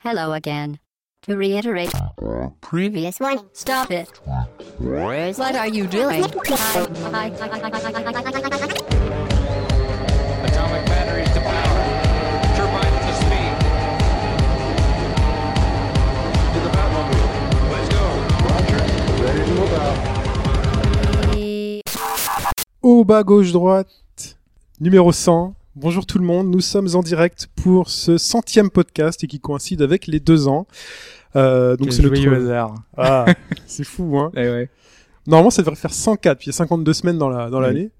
Hello again. To reiterate, previous one, stop it. What are you doing? Atomic batteries to power. Turbines to speed. To the Batmobile. Let's go. Au bas, gauche, droite, numéro 100. Bonjour tout le monde, nous sommes en direct pour ce centième podcast et qui coïncide avec les deux ans. Euh, donc c'est notre... hasard. Ah, c'est fou, hein. Eh ouais. Normalement, ça devrait faire 104, puis il y a 52 semaines dans la dans Oui. l'année.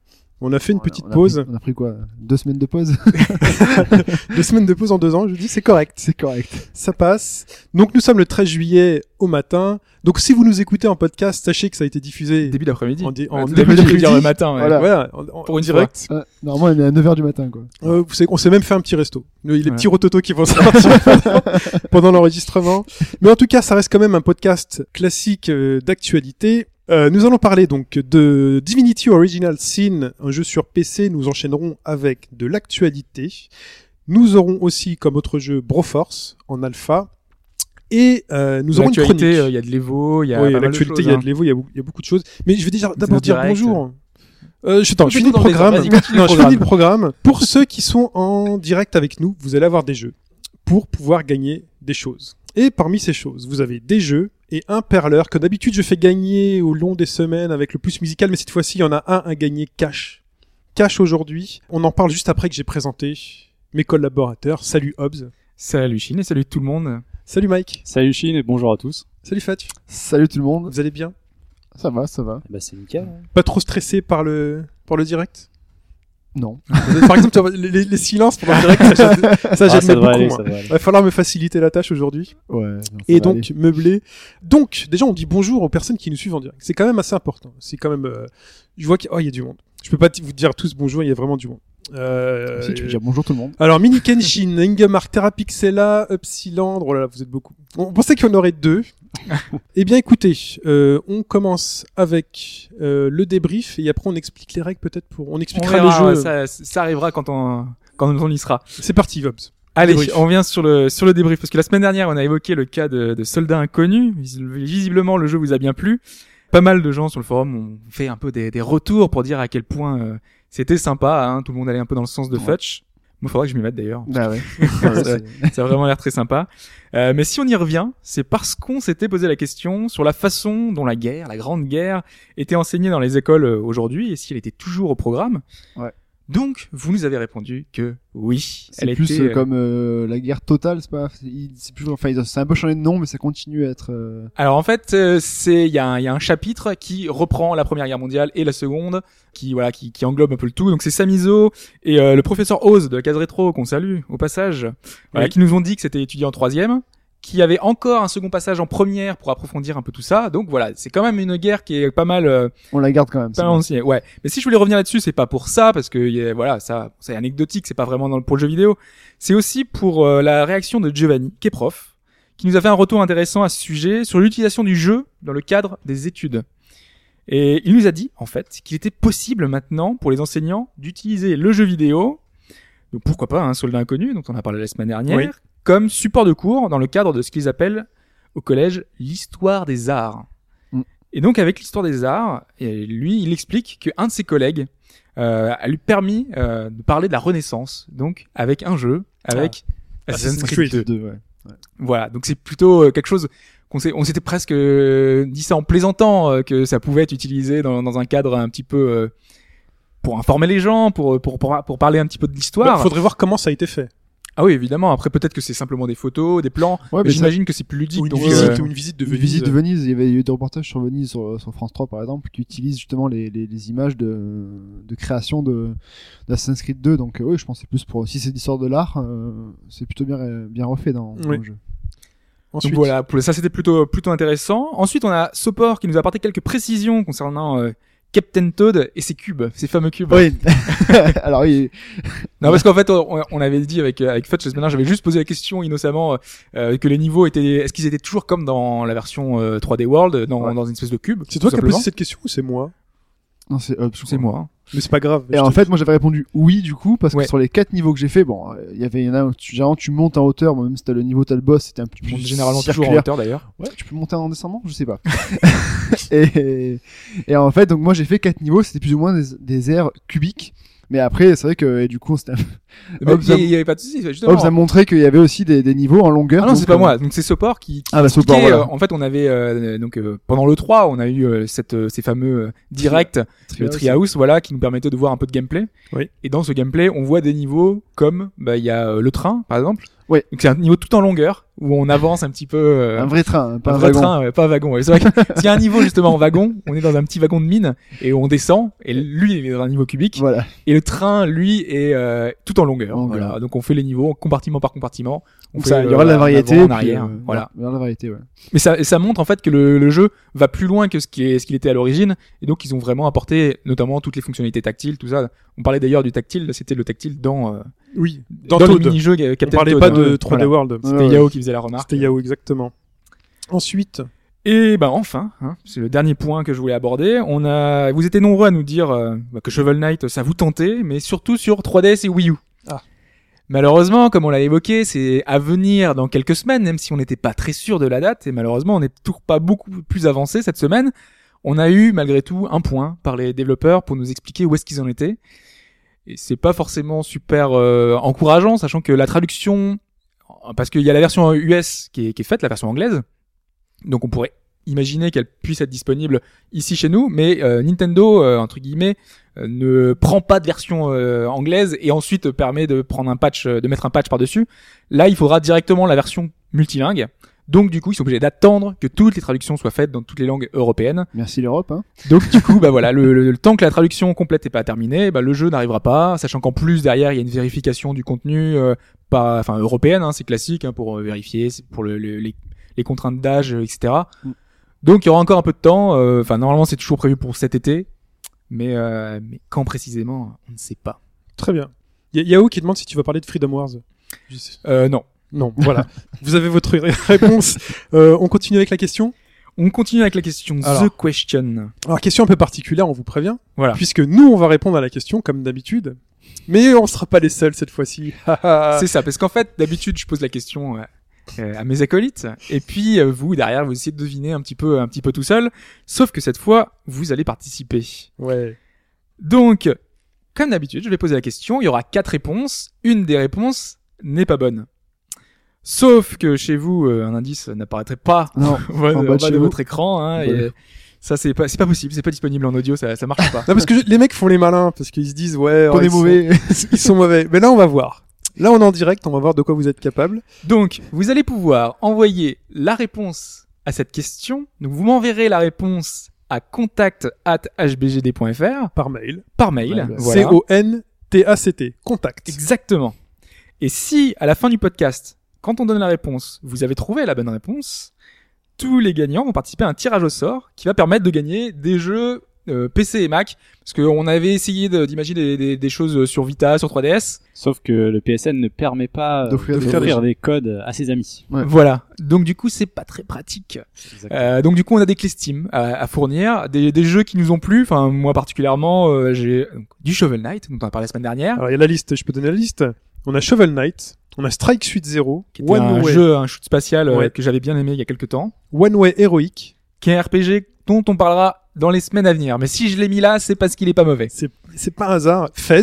On a fait une On a- petite on a pause, pris- on a pris quoi? Deux semaines de pause? Deux semaines de pause en deux ans. Je dis c'est correct, C'est correct. ça passe. Donc nous sommes le 13 juillet au matin. Donc si vous nous écoutez en podcast, sachez que ça a été diffusé Début d'après-midi. en, dé- en Ouais, début d'après-midi. le matin. ouais. Voilà. Voilà, en- en- Pour une direct. Normalement, on est à 9h du matin, quoi. Euh, vous savez, on s'est même fait un petit resto. Les Ouais. petits rototos qui vont sortir pendant, pendant l'enregistrement. Mais en tout cas, ça reste quand même un podcast classique euh, d'actualité. Euh, nous allons parler donc de Divinity Original Sin, un jeu sur PC. Nous enchaînerons avec de l'actualité. Nous aurons aussi comme autre jeu Broforce en alpha. Et euh, nous aurons une chronique. Euh, il y a de l'Evo, il y a oui, l'actualité, il y a hein. de l'Evo, il y a beaucoup- il y a beaucoup de choses. Mais je vais déjà d'abord dire direct. bonjour. Euh, je, attends, je finis le programme. le je finis le programme. Pour ceux qui sont en direct avec nous, vous allez avoir des jeux pour pouvoir gagner des choses. Et parmi ces choses, vous avez des jeux et un perleur que d'habitude je fais gagner au long des semaines avec le plus musical, mais cette fois-ci il y en a un à gagner cash. Cash aujourd'hui. On en parle juste après que j'ai présenté mes collaborateurs. Salut Hobbs. Salut Chine et salut tout le monde. Salut Mike. Salut Chine et bonjour à tous. Salut Fatch. Salut tout le monde. Vous allez bien? Ça va, ça va. Bah c'est nickel. hein. Pas trop stressé par le par le direct? Non. Par exemple, tu vois, les, les- silences pendant le direct, ça, j'aime- ça Ah, ça devrait beaucoup. aller, moi. aller. Va falloir me faciliter la tâche aujourd'hui. Ouais. non, Et donc aller. meubler. Donc déjà on dit bonjour aux personnes qui nous suivent en direct. C'est quand même assez important. C'est quand même. euh, je vois qu'il oh, il y a du monde. Je peux pas vous dire tous bonjour. Il y a vraiment du monde. Euh, Si, tu peux dire bonjour tout le monde. Alors Mini Kenshin, Ingemar, Terrapixella, Upsiland. Oh là là, vous êtes beaucoup. On pensait qu'il y en aurait deux. Eh bien écoutez, euh, on commence avec euh, le débrief et après on explique les règles peut-être pour. On On expliquera verra, le jeu. ça, ça arrivera quand on, quand on y sera. C'est parti, Vobs. Allez, Débrief. on vient sur le, sur le débrief. Parce que la semaine dernière, on a évoqué le cas de, de soldats inconnus. Vis- Visiblement, le jeu vous a bien plu. Pas mal de gens sur le forum ont fait un peu des, des retours pour dire à quel point euh, c'était sympa. Hein. Tout le monde allait un peu dans le sens de Ouais. Futch. Moi, faudra que je m'y mette d'ailleurs. Bah ouais. Ça- ça a vraiment l'air très sympa. Euh, mais si on y revient, c'est parce qu'on s'était posé la question sur la façon dont la guerre, la grande guerre, était enseignée dans les écoles euh, aujourd'hui et si elle était toujours au programme. Ouais. Donc, vous nous avez répondu que oui, C'est plus était. euh, comme euh, la guerre totale, c'est pas. C'est plus. Enfin, c'est un peu changé de nom, mais ça continue à être. euh, Alors en fait, euh, c'est il y, a un- il y a un chapitre qui reprend la Première Guerre mondiale et la Seconde, qui voilà, qui, qui englobe un peu le tout. Donc c'est Samizo et euh, le professeur Oz de la case rétro qu'on salue au passage, voilà, Oui. qui nous ont dit que c'était étudié en troisième, qui avait encore un second passage en première pour approfondir un peu tout ça. Donc voilà, c'est quand même une guerre qui est pas mal, euh, On la garde quand même. pas ancienne. Ouais. Mais si je voulais revenir là-dessus, c'est pas pour ça parce que y a- voilà, ça c'est anecdotique, c'est pas vraiment dans le, pour le jeu vidéo. C'est aussi pour euh, la réaction de Giovanni, qui est prof, qui nous a fait un retour intéressant à ce sujet sur l'utilisation du jeu dans le cadre des études. Et il nous a dit, en fait, qu'il était possible maintenant pour les enseignants d'utiliser le jeu vidéo, donc pourquoi pas un soldat inconnu, dont on a parlé la semaine dernière, Oui. Comme support de cours dans le cadre de ce qu'ils appellent au collège l'histoire des arts. Mm. Et donc avec l'histoire des arts, et lui, il explique qu'un de ses collègues euh, a lui permis euh, de parler de la Renaissance, donc avec un jeu, avec Assassin's Creed 2. Deux, ouais. Voilà, donc c'est plutôt euh, quelque chose qu'on on s'était presque dit ça en plaisantant que ça pouvait être utilisé dans, dans un cadre un petit peu euh, pour informer les gens, pour, pour pour pour parler un petit peu de l'histoire. Bah, faudrait voir comment ça a été fait. Ah oui, évidemment. Après, peut-être que c'est simplement des photos, des plans. Ouais, mais ça- j'imagine que c'est plus ludique. Ou une donc, visite, euh, ou une visite de Une Venise. visite de Venise, il y avait eu des reportages sur Venise sur, sur France 3 par exemple qui utilisent justement les, les, les images de, de création de d'Assassin's Creed 2 donc euh, oui je pense que c'est plus pour si c'est l'histoire de l'art euh, c'est plutôt bien bien refait dans, dans le jeu. Ensuite, Donc voilà, ça c'était plutôt plutôt intéressant. Ensuite, on a Sopor qui nous a apporté quelques précisions concernant euh, Captain Toad et ses cubes, ses fameux cubes. Oui. Alors oui, Non, parce qu'en fait, on, on avait dit avec avec Fudge la semaine dernière, j'avais juste posé la question innocemment euh, que les niveaux étaient, est-ce qu'ils étaient toujours comme dans la version euh, 3D World, dans, Ouais. dans une espèce de cube c'est toi qui as posé cette question ou c'est moi? Non c'est C'est moi. Mais c'est pas grave. Et en fait, moi j'avais répondu oui du coup parce Ouais. que sur les quatre niveaux que j'ai fait, bon, euh, il y avait, il y en a, où tu, généralement tu montes en hauteur, moi, même si t'as le niveau t'as le boss, c'était un peu plus montes généralement toujours en hauteur d'ailleurs. Ouais, tu peux monter en descendant, je sais pas. et, et en fait, donc moi j'ai fait quatre niveaux, c'était plus ou moins des, des aires cubiques. Mais après, c'est vrai que et du coup, c'était Hobbs il y, avait pas de souci, justement. Hobbs a montré qu'il y avait aussi des, des niveaux en longueur. Ah non, c'est pas euh, moi. Donc c'est Sopor qui, qui Ah bah Sopor, voilà. euh, en fait, on avait euh, donc euh, pendant le 3, on a eu euh, cette euh, ces fameux directs, le Treehouse. Voilà, qui nous permettait de voir un peu de gameplay. Oui. Et dans ce gameplay, on voit des niveaux comme bah il y a euh, le train, par exemple. Ouais. Donc c'est un niveau tout en longueur où on avance un petit peu. Un vrai train, pas un un, vrai wagon. train, ouais, pas un wagon. ouais. C'est vrai que s'il y a un niveau justement en wagon, on est dans un petit wagon de mine et on descend et lui il est dans un niveau cubique Voilà. et le train lui est euh, tout en longueur. Voilà. Donc on fait les niveaux compartiment par compartiment. On Donc fait, ça, il y aura de la variété. en puis, arrière. euh, voilà. Il y aura de la variété, ouais. Mais ça, ça montre en fait que le, le jeu va plus loin que ce qui est, ce qu'il était à l'origine, et donc ils ont vraiment apporté notamment toutes les fonctionnalités tactiles, tout ça. On parlait d'ailleurs du tactile, c'était le tactile dans euh, Oui. dans, Dans, le mini-jeu On Captain parlait Toad, pas hein. de 3D Voilà. World. C'était Ouais, ouais. Yao qui faisait la remarque. C'était Yao, exactement. Ensuite, Et ben enfin, hein, c'est le dernier point que je voulais aborder. On a, vous étiez nombreux à nous dire euh, bah, que Shovel Knight ça vous tentait, mais surtout sur 3DS et Wii U. Malheureusement, comme on l'a évoqué, c'est à venir dans quelques semaines, même si on n'était pas très sûr de la date. Et malheureusement, on n'est toujours pas beaucoup plus avancé cette semaine. On a eu malgré tout un point par les développeurs pour nous expliquer où est-ce qu'ils en étaient. Et c'est pas forcément super euh, encourageant, sachant que la traduction, parce qu'il y a la version US qui est, qui faite, la version anglaise. Donc on pourrait imaginer qu'elle puisse être disponible ici chez nous, mais euh, Nintendo, euh, entre guillemets, ne prend pas de version euh, anglaise et ensuite permet de prendre un patch, euh, de mettre un patch par-dessus. Là, il faudra directement la version multilingue. Donc du coup, ils sont obligés d'attendre que toutes les traductions soient faites dans toutes les langues européennes. Merci l'Europe, hein. Donc du coup, bah voilà, le, le- le temps que la traduction complète n'est pas terminée, bah, le jeu n'arrivera pas, sachant qu'en plus derrière il y a une vérification du contenu, euh, pas, enfin européenne, hein, c'est classique hein, pour euh, vérifier, pour le- le- les, les contraintes d'âge, euh, etc. Mm. Donc il y aura encore un peu de temps. euh, Enfin normalement c'est toujours prévu pour cet été, mais euh, mais quand précisément, on ne sait pas. très bien. Y a Yao qui demande si tu vas parler de Freedom Wars. Euh, non. Non, voilà. Vous avez votre ré- réponse. Euh, on continue avec la question? On continue avec la question Alors. The Question. Alors, question un peu particulière, on vous prévient. Voilà. Puisque nous, on va répondre à la question, comme d'habitude. Mais on sera pas les seuls cette fois-ci. C'est ça, parce qu'en fait, d'habitude, je pose la question euh, à mes acolytes, et puis euh, vous derrière, vous essayez de deviner un petit peu, un petit peu tout seul. Sauf que cette fois, vous allez participer. ouais. Donc, comme d'habitude, je vais poser la question. Il y aura quatre réponses. Une des réponses n'est pas bonne. Sauf que chez vous, euh, un indice n'apparaîtrait pas Non. en bas, En bas de votre écran. Hein, et ça, c'est pas, c'est pas possible. C'est pas disponible en audio. Ça, ça marche pas. Non, parce que je- les mecs font les malins, parce qu'ils se disent, ouais, oh, est mauvais. ils sont mauvais. Mais là, on va voir. Là, on est en direct, on va voir de quoi vous êtes capable. Donc, vous allez pouvoir envoyer la réponse à cette question. Donc, vous m'enverrez la réponse à contact@hbgd.fr Par mail. par mail. Ouais, bah, voilà. C-O-N-T-A-C-T. Contact. Exactement. Et si, à la fin du podcast, quand on donne la réponse, vous avez trouvé la bonne réponse, tous les gagnants vont participer à un tirage au sort qui va permettre de gagner des jeux euh, PC et Mac. Parce qu'on avait essayé de- d'imaginer des, des- des choses sur Vita, sur 3DS. Sauf que le PSN ne permet pas euh, D'offrir des des, codes à ses amis. Ouais. Voilà. Donc du coup, c'est pas très pratique. Euh, donc du coup, on a des clés Steam à, à fournir, des, des jeux qui nous ont plu. Enfin, moi particulièrement, euh, j'ai du Shovel Knight, dont on a parlé la semaine dernière, Alors, il y a la liste, je peux donner la liste. On a Shovel Knight, on a Strike Suite Zero, qui était One un Way, jeu, un shoot spatial euh, Ouais. que j'avais bien aimé il y a quelques temps. One Way Heroic. qui est un RPG dont on parlera dans les semaines à venir. Mais si je l'ai mis là, c'est parce qu'il est pas mauvais. C'est, c'est pas un hasard. Fez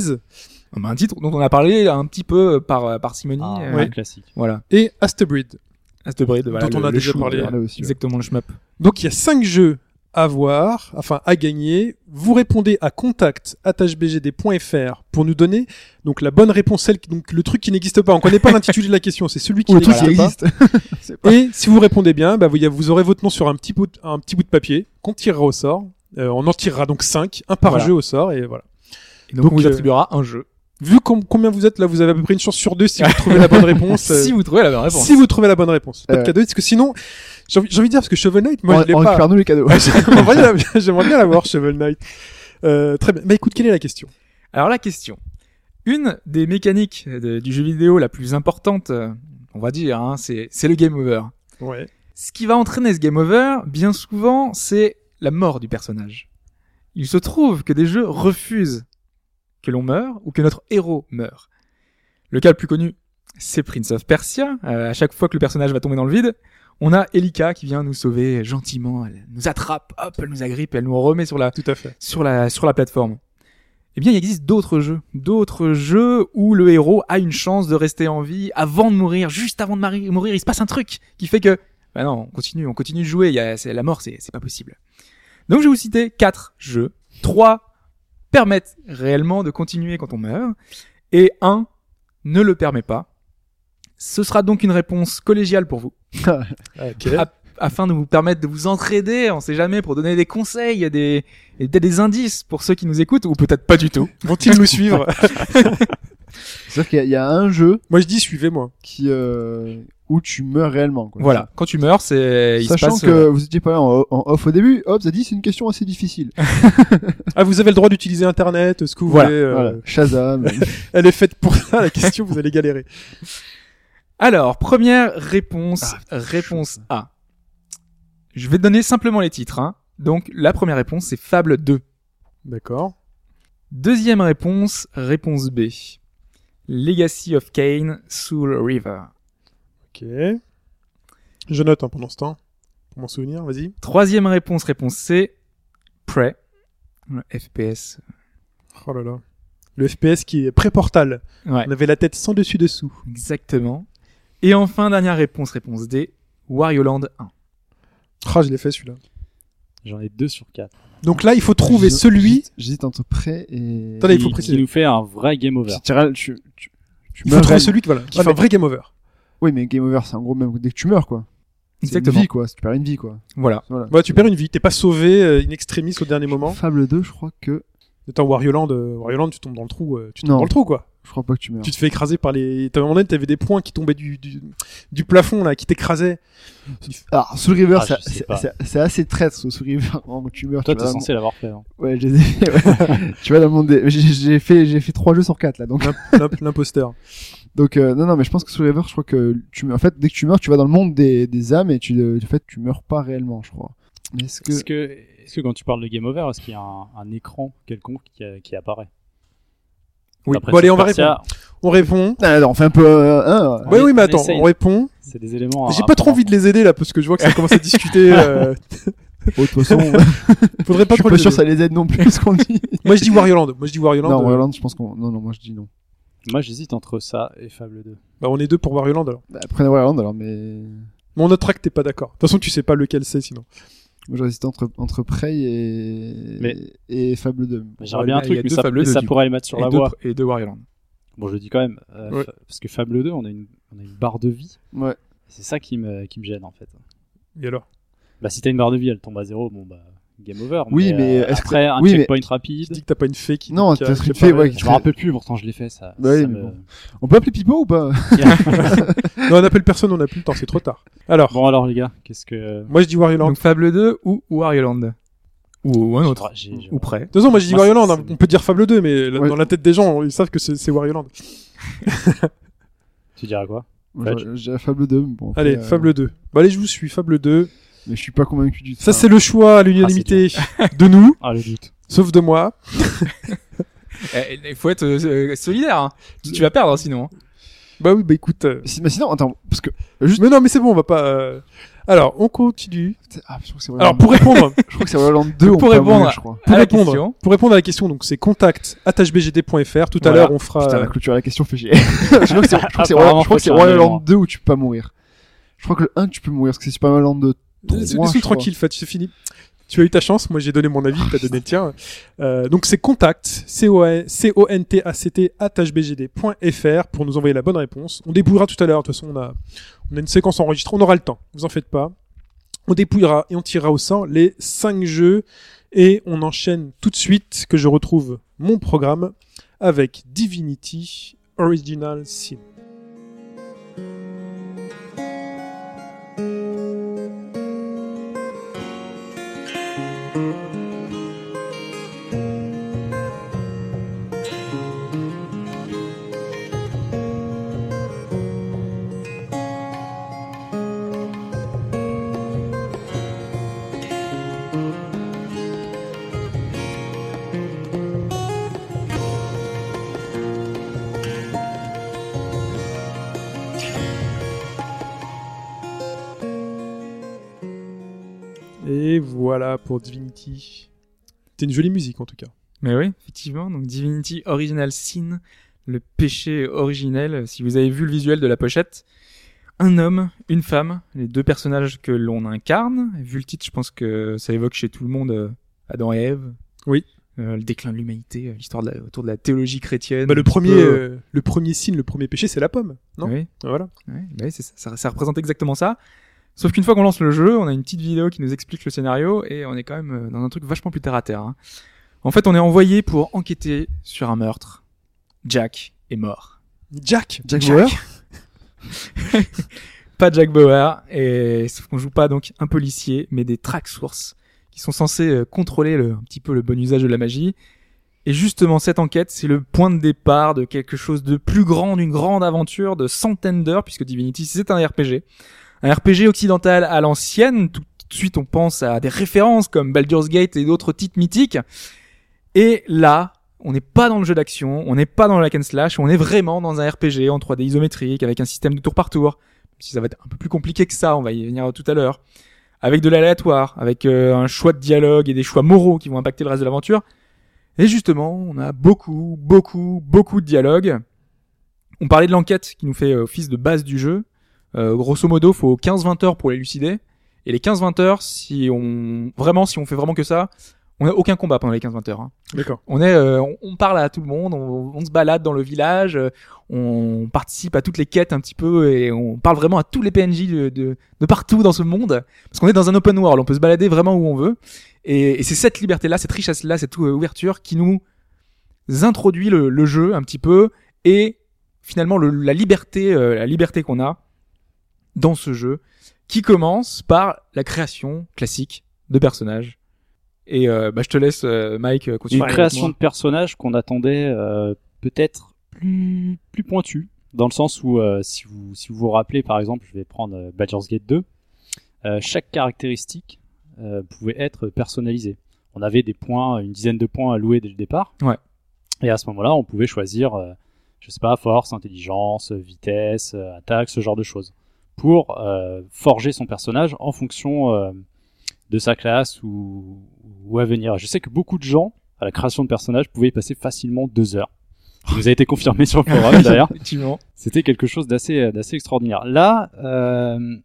Bah, Un titre dont on a parlé un petit peu par par Simony. Ah, euh, un classique. Voilà. et Astebreed. Astebreed, voilà. Dont on a déjà parlé. voilà. Aussi, ouais. Exactement le shmup. Donc, il y a cinq jeux à voir, enfin, à gagner. Vous répondez à contact.hbgd.fr pour nous donner, donc, la bonne réponse, celle, donc, le truc qui n'existe pas. On connaît pas l'intitulé de la question, c'est celui qui le truc pas. existe. Pas- Et si vous répondez bien, bah, vous, aurez votre nom sur un petit bout, de- un petit bout de papier qu'on tirera au sort. Euh, on en tirera donc 5, un par Voilà. jeu au sort, et voilà. Et donc, Donc, on vous euh, attribuera un jeu. Vu com- combien vous êtes là, vous avez à peu près une chance sur deux si vous trouvez la bonne réponse. euh, si vous trouvez la bonne réponse. si vous trouvez la bonne réponse. Pas de cadeau, parce que sinon, j'ai envie, j'ai envie de dire, parce que Shovel Knight, moi, on je l'ai on pas. récupère nous les cadeaux. J'aimerais bien, la- j'aimerais bien l'avoir, Shovel Knight. Euh, très bien. Bah écoute, quelle est la question? Alors la question. Une des mécaniques de- du jeu vidéo la plus importante, on va dire, hein, c'est c'est le game over. Ouais. Ce qui va entraîner ce game over, bien souvent, c'est la mort du personnage. Il se trouve que des jeux refusent que l'on meurt ou que notre héros meurt. Le cas le plus connu, c'est Prince of Persia. Euh, à chaque fois que le personnage va tomber dans le vide, on a Elika qui vient nous sauver gentiment, elle nous attrape, hop, elle nous agrippe, et elle nous remet sur la Tout à fait. sur la sur la plateforme. Eh bien, il existe d'autres jeux, d'autres jeux où le héros a une chance de rester en vie avant de mourir, juste avant de mourir, il se passe un truc qui fait que, bah non, on continue, on continue de jouer. Il y a c'est la mort, c'est c'est pas possible. Donc, je vais vous citer quatre jeux. Trois permettent réellement de continuer quand on meurt, et un ne le permet pas. Ce sera donc une réponse collégiale pour vous Ok. a- afin de vous permettre de vous entraider, on sait jamais, pour donner des conseils, et des, et peut-être des indices pour ceux qui nous écoutent, ou peut-être pas du tout. Vont-ils nous suivre? C'est-à-dire qu'il y y, a un jeu Moi, je dis suivez-moi. qui euh, où tu meurs réellement. Quoi. Voilà, quand tu meurs, c'est... il se Sachant passe, que euh, vous étiez pas là en, en off au début, hop, ça dit c'est une question assez difficile. Ah, vous avez le droit d'utiliser Internet, ce que vous Voilà, voulez. euh, Voilà. Shazam. Elle est faite pour ça, la question, vous allez galérer. Alors, première réponse, Ah, réponse A. Je vais te donner simplement les titres. Hein. Donc, la première réponse, c'est Fable 2. D'accord. Deuxième réponse, réponse B. Legacy of Kain, Soul River. Ok. Je note hein, pendant ce temps. Pour m'en souvenir, vas-y. Troisième réponse, réponse C. Prey. Le FPS. Oh là là. Le FPS qui est pré-portal. Ouais. On avait la tête sans dessus dessous. Exactement. Et enfin, dernière réponse, réponse D, Wario Land 1. Ah, je l'ai fait celui-là. J'en ai deux sur quatre. Donc là, il faut trouver Je- celui. j'hésite- entre prêt et. Attendez, il faut préciser. Qui nous fait un vrai game over. Tu, tu, tu, tu Il faut trouver celui qui, voilà, qui Ouais, fait un vrai game over. Oui, mais game over, c'est en gros même dès que tu meurs, quoi. C'est une Exactement. vie, quoi. Tu perds une vie, quoi. Voilà. Voilà. Ouais, tu perds une vie. T'es pas sauvé euh, in extremis au dernier moment. Fable 2, je crois que. Attends, Wario Land, euh, Wario Land, tu tombes dans le trou. euh, tu tombes Non. dans le trou, quoi. Je crois pas que tu meurs. Tu te fais écraser par les. T'avais un moment donné, t'avais des points qui tombaient du, du, du plafond, là, qui t'écrasaient. Alors, Soul River, Ah, c'est- assez traître, ce Soul River. Quand tu meurs, Toi, t'es censé l'avoir fait. hein. Ouais, je les ai fait, ouais. tu vas dans le monde des... J'ai- J'ai fait, j'ai fait 3 jeux sur 4, là. Donc, L'imp- L'imposteur. donc euh, non, non, mais je pense que Soul River, je crois que tu, en fait, dès que tu meurs, tu vas dans le monde des, des âmes et tu, en fait, tu meurs pas réellement, je crois. Est-ce que. Est-ce que, est-ce que quand tu parles de game over, est-ce qu'il y a un, un écran quelconque qui apparaît? Oui. Bon, allez, on va répondre. On répond. Ah, alors, on fait un peu, euh, hein, Oui, oui, mais attends, on répond. C'est des éléments. J'ai pas trop envie de les aider, là, parce que je vois que ça commence à discuter. euh, oh, de toute façon, Faudrait pas je suis pas sûr que ça les aide non plus, ce qu'on dit. Moi, je dis Wario Land. Moi, je dis Wario Land. non, euh, Wario Land, je pense qu'on, non, non, moi, je dis non. Moi, j'hésite entre ça et Fable 2. Bah, on est deux pour Wario Land, alors. Bah, prenez Wario Land, alors, mais. Mon autre track, t'es pas d'accord. De toute façon, tu sais pas lequel c'est, sinon. Moi, j'hésite entre, entre Prey et, Mais- et Fable 2. J'aurais bien un truc, mais deux ça, Fable mais 2, ça pourrait les mettre sur et, la deux, voie. et deux Wario Land. Bon, je le dis quand même, euh, Ouais. parce que Fable 2, on a une, on a une barre de vie. Ouais. C'est ça qui me, qui me gêne en fait. Et alors? Bah, si t'as une barre de vie, elle tombe à zéro, bon bah, game over. Oui, mais euh, est-ce que- après, un oui, mais- checkpoint Tu rapide. dis que t'as pas une fée qui. Non, t'as une préparé- fée, ouais, qui- Je me rappelle plus, pourtant je l'ai fait ça. Oui, ça mais me- bon. On peut appeler Pipo ou pas Non, on appelle personne, on a plus le temps, c'est trop tard. Alors, Bon alors les gars, qu'est-ce que. moi, je dis Wario Land. Donc Fable 2 ou Wario Land. Ou un autre. J'ai- j'ai- Ou près. De toute façon, moi, je dis Moi, Wario Land. hein. On peut dire Fable 2, mais Ouais. dans la tête des gens, ils savent que c'est Wario Land. Tu dirais quoi? J'ai Fable 2. mais Bon, après, Allez, euh, Fable 2. Bah, allez, je vous suis, Fable 2. Mais je suis pas convaincu du tout. Ça, c'est le choix à l'unanimité de nous, Ah le doute. sauf de moi. Eh, Il faut être euh, solidaire. Hein. Tu, tu vas perdre hein, sinon. hein. Bah oui, bah écoute. euh, Mais sinon, attends, parce que. Juste. Mais non, mais c'est bon, on va pas. euh, Alors, on continue. Ah, je crois que c'est Wario Alors, pour répondre, je crois que c'est Wario Land 2. Pour répondre mourir, je crois. pour À la répondre, question. pour répondre à la question, donc c'est contact @bgd.fr. Tout à Voilà. l'heure, on fera. Putain, la clôture à la question fait chier. je crois que c'est je crois que c'est Apparemment, Wario- je crois que c'est faut tirer Wario un Land 2 où tu peux pas mourir. Je crois que le 1 tu peux mourir parce que c'est Super Mario Land 2. Laisse-nous tranquille, Fat, c'est fini. Tu as eu ta chance, moi j'ai donné mon avis, t'as donné le tien. Euh, donc c'est contact, C-O-N-T-A-C-T, hbgd.fr pour nous envoyer la bonne réponse. On dépouillera tout à l'heure, de toute façon on a, on a une séquence enregistrée, on aura le temps, vous en faites pas. On dépouillera et on tirera au sort les 5 jeux et on enchaîne tout de suite que je retrouve mon programme avec Divinity Original Sin. Pour Divinity. C'est une jolie musique en tout cas. Mais oui, effectivement. Donc Divinity Original Sin, le péché originel. Si vous avez vu le visuel de la pochette, un homme, une femme, les deux personnages que l'on incarne. Vu le titre, je pense que ça évoque chez tout le monde euh, Adam et Ève. Oui. Euh, le déclin de l'humanité, euh, l'histoire de la- autour de la théologie chrétienne. Bah, le premier, peu, euh, le premier signe, le premier péché, c'est la pomme, non? Oui. Voilà. Ouais, bah oui, c'est ça, ça, ça représente exactement ça. Sauf qu'une fois qu'on lance le jeu, on a une petite vidéo qui nous explique le scénario et on est quand même euh, dans un truc vachement plus terre à terre. hein. En fait, on est envoyé pour enquêter sur un meurtre. Jack est mort. Jack? Jack Jack. Bauer? Pas Jack Bauer, et sauf qu'on joue pas donc un policier, mais des track sources qui sont censés euh, contrôler le, un petit peu le bon usage de la magie. Et justement, cette enquête, c'est le point de départ de quelque chose de plus grand, d'une grande aventure de centaines d'heures, puisque Divinity, c'est un RPG. Un RPG occidental à l'ancienne, tout de suite on pense à des références comme Baldur's Gate et d'autres titres mythiques. Et là, on n'est pas dans le jeu d'action, on n'est pas dans le hack and slash, on est vraiment dans un RPG en 3D isométrique avec un système de tour par tour. Si ça va être un peu plus compliqué que ça, on va y venir tout à l'heure. Avec de l'aléatoire, avec euh, un choix de dialogue et des choix moraux qui vont impacter le reste de l'aventure. Et justement, on a beaucoup, beaucoup, beaucoup de dialogues. On parlait de l'enquête qui nous fait euh, office de base du jeu. Euh, grosso modo, faut 15-20 heures pour l'élucider. Et les 15-20 heures, si on vraiment, si on fait vraiment que ça, on n'a aucun combat pendant les 15-20 heures. hein. D'accord. On est, euh, on, on parle à tout le monde, on, on se balade dans le village, euh, on participe à toutes les quêtes un petit peu et on parle vraiment à tous les PNJ de, de, de partout dans ce monde. Parce qu'on est dans un open world, on peut se balader vraiment où on veut. Et, et c'est cette liberté-là, cette richesse-là, cette ouverture qui nous introduit le, le jeu un petit peu et finalement le- la liberté, euh, la liberté qu'on a dans ce jeu, qui commence par la création classique de personnages. Et euh, bah, je te laisse, euh, Mike, euh, continuer. Une création de personnage qu'on attendait euh, peut-être plus plus pointue, dans le sens où si vous si vous vous rappelez par exemple, je vais prendre Baldur's Gate 2, euh, chaque caractéristique pouvait être personnalisée. On avait des points, une dizaine de points à louer dès le départ. Ouais. Et à ce moment-là, on pouvait choisir, je sais pas, force, intelligence, vitesse, attaque, ce genre de choses, pour euh, forger son personnage en fonction euh, de sa classe ou, ou à venir. Je sais que beaucoup de gens, à la création de personnages, pouvaient y passer facilement deux heures. Ça nous a été confirmé sur le forum d'ailleurs. Effectivement. C'était quelque chose d'assez d'assez extraordinaire. Là, euh,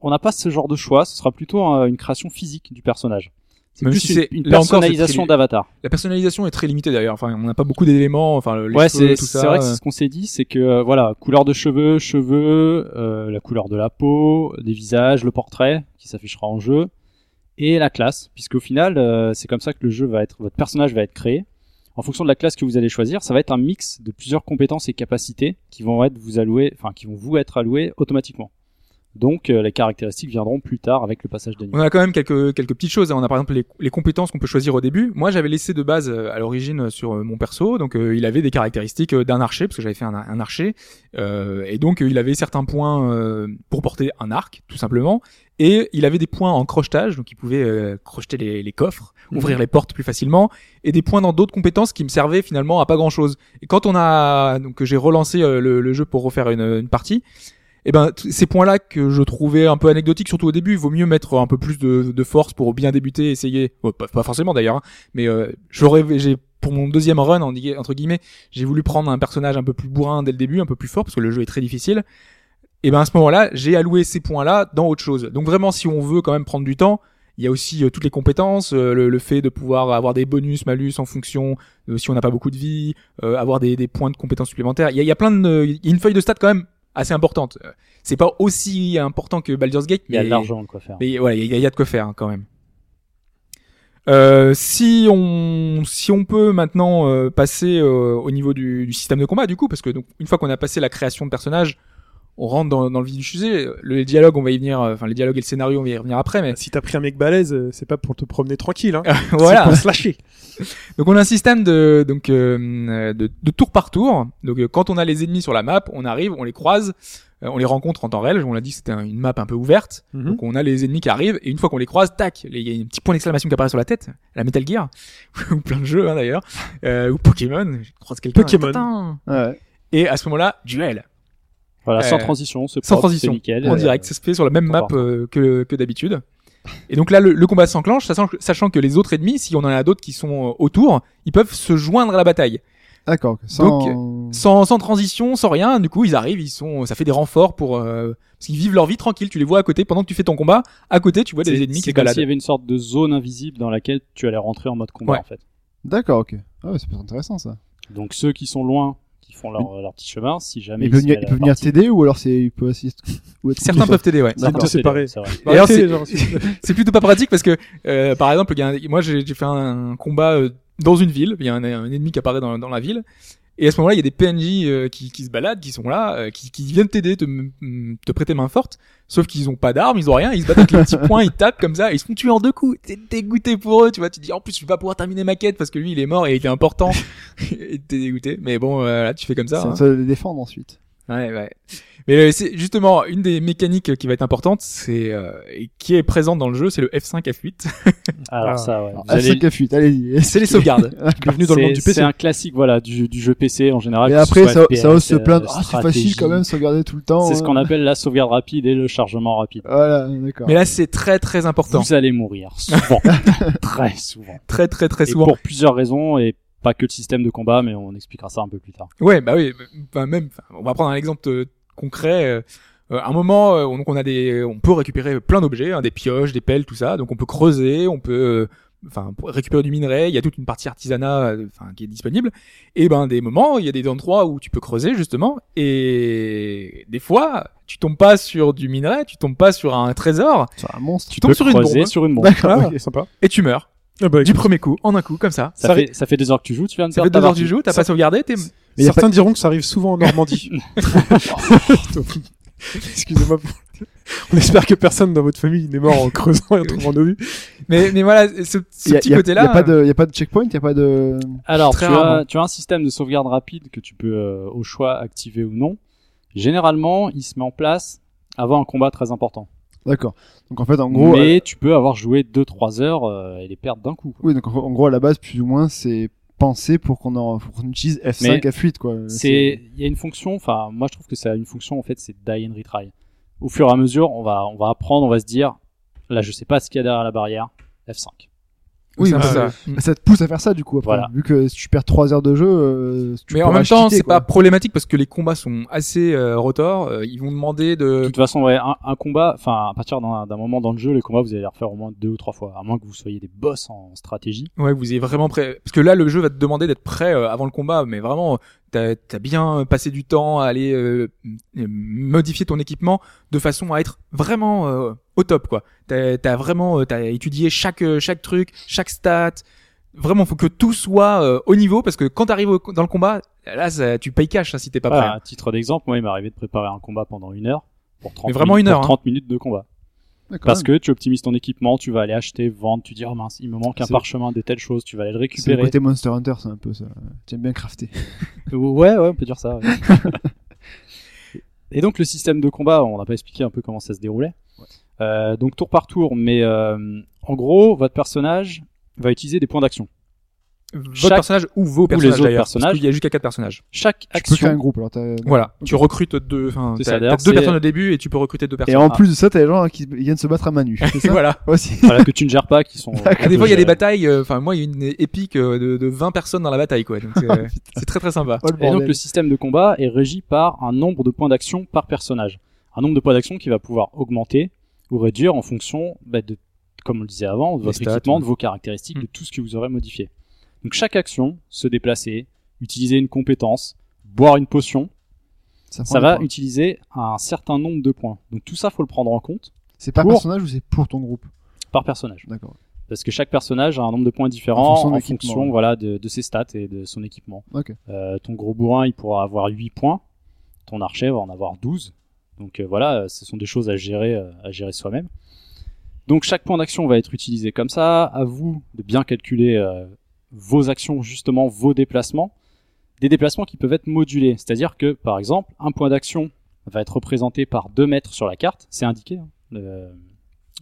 on n'a pas ce genre de choix. Ce sera plutôt un- une création physique du personnage. C'est plus si une, personnalisation très- d'avatar. La personnalisation est très limitée d'ailleurs. Enfin, on n'a pas beaucoup d'éléments. Enfin, le- les Ouais, cheveux, c'est vrai que euh, ce qu'on s'est dit, c'est que euh, voilà, couleur de cheveux, cheveux, euh, la couleur de la peau, des visages, le portrait qui s'affichera en jeu et la classe, puisqu'au final, euh, c'est comme ça que le jeu va être, votre personnage va être créé. En fonction de la classe que vous allez choisir, ça va être un mix de plusieurs compétences et capacités qui vont être vous allouées, enfin qui vont vous être allouées automatiquement. Donc euh, les caractéristiques viendront plus tard avec le passage de niveau. On a quand même quelques quelques petites choses. On a par exemple les, les compétences qu'on peut choisir au début. Moi, j'avais laissé de base euh, à l'origine euh, sur euh, mon perso, donc euh, il avait des caractéristiques d'un archer parce que j'avais fait un, un archer, Euh, et donc il avait certains points euh, pour porter un arc, tout simplement, et il avait des points en crochetage, donc il pouvait euh, crocheter les, les coffres, ouvrir les portes plus facilement, et des points dans d'autres compétences qui me servaient finalement à pas grand chose. Et quand on a donc j'ai relancé le, le jeu pour refaire une, une partie. Et ben t- ces points-là que je trouvais un peu anecdotiques, surtout au début, il vaut mieux mettre un peu plus de, de force pour bien débuter, essayer. Pas, forcément d'ailleurs, hein, mais euh, j'aurais, j'ai pour mon deuxième run entre guillemets, j'ai voulu prendre un personnage un peu plus bourrin dès le début, un peu plus fort parce que le jeu est très difficile. Et ben à ce moment-là, j'ai alloué ces points-là dans autre chose. Donc vraiment, si on veut quand même prendre du temps, il y a aussi euh, toutes les compétences, euh, le, le fait de pouvoir avoir des bonus, malus en fonction de si on n'a pas beaucoup de vie, euh, avoir des, des points de compétences supplémentaires. Il y a, il y a plein de, il y a une feuille de stats quand même assez importante. Euh, C'est pas aussi important que Baldur's Gate, Il y a mais- de l'argent de quoi faire. mais voilà, il y, a- il y a de quoi faire hein, quand même. Euh, si on si on peut maintenant euh, passer euh, au niveau du, du système de combat du coup parce que donc une fois qu'on a passé la création de personnages on rentre dans, dans le vif du sujet le dialogue on va y venir euh, enfin les dialogues et le scénario on va y revenir après mais Si t'as pris un mec balèze, euh, c'est pas pour te promener tranquille, hein. voilà C'est pour se lâcher. donc on a un système de donc euh, de, de tour par tour. Donc euh, quand on a les ennemis sur la map, on arrive, on les croise, euh, on les rencontre en temps réel. On l'a dit, c'était un- une map un peu ouverte. Mhm. Donc on a les ennemis qui arrivent et une fois qu'on les croise, tac, il y a un petit point d'exclamation qui apparaît sur la tête, la Metal Gear ou plein de jeux hein, d'ailleurs, euh, ou Pokémon. Je croise quelqu'un. Pokémon. tintin. Ouais. Et à ce moment-là, duel. Voilà, sans Euh, transition, c'est Sans propre, transition, c'est nickel. en Euh, direct. Ça se fait sur la même map euh, que, que d'habitude. Et donc là, le, le combat s'enclenche, sachant, que- sachant que les autres ennemis, si on en a d'autres qui sont euh, autour, ils peuvent se joindre à la bataille. D'accord. ok. Sans... Sans, sans transition, sans rien, du coup ils arrivent, ils sont, ça fait des renforts pour, euh, parce qu'ils vivent leur vie tranquille, tu les vois à côté pendant que tu fais ton combat, à côté tu vois des ennemis c'est qui comme s'il y avait une sorte de zone invisible dans laquelle tu allais rentrer en mode combat Ouais. en fait. D'accord, ok. Ah ouais, c'est pas intéressant ça. Donc ceux qui sont loin, qui font leur, leur petit chemin, si jamais il peut venir, il peut t'aider ou alors c'est il peut assister. ou être Certains peuvent t'aider, ouais. C'est séparé. c'est vrai. Et alors, Arrêtez, c'est- genre, c'est plutôt pas pratique parce que, euh, par exemple, il y a un- moi j'ai j'ai fait un combat euh, dans une ville, il y a un, un ennemi qui apparaît dans, dans la ville, et à ce moment-là il y a des PNJ euh, qui, qui se baladent, qui sont là, euh, qui, qui viennent t'aider, te, te prêter main forte, sauf qu'ils ont pas d'armes, ils ont rien, ils se battent avec les petits poings, ils tapent comme ça, et ils se font tuer en deux coups. T'es dégoûté pour eux, tu vois, tu te dis en plus je vais pas pouvoir terminer ma quête parce que lui il est mort et il est important, et t'es dégoûté. Mais bon, euh, là tu fais comme ça. C'est hein. à toi de les défendre ensuite. Ouais, ouais. Mais euh, c'est justement une des mécaniques qui va être importante, c'est euh, et qui est présente dans le jeu, c'est le F5 F8. Alors Ah. ça, ouais. Vous Ah, allez- 5 F8, allez-y. c'est les sauvegardes. Bienvenue dans le monde du PC. C'est un classique, voilà, du, du jeu PC en général. Et après, ça, FPS, ça ose se euh, plaindre. Ah, c'est facile quand même, de sauvegarder tout le temps. C'est ce hein. qu'on appelle la sauvegarde rapide et le chargement rapide. Voilà, d'accord. Mais là, c'est très très important, Vous allez mourir souvent, très souvent. très très très Et souvent. pour plusieurs raisons et pas que le système de combat, mais on expliquera ça un peu plus tard. Ouais, bah oui. Enfin, même, on va prendre un exemple euh, concret. euh, euh, à un moment, euh, on- donc on a des, on peut récupérer plein d'objets, hein, des pioches, des pelles, tout ça. Donc on peut creuser, on peut, euh, enfin, récupérer du minerai. Il y a toute une partie artisanat, euh, enfin, qui est disponible. Et ben, des moments, il y a des endroits où tu peux creuser justement. Et des fois, tu tombes pas sur du minerai, tu tombes pas sur un trésor, C'est un monstre. tu tombes peux sur une bombe sur une bombe. D'accord, Ah, sympa. et tu meurs Ah bah, du premier coup, en un coup, comme ça. Ça, Ça fait, ça fait deux heures que tu joues, tu viens de Ça fait deux heures partie. du jeu, t'as Ça- pas sauvegardé, t'es Mais Certains diront que ça arrive souvent en Normandie. Excusez-moi. pour- On espère que personne dans votre famille n'est mort en creusant et en trouvant nos. Mais, mais voilà, ce, ce Y a- petit côté-là. Y a pas de, y a pas de checkpoint, y a pas de. Alors, tu as, tu as un système de sauvegarde rapide que tu peux euh, au choix activer ou non. Généralement, il se met en place avant un combat très important. D'accord. Donc en fait, en gros, Mais euh, tu peux avoir joué 2-3 heures euh, et les perdre d'un coup. quoi. oui, donc en gros à la base, plus ou moins, c'est pensé pour qu'on en, qu'on utilise F5, Mais F8 quoi. C'est, il y a une fonction, enfin, moi je trouve que ça a une fonction en fait, c'est die and retry. Au fur et à mesure, on va, on va apprendre, on va se dire, là je sais pas ce qu'il y a derrière la barrière, F5. Oui, c'est un bah, peu ça. Ça te pousse à faire ça du coup. Après, Voilà. vu que si tu perds 3 heures de jeu, euh, tu Mais en même temps, c'est pas problématique parce que les combats sont assez euh, rotors. euh, ils vont demander De de. toute façon, ouais, un, un combat, enfin, à partir d'un, moment dans le jeu, les combats, vous allez les refaire au moins deux ou trois fois, à moins que vous soyez des boss en stratégie. Ouais, vous ayez vraiment prêt. Parce que là, le jeu va te demander d'être prêt euh, avant le combat, mais vraiment, t'as as bien passé du temps à aller euh, modifier ton équipement de façon à être vraiment euh, au top, quoi. T'as as vraiment, euh, t'as étudié chaque euh, chaque truc, chaque stat. Vraiment, faut que tout soit euh, au niveau parce que quand t'arrives dans le combat, là, ça, tu payes cash hein, si t'es pas prêt. à titre d'exemple, moi, il m'est arrivé de préparer un combat pendant une heure. Pour 30 Mais vraiment minutes, une heure, pour 30 minutes de combat. Parce que tu optimises ton équipement, tu vas aller acheter, vendre, tu dis, oh mince, il me manque un C'est- parchemin de telle chose, tu vas aller le c'est le récupérer. côté Monster Hunter, c'est un peu ça. Tu aimes bien crafter. Ouais, ouais, on peut dire ça. ouais. Et donc le système de combat, on n'a pas expliqué un peu comment ça se déroulait. Euh, donc tour par tour, mais euh, en gros, votre personnage va utiliser des points d'action. Votre Chaque- personnage ou vos personnages d'ailleurs. Parce qu'il y a jusqu'à quatre personnages. Chaque Tu peux créer un action, groupe. Alors t'as- Voilà. Tu recrutes deux, enfin, t'as deux personnes au début et tu peux recruter deux Et personnes. en plus de ça, t'as les gens qui viennent se battre à Manu. C'est ça voilà. Aussi. voilà, que tu ne gères pas, qui sont. Ah, des fois, il y a des batailles. euh, Enfin, moi, il y a une épique euh, de, de 20 personnes dans la bataille, quoi. Donc, c'est très très sympa. Oh, le Et donc le système de combat est régi par un nombre de points d'action par personnage. Un nombre de points d'action qui va pouvoir augmenter ou réduire en fonction bah, de, comme on le disait avant, de votre stats, équipement, ouais. de vos caractéristiques, Mm. de tout ce que vous aurez modifié. Donc chaque action, se déplacer, utiliser une compétence, boire une potion, ça, va utiliser un certain nombre de points. Donc tout ça, faut le prendre en compte C'est par pour- personnage ou c'est pour ton groupe? par personnage. D'accord. Parce que chaque personnage a un nombre de points différents En en fonction ouais. voilà, de, de ses stats et de son équipement. Ok. Euh, ton gros bourrin, il pourra avoir 8 points. Ton archer va en avoir 12. Donc euh, voilà, euh, ce sont des choses à gérer, euh, à gérer soi-même. Donc chaque point d'action va être utilisé comme ça. À vous de bien calculer vos actions, justement vos déplacements. Des déplacements qui peuvent être modulés. C'est-à-dire que, par exemple, un point d'action va être représenté par 2 mètres sur la carte. C'est indiqué. hein. Le-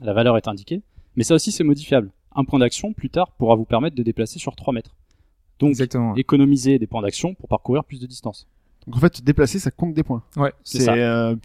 la valeur est indiquée. Mais ça aussi, c'est modifiable. Un point d'action, plus tard, pourra vous permettre de déplacer sur 3 mètres. Donc, Exactement. économiser des points d'action pour parcourir plus de distance. Donc en fait, te déplacer, ça compte des points. Ouais. c'est euh,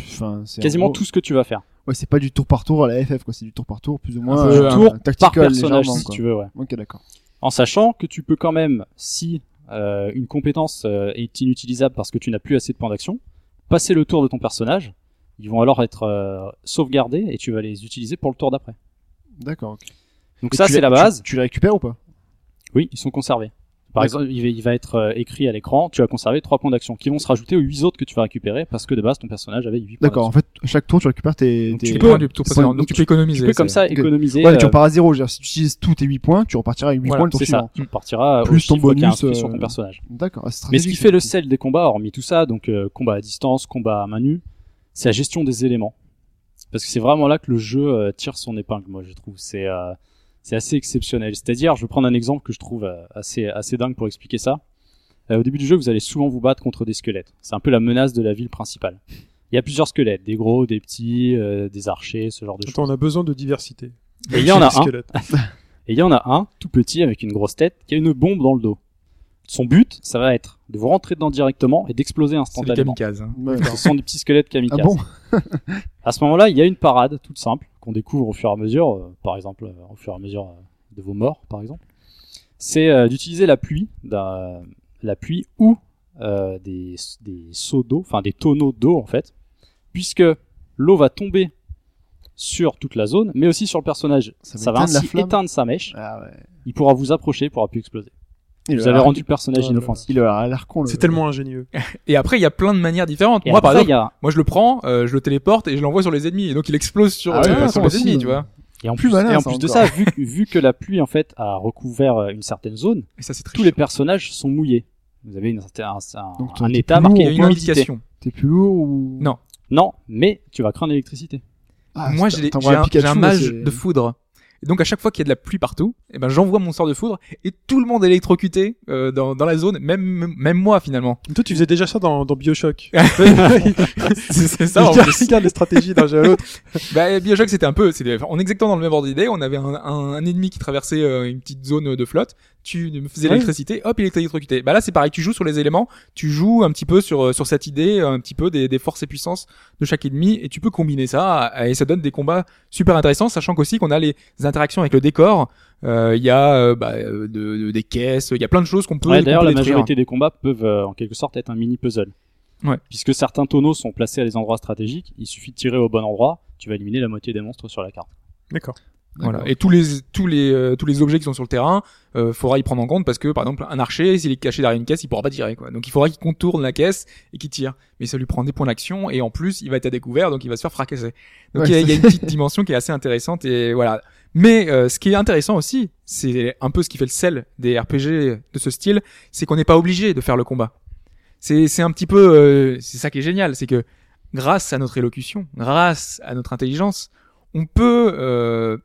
Quasiment gros- tout ce que tu vas faire. Ouais, c'est pas du tour par tour à la FF, quoi. C'est du tour par tour, plus ou moins. peu, euh, un tour par tactical, personnage légèrement, si quoi. tu veux, ouais. Ok, d'accord. En sachant que tu peux quand même, si euh, une compétence euh, est inutilisable parce que tu n'as plus assez de points d'action, passer le tour de ton personnage. Ils vont alors être euh, sauvegardés et tu vas les utiliser pour le tour d'après. D'accord. Donc Et ça c'est la base. Tu, tu les récupères ou pas? Oui, ils sont conservés. Par exemple, il va, il va être euh, écrit à l'écran, tu as conservé 3 points d'action qui vont se rajouter aux 8 autres que tu vas récupérer parce que de base ton personnage avait 8 points D'accord. En fait, chaque tour, tu récupères tes. Donc tes- tu peux, peux- du tour c'est précédent. pas- donc tu peux économiser. Tu peux comme c'est- ça économiser. Ouais, mais tu euh, repars à zéro. je veux dire, Si tu utilises tous tes 8 points, tu repartiras à 8 voilà, points le tour c'est ça. suivant. Tu partiras Plus au ton bonus, sur euh, ton personnage. D'accord. c'est Mais ce qui fait le sel des combats, hormis tout ça, donc euh, combat à distance, combat à main nue, c'est la gestion des éléments. Parce que c'est vraiment là que le jeu euh, tire son épingle, moi je trouve. C'est euh, c'est assez exceptionnel. C'est-à-dire, je vais prendre un exemple que je trouve euh, assez assez dingue pour expliquer ça. Euh, au début du jeu, vous allez souvent vous battre contre des squelettes. C'est un peu la menace de la ville principale. Il y a plusieurs squelettes, des gros, des petits, euh, des archers, ce genre de choses. on a besoin de diversité. Et il y en a un. Et il y en a un, tout petit, avec une grosse tête, qui a une bombe dans le dos. Son but, ça va être de vous rentrer dedans directement et d'exploser C'est les instantanément. kamikazes. hein. Ouais, Ce sont des petits squelettes Ah kamikazes. bon À ce moment-là, il y a une parade toute simple qu'on découvre au fur et à mesure, euh, par exemple euh, au fur et à mesure euh, de vos morts, par exemple. C'est euh, d'utiliser la pluie, la pluie ou euh, des, des seaux d'eau, enfin des tonneaux d'eau en fait, puisque l'eau va tomber sur toute la zone, mais aussi sur le personnage. Ça va Ça va éteindre la ainsi flamme éteindre sa mèche. Ah ouais. Il pourra vous approcher, il pourra plus exploser. Il Vous a avez l'air- rendu le personnage Oh inoffensif. Il a l'air con. C'est tellement ingénieux. Et après, il y a plein de manières différentes. Et moi, par exemple, a moi, je le prends, euh, je le téléporte et je l'envoie sur les ennemis. Et donc, il explose sur, Ah ouais, euh, ah, sur les ennemis, euh. tu vois. et en plus plus, malin, et en ça, plus de ça, vu, que- vu que la pluie en fait a recouvert euh, une certaine zone, Et ça, tous les personnages sont mouillés. Vous avez une, un, un, Donc, un t'es état plus marqué Il y a une indication. T'es plus lourd ou? Non. Non, mais tu vas craindre l'électricité. Ah, Moi, j'ai un, mage de foudre. Et donc, à chaque fois qu'il y a de la pluie partout, eh ben, j'envoie mon sort de foudre et tout le monde est électrocuté euh, dans, dans la zone, même, même moi, finalement. Toi, tu faisais déjà ça dans, dans Bioshock. c'est ça, en regarde, plus. regarde les stratégies d'un jeu à l'autre. Bah, Bioshock, c'était un peu, c'était, est exactement dans le même ordre d'idée. On avait un, un, un ennemi qui traversait euh, une petite zone de flotte. Tu me faisais Ouais. l'électricité, hop, il est électrocuté. Bah là, c'est pareil. Tu joues sur les éléments. Tu joues un petit peu sur euh, sur cette idée, un petit peu des, des forces et puissances de chaque ennemi, et tu peux combiner ça et ça donne des combats super intéressants, sachant qu'aussi qu'on a les interactions avec le décor. Euh, Il y a euh, bah, euh, de, de- des caisses, il y a plein de choses qu'on peut. Ouais, D'ailleurs, la majorité des combats peuvent euh, en quelque sorte être un mini puzzle. Ouais. Puisque certains tonneaux sont placés à des endroits stratégiques, il suffit de tirer au bon endroit, tu vas éliminer la moitié des monstres sur la carte. D'accord. Voilà. Et tous les tous les euh, tous les objets qui sont sur le terrain, euh, faudra y prendre en compte parce que par exemple un archer, s'il est caché derrière une caisse, il pourra pas tirer quoi. Donc il faudra qu'il contourne la caisse et qu'il tire. Mais ça lui prend des points d'action et en plus il va être à découvert donc il va se faire fracasser. Donc Ouais, il y, a- il y a c'est- une petite dimension qui est assez intéressante et voilà. Mais euh, ce qui est intéressant aussi, c'est un peu ce qui fait le sel des RPG de ce style, c'est qu'on n'est pas obligé de faire le combat. C'est c'est un petit peu euh, c'est ça qui est génial, c'est que grâce à notre élocution, grâce à notre intelligence, on peut euh,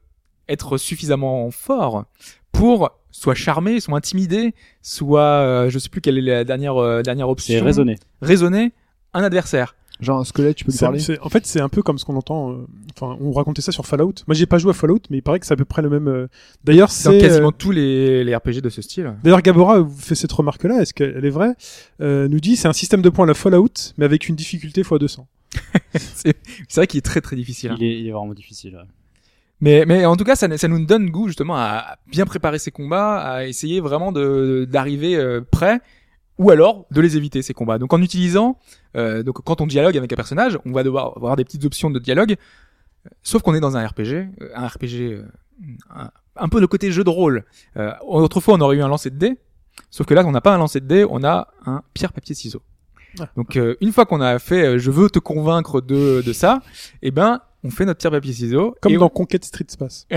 être suffisamment fort pour soit charmer, soit intimider, soit euh, je sais plus quelle est la dernière euh, dernière option. C'est raisonné. Raisonner un adversaire. Genre un squelette, tu peux lui parler. en fait, c'est un peu comme ce qu'on entend. euh, Enfin, on racontait ça sur Fallout. Moi, j'ai pas joué à Fallout, mais il paraît que c'est à peu près le même. euh, D'ailleurs, Dans c'est. quasiment euh, tous les, les RPG de ce style. D'ailleurs, Gabora fait cette remarque-là. Est-ce qu'elle est vraie? Euh, Nous dit, c'est un système de points à la Fallout, mais avec une difficulté x 200. c'est c'est vrai qu'il est très très difficile. hein. Il, est, il est vraiment difficile. ouais. Mais, mais en tout cas, ça, ça nous donne goût justement à bien préparer ces combats, à essayer vraiment de d'arriver euh, prêt, ou alors de les éviter ces combats. Donc en utilisant, euh, donc quand on dialogue avec un personnage, on va devoir avoir des petites options de dialogue. Sauf qu'on est dans un RPG, euh, un RPG euh, un, un peu le côté jeu de rôle. Euh, autrefois, on aurait eu un lancer de dés, sauf que là, on n'a pas un lancer de dés, on a un pierre papier ciseaux. Donc euh, une fois qu'on a fait, euh, je veux te convaincre de de ça, eh ben on fait notre pierre papier ciseaux. Comme dans Conquête Street Space.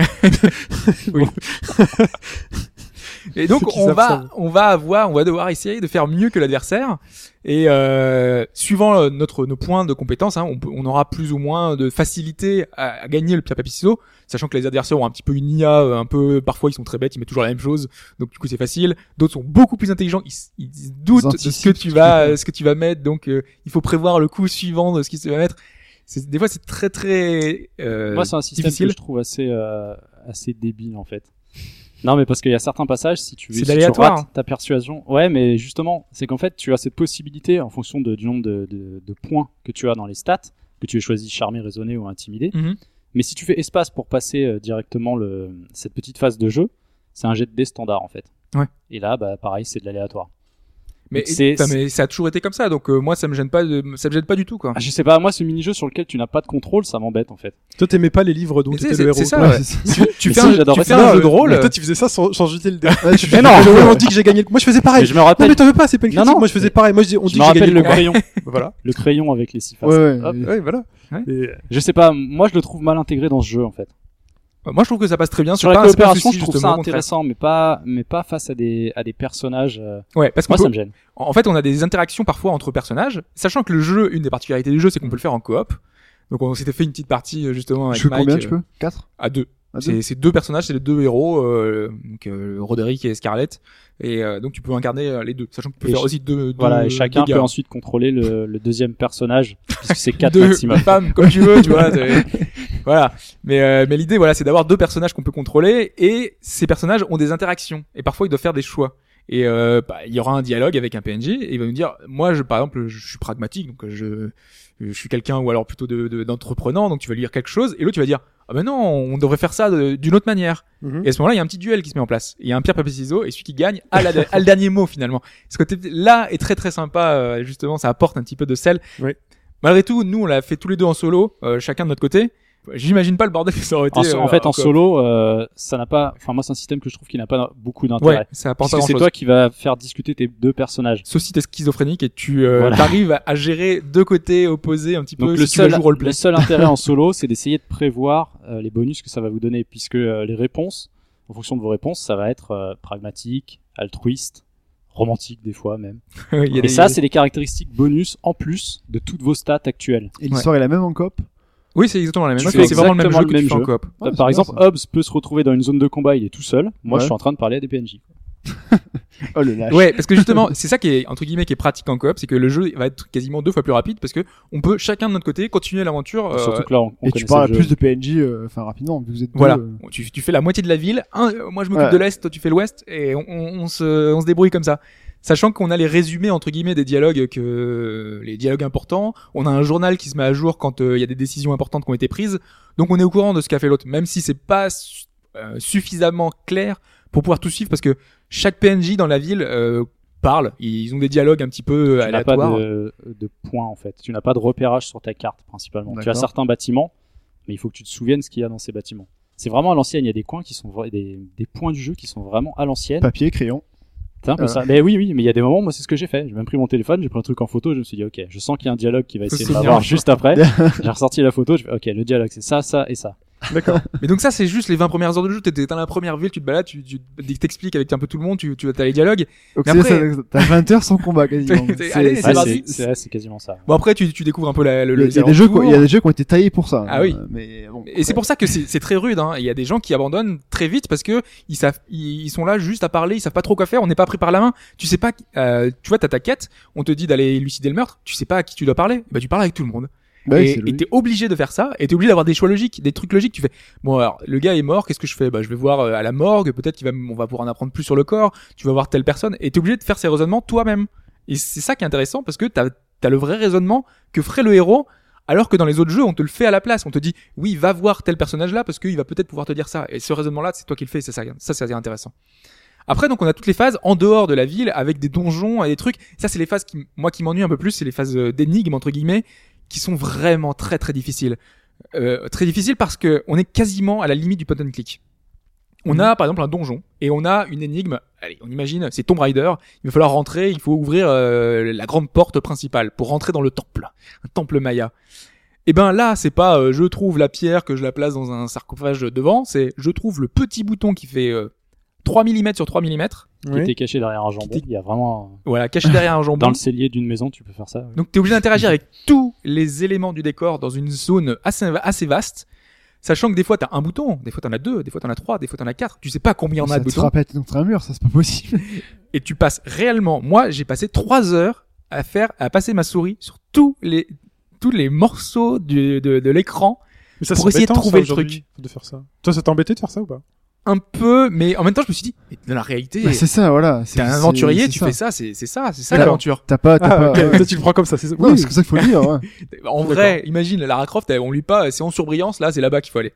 Et donc on va on va avoir on va devoir essayer de faire mieux que l'adversaire. Et euh, suivant euh, notre nos points de compétence hein, on, peut- on aura plus ou moins de facilité à, à gagner le pierre papier ciseaux sachant que les adversaires ont un petit peu une IA euh, un peu parfois ils sont très bêtes ils mettent toujours la même chose. Donc du coup c'est facile. D'autres sont beaucoup plus intelligents. Ils, ils doutent Ils de ce que tu vas euh, ce que tu vas mettre. Donc euh, il faut prévoir le coup suivant de ce qui se va mettre des fois c'est très très euh, Moi, c'est un système difficile. que je trouve assez, euh, assez débile en fait. Non, mais parce qu'il y a certains passages, si tu, C'est si tu rates hein. ta persuasion, ouais, mais justement, c'est qu'en fait, tu as cette possibilité en fonction de- du nombre de, de, de points que tu as dans les stats que tu aies choisi charmer, raisonner ou intimider. Mhm. Mais si tu fais espace pour passer euh, directement le, cette petite phase de jeu, c'est un jet de dés standard en fait. Ouais. Et là, bah, pareil, c'est de l'aléatoire. Mais, Donc mais ça a toujours été comme ça, donc euh, moi ça me gêne pas, de- ça me gêne pas du tout quoi. Ah, je sais pas, moi, ce mini-jeu sur lequel tu n'as pas de contrôle, ça m'embête en fait. Toi, t'aimais pas les livres dont Mais t'étais le héros. c'est ça, ouais. Tu, tu fais si, un, tu fais ça. un jeu de rôle. Mais toi, tu faisais ça sans, sans jeter le dé. Je Mais non, on dit que j'ai gagné. le- Moi, je faisais pareil. Mais je me Non, rappelle, mais t'en veux pas, c'est pas une Non, critique. non. Moi, je faisais pareil. Moi, je dis, on dit que j'ai gagné le crayon, Voilà. le crayon avec les six faces. Ouais, voilà. Je sais pas, moi, je le trouve mal intégré dans ce jeu en fait. Moi je trouve que ça passe très bien. Sur la pas pas un coopération, souci, je trouve ça intéressant, mais pas, mais pas face à des, à des personnages. euh, Ouais, parce qu'on Moi, peut- ça me gêne. En fait, on a des interactions parfois entre personnages, sachant que le jeu, une des particularités du jeu, c'est qu'on peut le faire en coop. Donc on s'était fait une petite partie euh, justement avec Je Mike combien euh, tu peux? 4 à deux. C'est c'est deux personnages, c'est les deux héros, euh, donc euh, Roderick et Scarlett, et euh, donc tu peux incarner euh, les deux, sachant que tu peux Et faire aussi deux. deux Voilà, et chacun peut ensuite contrôler le, le deuxième personnage, puisque c'est quatre deux maximum. femmes comme tu veux, tu vois. voilà. Mais euh, mais l'idée voilà, c'est d'avoir deux personnages qu'on peut contrôler et ces personnages ont des interactions et parfois ils doivent faire des choix. Et euh, bah, il y aura un dialogue avec un PNJ et il va nous dire moi je par exemple je suis pragmatique donc je je suis quelqu'un ou alors plutôt de de- d'entreprenant donc tu vas lui dire quelque chose et l'autre tu vas dire ah ben non on devrait faire ça de- d'une autre manière Mhm. et à ce moment-là il y a un petit duel qui se met en place il y a un pierre papier ciseaux et celui qui gagne a, la, a le dernier mot finalement ce côté là est très très sympa euh, justement ça apporte un petit peu de sel Oui. malgré tout nous on l'a fait tous les deux en solo euh, chacun de notre côté j'imagine pas le bordel que ça aurait été En, so- euh, en fait, en solo, euh, ça n'a pas. Enfin, moi, c'est un système que je trouve qui n'a pas beaucoup d'intérêt. ouais Puisque grand c'est toi qui vas faire discuter tes deux personnages. sauf si t'es schizophrénique et tu euh, Voilà. arrives à, gérer deux côtés opposés un petit peu Donc si le tu vas seul, le seul intérêt en solo, c'est d'essayer de prévoir euh, les bonus que ça va vous donner, puisque euh, les réponses, en fonction de vos réponses, ça va être euh, pragmatique, altruiste, romantique des fois même. Et des- ça, c'est les caractéristiques bonus en plus de toutes vos stats actuelles. Et l'histoire est la même en coop oui c'est exactement la même chose c'est vraiment le même jeu que le tu même fais en coop Ouais, Euh, Par exemple, ça. Hobbs peut se retrouver dans une zone de combat, il est tout seul. Moi, Ouais. je suis en train de parler à des PNJ. Oh le lâche. Ouais, parce que justement, c'est ça qui est entre guillemets qui est pratique en coop, c'est que le jeu va être quasiment deux fois plus rapide parce que on peut chacun de notre côté continuer l'aventure. euh, Surtout que là, on, on Et tu parles à plus de PNJ, euh, enfin rapidement, vu que vous êtes deux, voilà, euh, tu, tu fais la moitié de la ville. Un, euh, moi je m'occupe Ouais. de l'est, toi tu fais l'ouest, et on, on, on se, on se débrouille comme ça. Sachant qu'on a les résumés entre guillemets des dialogues que les dialogues importants, on a un journal qui se met à jour quand euh, il y a des décisions importantes qui ont été prises, donc on est au courant de ce qu'a fait l'autre, même si c'est pas euh, suffisamment clair pour pouvoir tout suivre, parce que chaque PNJ dans la ville euh, parle, ils ont des dialogues un petit peu tu n'as pas aléatoires. de, de points en fait. Tu n'as pas de repérage sur ta carte principalement. Tu as certains bâtiments, mais il faut que tu te souviennes ce qu'il y a dans ces bâtiments. C'est vraiment à l'ancienne. Il y a des coins qui sont des, des points du jeu qui sont vraiment à l'ancienne. papier, crayon. C'est un peu Euh. ça. Mais oui, oui, mais il y a des moments, moi, c'est ce que j'ai fait. J'ai même pris mon téléphone, j'ai pris un truc en photo, je me suis dit, ok, je sens qu'il y a un dialogue qui va essayer de m'avoir juste après. j'ai ressorti la photo, je fais, ok, le dialogue, c'est ça, ça et ça. D'accord. Mais donc ça c'est juste les 20 premières heures de jeu, t'es dans la première ville, tu te balades, tu tu t'expliques avec un peu tout le monde, tu tu as les dialogues. Donc Mais après- t'as 20 heures sans combat quasiment. C'est- C'est- allez, c'est- c'est quasiment ça. Bon après tu tu découvres un peu la, le, Il y a, les il y a des jeux, il y a des jeux qui ont été taillés pour ça. Ah oui. euh, Mais bon. Et c'est pour ça que c'est c'est très rude. Hein. Il y a des gens qui abandonnent très vite parce que ils savent, ils, ils sont là juste à parler, ils savent pas trop quoi faire. On n'est pas pris par la main. Tu sais pas. euh, tu vois, t'as ta quête. On te dit d'aller élucider le meurtre. Tu sais pas à qui tu dois parler. Bah tu parles avec tout le monde. Bah et t'es obligé de faire ça. Et t'es obligé d'avoir des choix logiques, des trucs logiques. Tu fais bon alors le gars est mort. Qu'est-ce que je fais? Bah je vais voir euh, à la morgue. Peut-être qu'il va, m- on va pouvoir en apprendre plus sur le corps. Tu vas voir telle personne. Et t'es obligé de faire ces raisonnements toi-même. Et c'est ça qui est intéressant parce que t'as as le vrai raisonnement que ferait le héros. Alors que dans les autres jeux, on te le fait à la place. On te dit, oui, va voir tel personnage là parce qu'il va peut-être pouvoir te dire ça. Et ce raisonnement-là, c'est toi qui le fais. C'est ça, ça, c'est intéressant. Après, donc, on a toutes les phases en dehors de la ville avec des donjons et des trucs. Ça, c'est les phases qui, moi, qui m'ennuient un peu plus. C'est les phases euh, d'énigmes entre guillemets qui sont vraiment très très difficiles. Euh, très difficiles parce que on est quasiment à la limite du point and click. On a par exemple un donjon et on a une énigme. Allez, on imagine, c'est Tomb Raider. Il va falloir rentrer, il faut ouvrir euh, la grande porte principale pour rentrer dans le temple, un temple maya. Et ben là, c'est pas euh, je trouve la pierre que je la place dans un sarcophage devant, c'est je trouve le petit bouton qui fait euh, 3 mm sur 3 mm, Qui Oui. était caché derrière un jambon. Il y a vraiment, voilà, caché derrière un jambon. dans le cellier d'une maison, tu peux faire ça. Donc t'es obligé d'interagir avec tous les éléments du décor dans une zone assez, assez vaste, sachant que des fois t'as un bouton, des fois t'en as deux, des fois t'en as trois, des fois t'en as quatre, tu sais pas combien on a ça de te boutons, frappe contre un mur, ça c'est pas possible. et tu passes réellement, moi j'ai passé trois heures à faire, à passer ma souris sur tous les, tous les morceaux du, de, de l'écran. Mais ça Pour essayer de trouver ça, le truc. De faire ça. Toi, ça t'embêtait de faire ça ou pas? Un peu, mais en même temps, je me suis dit, mais dans la réalité, Bah, c'est ça, voilà. t'es un aventurier, tu fais ça, c'est c'est ça, c'est ça l'aventure. T'as pas, t'as Ah, pas. ok, ouais. toi, tu le prends comme ça. c'est Oui. comme ça qu'il faut le dire, ouais. En vrai, imagine Lara Croft, on lui pas, c'est en surbrillance, là, c'est là-bas qu'il faut aller.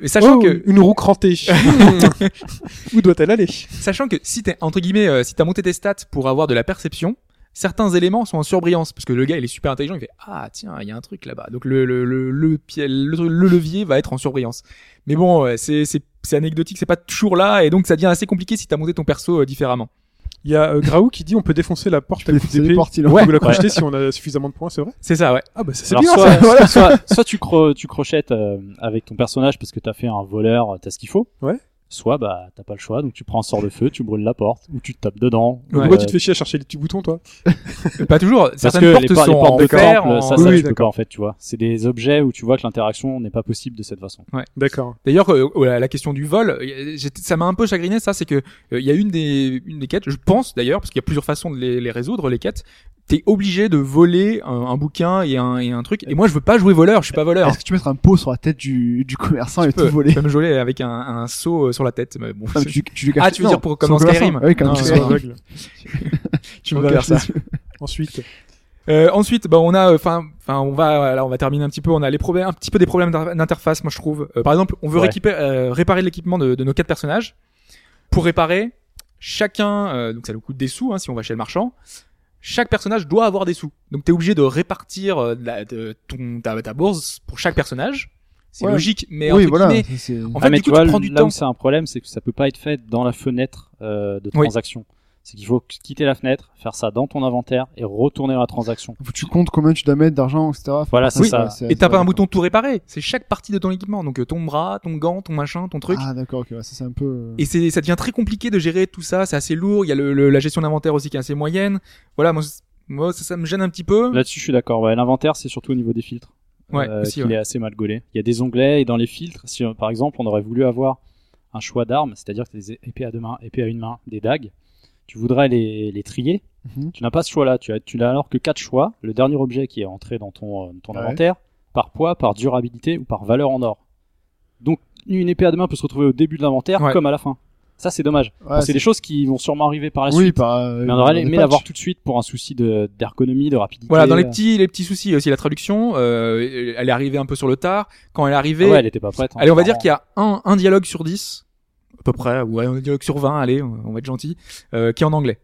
Mais sachant Oh, que, une roue crantée. Où doit-elle aller? Sachant que si t'es entre guillemets, euh, si t'as monté tes stats pour avoir de la perception, certains éléments sont en surbrillance parce que le gars il est super intelligent, il fait ah tiens il y a un truc là-bas, donc le le le le, pied- le, le levier va être en surbrillance. Mais bon, euh, c'est c'est c'est anecdotique, c'est pas toujours là et donc ça devient assez compliqué si t'as monté ton perso euh, différemment. Il y a euh, Graou qui dit on peut défoncer la porte à coup C'est d'épée des portes, il en- ou la crocheter si on a suffisamment de points, c'est vrai C'est ça, ouais. Ah bah ça, c'est bien soit, ça. Voilà. soit, soit tu, cro- tu crochettes euh, avec ton personnage parce que t'as fait un voleur, t'as ce qu'il faut. Ouais. Soit bah t'as pas le choix, donc tu prends un sort de feu, tu brûles la porte ou tu te tapes dedans. Mais ou, Pourquoi euh, tu te fais chier à chercher les petits boutons toi Pas toujours. Parce Certaines que portes les, por- les sont portes en de fer, temple, en- ça, ça oui, tu peux pas en fait, tu vois. C'est des objets où tu vois que l'interaction n'est pas possible de cette façon. D'accord. D'ailleurs, euh, la la question du vol, ça m'a un peu chagriné. Ça, c'est que euh, il y a une des une des quêtes, je pense d'ailleurs, parce qu'il y a plusieurs façons de les, les résoudre les quêtes. T'es obligé de voler un, un bouquin et un, et un truc. Et moi, je veux pas jouer voleur. Je suis pas voleur. Est-ce que tu peux mettre un pot sur la tête du, du commerçant et Tu peux, tout voler tu peux me jouer avec un, un seau euh, sur la tête. Mais bon, Ah, tu, tu lui Ah, caches- tu veux non, dire pour- comme dans. Skyrim Oui, Skyrim. aveugles. tu va faire ça. Ensuite, Euh, ensuite, bah, on a, enfin, enfin, on va, on va terminer un petit peu. On a les problèmes, un petit peu des problèmes d'inter- d'interface, moi je trouve. Euh, par exemple, on veut Ouais. euh, réparer l'équipement de, de nos quatre personnages. Pour réparer, chacun, euh, donc ça nous coûte des sous, hein, si on va chez le marchand. Chaque personnage doit avoir des sous. Donc t'es obligé de répartir euh, de la- de ton, ta, ta bourse pour chaque personnage. C'est Ouais. logique, mais Oui, voilà. guillemets, en Ah, fait, mais du tu coup, vois, tu prends du là temps. où c'est un problème, c'est que ça peut pas être fait dans la fenêtre euh, de Oui. transaction. C'est qu'il faut quitter la fenêtre, faire ça dans ton inventaire et retourner dans la transaction. Faut que tu comptes combien tu dois mettre d'argent, etc. Voilà, c'est ça. c'est- Et t'as pas un bouton tout réparer. C'est chaque partie de ton équipement. Donc euh, ton bras, ton gant, ton machin, ton truc. Ah, d'accord, ok, ouais, ça c'est un peu. euh, Et c'est, ça devient très compliqué de gérer tout ça. C'est assez lourd. Il y a le, le- la gestion d'inventaire aussi qui est assez moyenne. Voilà, moi, moi ça, ça me gêne un petit peu. Là-dessus, je suis d'accord. Ouais, l'inventaire, c'est surtout au niveau des filtres. Ouais, euh, aussi, qu'il ouais. est assez mal gaulé. Il y a des onglets et dans les filtres, si par exemple on aurait voulu avoir un choix d'armes, c'est-à-dire que des épées à deux mains, épées à une main, des dagues, tu voudrais les, les trier. Mhm. Tu n'as pas ce choix-là. Tu as, tu n'as alors que quatre choix. Le dernier objet qui est entré dans ton, euh, ton Ouais. inventaire, par poids, par durabilité ou par valeur en or. Donc une épée à deux mains peut se retrouver au début de l'inventaire Ouais. comme à la fin. Ça, c'est dommage. ouais, Bon, c'est des choses qui vont sûrement arriver par la Oui, suite. par. euh, Mais on aurait aimé l'avoir tout de suite pour un souci de d'ergonomie, de rapidité. Voilà, dans les euh. petits, les petits soucis aussi, la traduction, euh, elle est arrivée un peu sur le tard. Quand elle est arrivée, Ah ouais, elle était pas prête. hein, allez, on va dire qu'il y a un, un dialogue sur 10, à peu près, ou un dialogue sur 20, allez, on va être gentil, euh, qui est en anglais.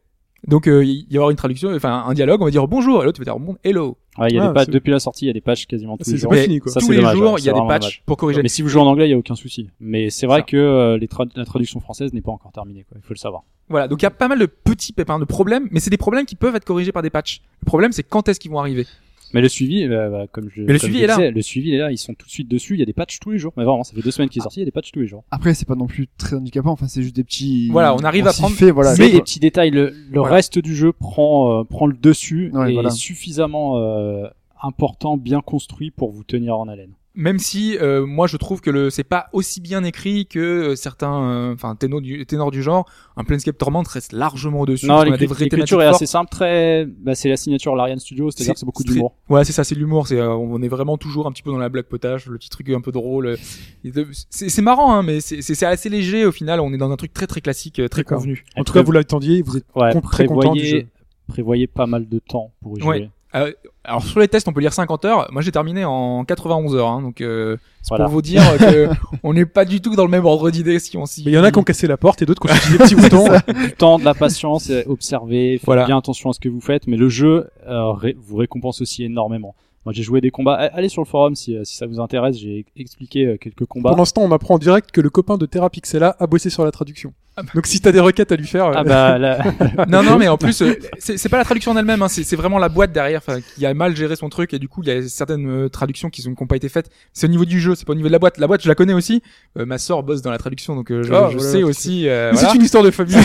Donc, euh, il y y avoir une traduction, enfin, un dialogue, on va dire bonjour, et l'autre va dire bon, hello. Ouais, il y a Ah, des patchs depuis la sortie, il y a des patchs quasiment tous c'est- les jours. fini, quoi. Ça, Tous les dommage, jours, ouais, il y a des patchs dommage. pour corriger. Mais si vous jouez en anglais, il y a aucun souci. Mais c'est vrai Ça. que euh, les tra- la traduction française n'est pas encore terminée, quoi. Il faut le savoir. Voilà, donc il y a pas mal de petits pépins, de problèmes, mais c'est des problèmes qui peuvent être corrigés par des patchs. Le problème, c'est quand est-ce qu'ils vont arriver. Mais le suivi, euh, bah, comme je, Mais le comme suivi je est là. disais, Le suivi est là. Ils sont tout de suite dessus. Il y a des patchs tous les jours. Mais vraiment, ça fait deux semaines qu'il est sorti. Il y a des patchs tous les jours. Après, c'est pas non plus très handicapant. Enfin, c'est juste des petits. Voilà, on arrive à s'y prendre- Fait, voilà. c'est Mais- des petits détails. Le, le Voilà. reste du jeu prend euh, prend le dessus Ouais, et voilà. est suffisamment euh, important, bien construit pour vous tenir en haleine. Même si euh, moi je trouve que le c'est pas aussi bien écrit que euh, certains euh, enfin ténors du ténors du genre, un Planescape Torment reste largement au-dessus. Non, l'écriture est assez simple, très. Bah, c'est la signature Larian Studio, c'est-à-dire que c'est beaucoup très- d'humour. Ouais, c'est ça, c'est de l'humour. C'est, euh, on est vraiment toujours un petit peu dans la blague potage, le petit truc un peu drôle. euh, de- C'est, c'est marrant, hein, mais c'est, assez léger au final. On est dans un truc très très classique, euh, très D'accord. convenu. En tout cas, vous l'attendiez, vous êtes Ouais, très content du jeu. prévoyez, pas mal de temps pour y Ouais. Euh, alors sur les tests, on peut lire 50 heures. Moi, j'ai terminé en 91 heures, hein, donc euh, c'est Voilà. pour vous dire que on n'est pas du tout dans le même ordre d'idée si on s'y. Mais il y en a qui ont cassé la porte et d'autres qui ont utilisé des petits boutons. du temps, de la patience, observer, faites Voilà. bien attention à ce que vous faites, mais le jeu euh, ré- vous récompense aussi énormément. Moi, j'ai joué des combats. Allez sur le forum si, euh, si ça vous intéresse. J'ai expliqué euh, quelques combats. Pendant ce temps, on apprend en direct que le copain de Terrapixela a bossé sur la traduction. Donc si t'as des requêtes à lui faire, euh, Ah bah là, non, non, mais en plus, euh, c'est, pas la traduction en elle-même. Hein, c'est, vraiment la boîte derrière, enfin, qui a mal géré son truc et du coup, il y a certaines euh, traductions qui sont qui ont pas été faites. C'est au niveau du jeu, c'est pas au niveau de la boîte. La boîte, je la connais aussi. Euh, ma sœur bosse dans la traduction, donc euh, je, Ah, je voilà. sais aussi. euh, c'est une histoire de famille.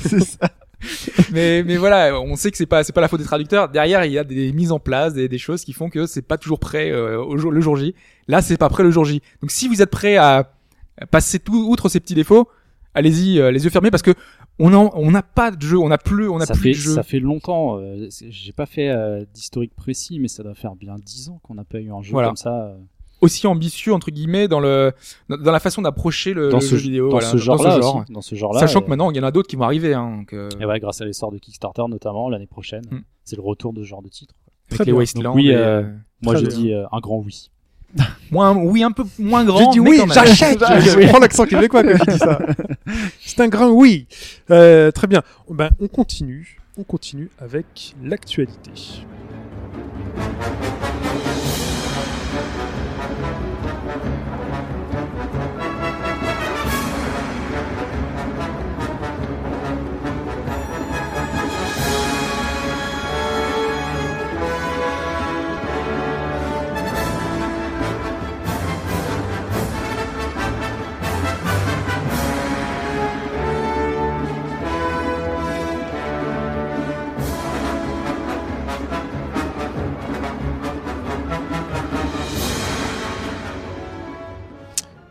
c'est ça. mais mais voilà, on sait que c'est pas c'est pas la faute des traducteurs. Derrière, il y a des mises en place, des, des choses qui font que c'est pas toujours prêt euh, au jour le jour J. Là, c'est pas prêt le jour J. Donc si vous êtes prêt à passer tout outre ces petits défauts, allez-y euh, les yeux fermés parce que on en, on n'a pas de jeu, on n'a plus on a ça plus fait de jeu. ça fait longtemps. euh, j'ai pas fait euh, d'historique précis, mais ça doit faire bien dix ans qu'on n'a pas eu un jeu Voilà. comme ça. Euh. aussi ambitieux entre guillemets dans le dans, dans la façon d'approcher le, dans le ce, jeu vidéo. dans voilà, ce genre-là genre. aussi, dans ce genre-là. Sachant euh, que maintenant il y en a d'autres qui vont arriver. Hein, donc, euh, et ouais, grâce à l'essor de Kickstarter notamment l'année prochaine, Mm. c'est le retour de ce genre de titre. avec Très les. Wasteland. Donc oui, euh, euh, Moi, je bien. dis euh, un grand oui. moins oui un peu moins grand. J'ai dit mais oui, j'achète. Je prends l'accent québécois quand je dis ça. C'est un grand oui. Euh, très bien. Ben, on continue. On continue avec l'actualité.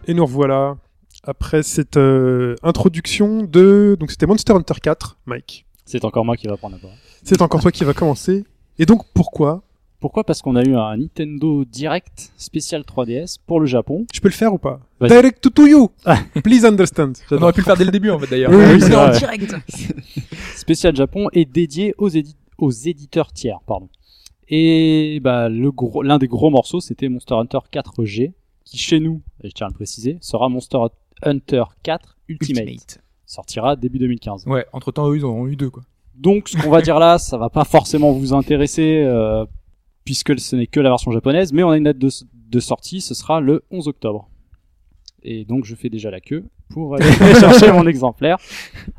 Et nous revoilà après cette euh, introduction de donc c'était Monster Hunter 4, Mike. C'est encore moi qui va prendre la parole. C'est encore toi qui va commencer. Et donc pourquoi? Pourquoi? Parce qu'on a eu un Nintendo Direct spécial 3DS pour le Japon. Je peux le faire ou pas? Vas-y. Direct to, to you. Please understand. On aurait pu le faire dès le début en fait d'ailleurs. Oui, c'est en direct. spécial Japon est dédié aux, édi- aux éditeurs tiers, pardon. Et bah le gros, l'un des gros morceaux, c'était Monster Hunter 4G, qui chez nous, et je tiens à le préciser, sera Monster Hunter 4 Ultimate. Ultimate. Sortira début 2015. Ouais. Entre temps eux ils en ont eu deux quoi. Donc ce qu'on va dire là, ça va pas forcément vous intéresser euh, puisque ce n'est que la version japonaise, mais on a une date de, de sortie, ce sera le 11 octobre. Et donc je fais déjà la queue pour aller chercher mon exemplaire.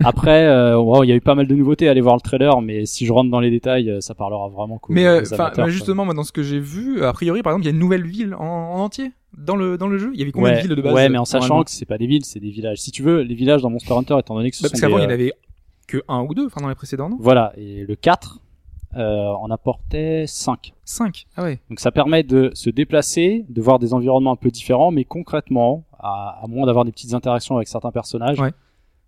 Après, euh, wow, il y a eu pas mal de nouveautés, allez voir le trailer, mais si je rentre dans les détails, euh, ça parlera vraiment qu'aux Mais euh, amateurs, justement moi dans ce que j'ai vu, a priori par exemple il y a une nouvelle ville en, en entier dans le dans le jeu. Il y avait combien ouais, de villes de base ouais, mais en sachant que c'est pas des villes, c'est des villages. Si tu veux, les villages dans Monster Hunter, étant donné que ce Bah, sont parce qu'avant il y en avait que un ou deux, enfin dans les précédents non? Voilà, et le 4 euh, en apportait 5. 5 Ah ouais. Donc ça permet de se déplacer, de voir des environnements un peu différents, mais concrètement, à, à moins d'avoir des petites interactions avec certains personnages, Ouais.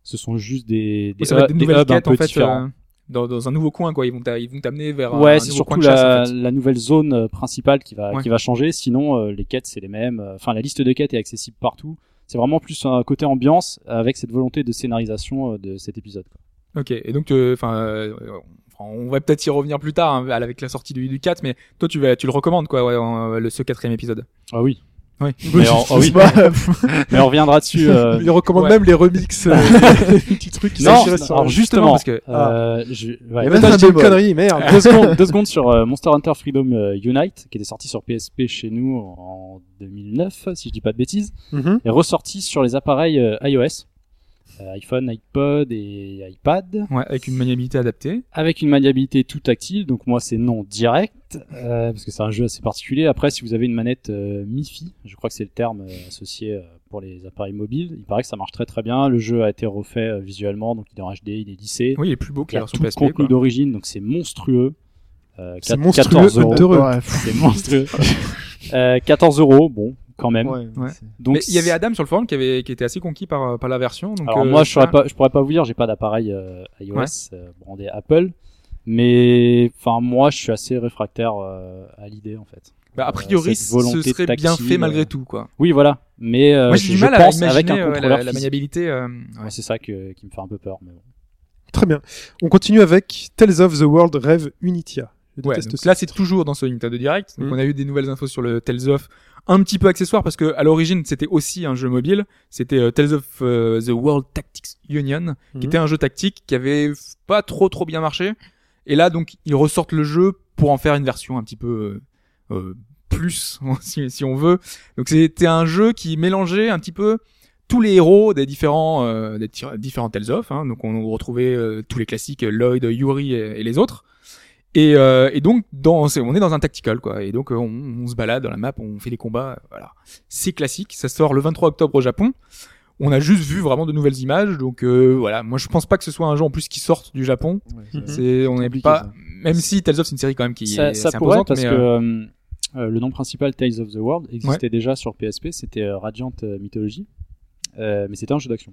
ce sont juste des, des, ça va être des nouvelles hubs un quêtes peu en fait différents. euh, dans, dans un nouveau coin quoi. Ils vont t'amener vers un- ouais, un c'est nouveau coin surtout de chasse, la, en fait. la nouvelle zone euh, principale qui va, Ouais. qui va changer. Sinon, euh, les quêtes, c'est les mêmes. Enfin, la liste de quêtes est accessible partout. C'est vraiment plus un côté ambiance avec cette volonté de scénarisation de cet épisode. quoi. Ok, et donc, enfin, euh, enfin, on va peut-être y revenir plus tard hein, avec la sortie du, du 4, mais toi, tu vas, tu le recommandes quoi, ouais, en- le, ce quatrième épisode. Ah oui. Oui. Mais, on, ah oui. Mais on reviendra dessus. euh, Il recommande Ouais. même les remixes, euh, les petits trucs qui Non, sur- alors justement, parce que euh, je- ouais. Il y avait Attends, un je une connerie, merde. deux, secondes, deux secondes sur euh, Monster Hunter Freedom euh, Unite, qui était sorti sur PSP chez nous en 2009, si je dis pas de bêtises, Mhm. est ressorti sur les appareils euh, iOS, euh, iPhone, iPod et iPad, ouais, avec une maniabilité adaptée. avec une maniabilité tout tactile. Donc moi c'est non direct, euh, parce que c'est un jeu assez particulier. Après, si vous avez une manette euh, MIFI, je crois que c'est le terme euh, associé euh, pour les appareils mobiles, il paraît que ça marche très très bien. Le jeu a été refait euh, visuellement, donc il est en HD, il est lissé. Oui, il est plus beau que Il la a version tout le PSP. contenu quoi. d'origine, donc c'est monstrueux. Euh, C'est 4- monstrueux, 14 euros. heureux. ouais, C'est monstrueux. euh, 14 euros, bon, quand même. ouais, Ouais. c'est- Donc, il y avait Adam sur le forum qui avait, qui était assez conquis par, par la version. Donc, alors euh, moi, je saurais ça- pas, je pourrais pas vous dire, j'ai pas d'appareil euh, iOS Ouais. euh, brandé Apple, mais enfin moi, je suis assez réfractaire euh, à l'idée en fait. Bah, a Euh, priori, ce serait bien fait malgré euh, tout, quoi. Oui, voilà. Mais euh, Moi, j'ai je, du je mal à pense avec imaginer un la, maniabilité. euh, ouais. Ouais, c'est ça que, qui me fait un peu peur. Mais bon. Très bien. On continue avec Tales of the World Rêve Unitia. Ouais, là c'est toujours dans ce Nintendo Direct. Donc Mhm. on a eu des nouvelles infos sur le Tales of, un petit peu accessoire parce que à l'origine c'était aussi un jeu mobile. C'était euh, Tales of euh, the World Tactics Union, qui Mhm. était un jeu tactique qui avait pas trop trop bien marché. Et là donc ils ressortent le jeu pour en faire une version un petit peu euh, euh, plus si, si on veut. Donc c'était un jeu qui mélangeait un petit peu tous les héros des différents euh, des différents Tales of. Hein. Donc on retrouvait euh, tous les classiques Lloyd, Yuri et, et les autres. Et, euh, et donc dans, c'est- on est dans un tactical quoi. Et donc euh, on, on se balade dans la map, on fait des combats. Voilà, c'est classique. Ça sort le 23 octobre au Japon. On a juste vu vraiment de nouvelles images. Donc euh, voilà, moi je pense pas que ce soit un jeu en plus qui sorte du Japon. ouais, Mhm. C'est on n'est pas, ça. même si Tales of c'est une série quand même qui ça, est ça assez pourrait imposante, parce mais, que euh, euh, euh, le nom principal Tales of the World existait déjà sur PSP, c'était euh, Radiant euh, Mythology, euh, mais c'était un jeu d'action.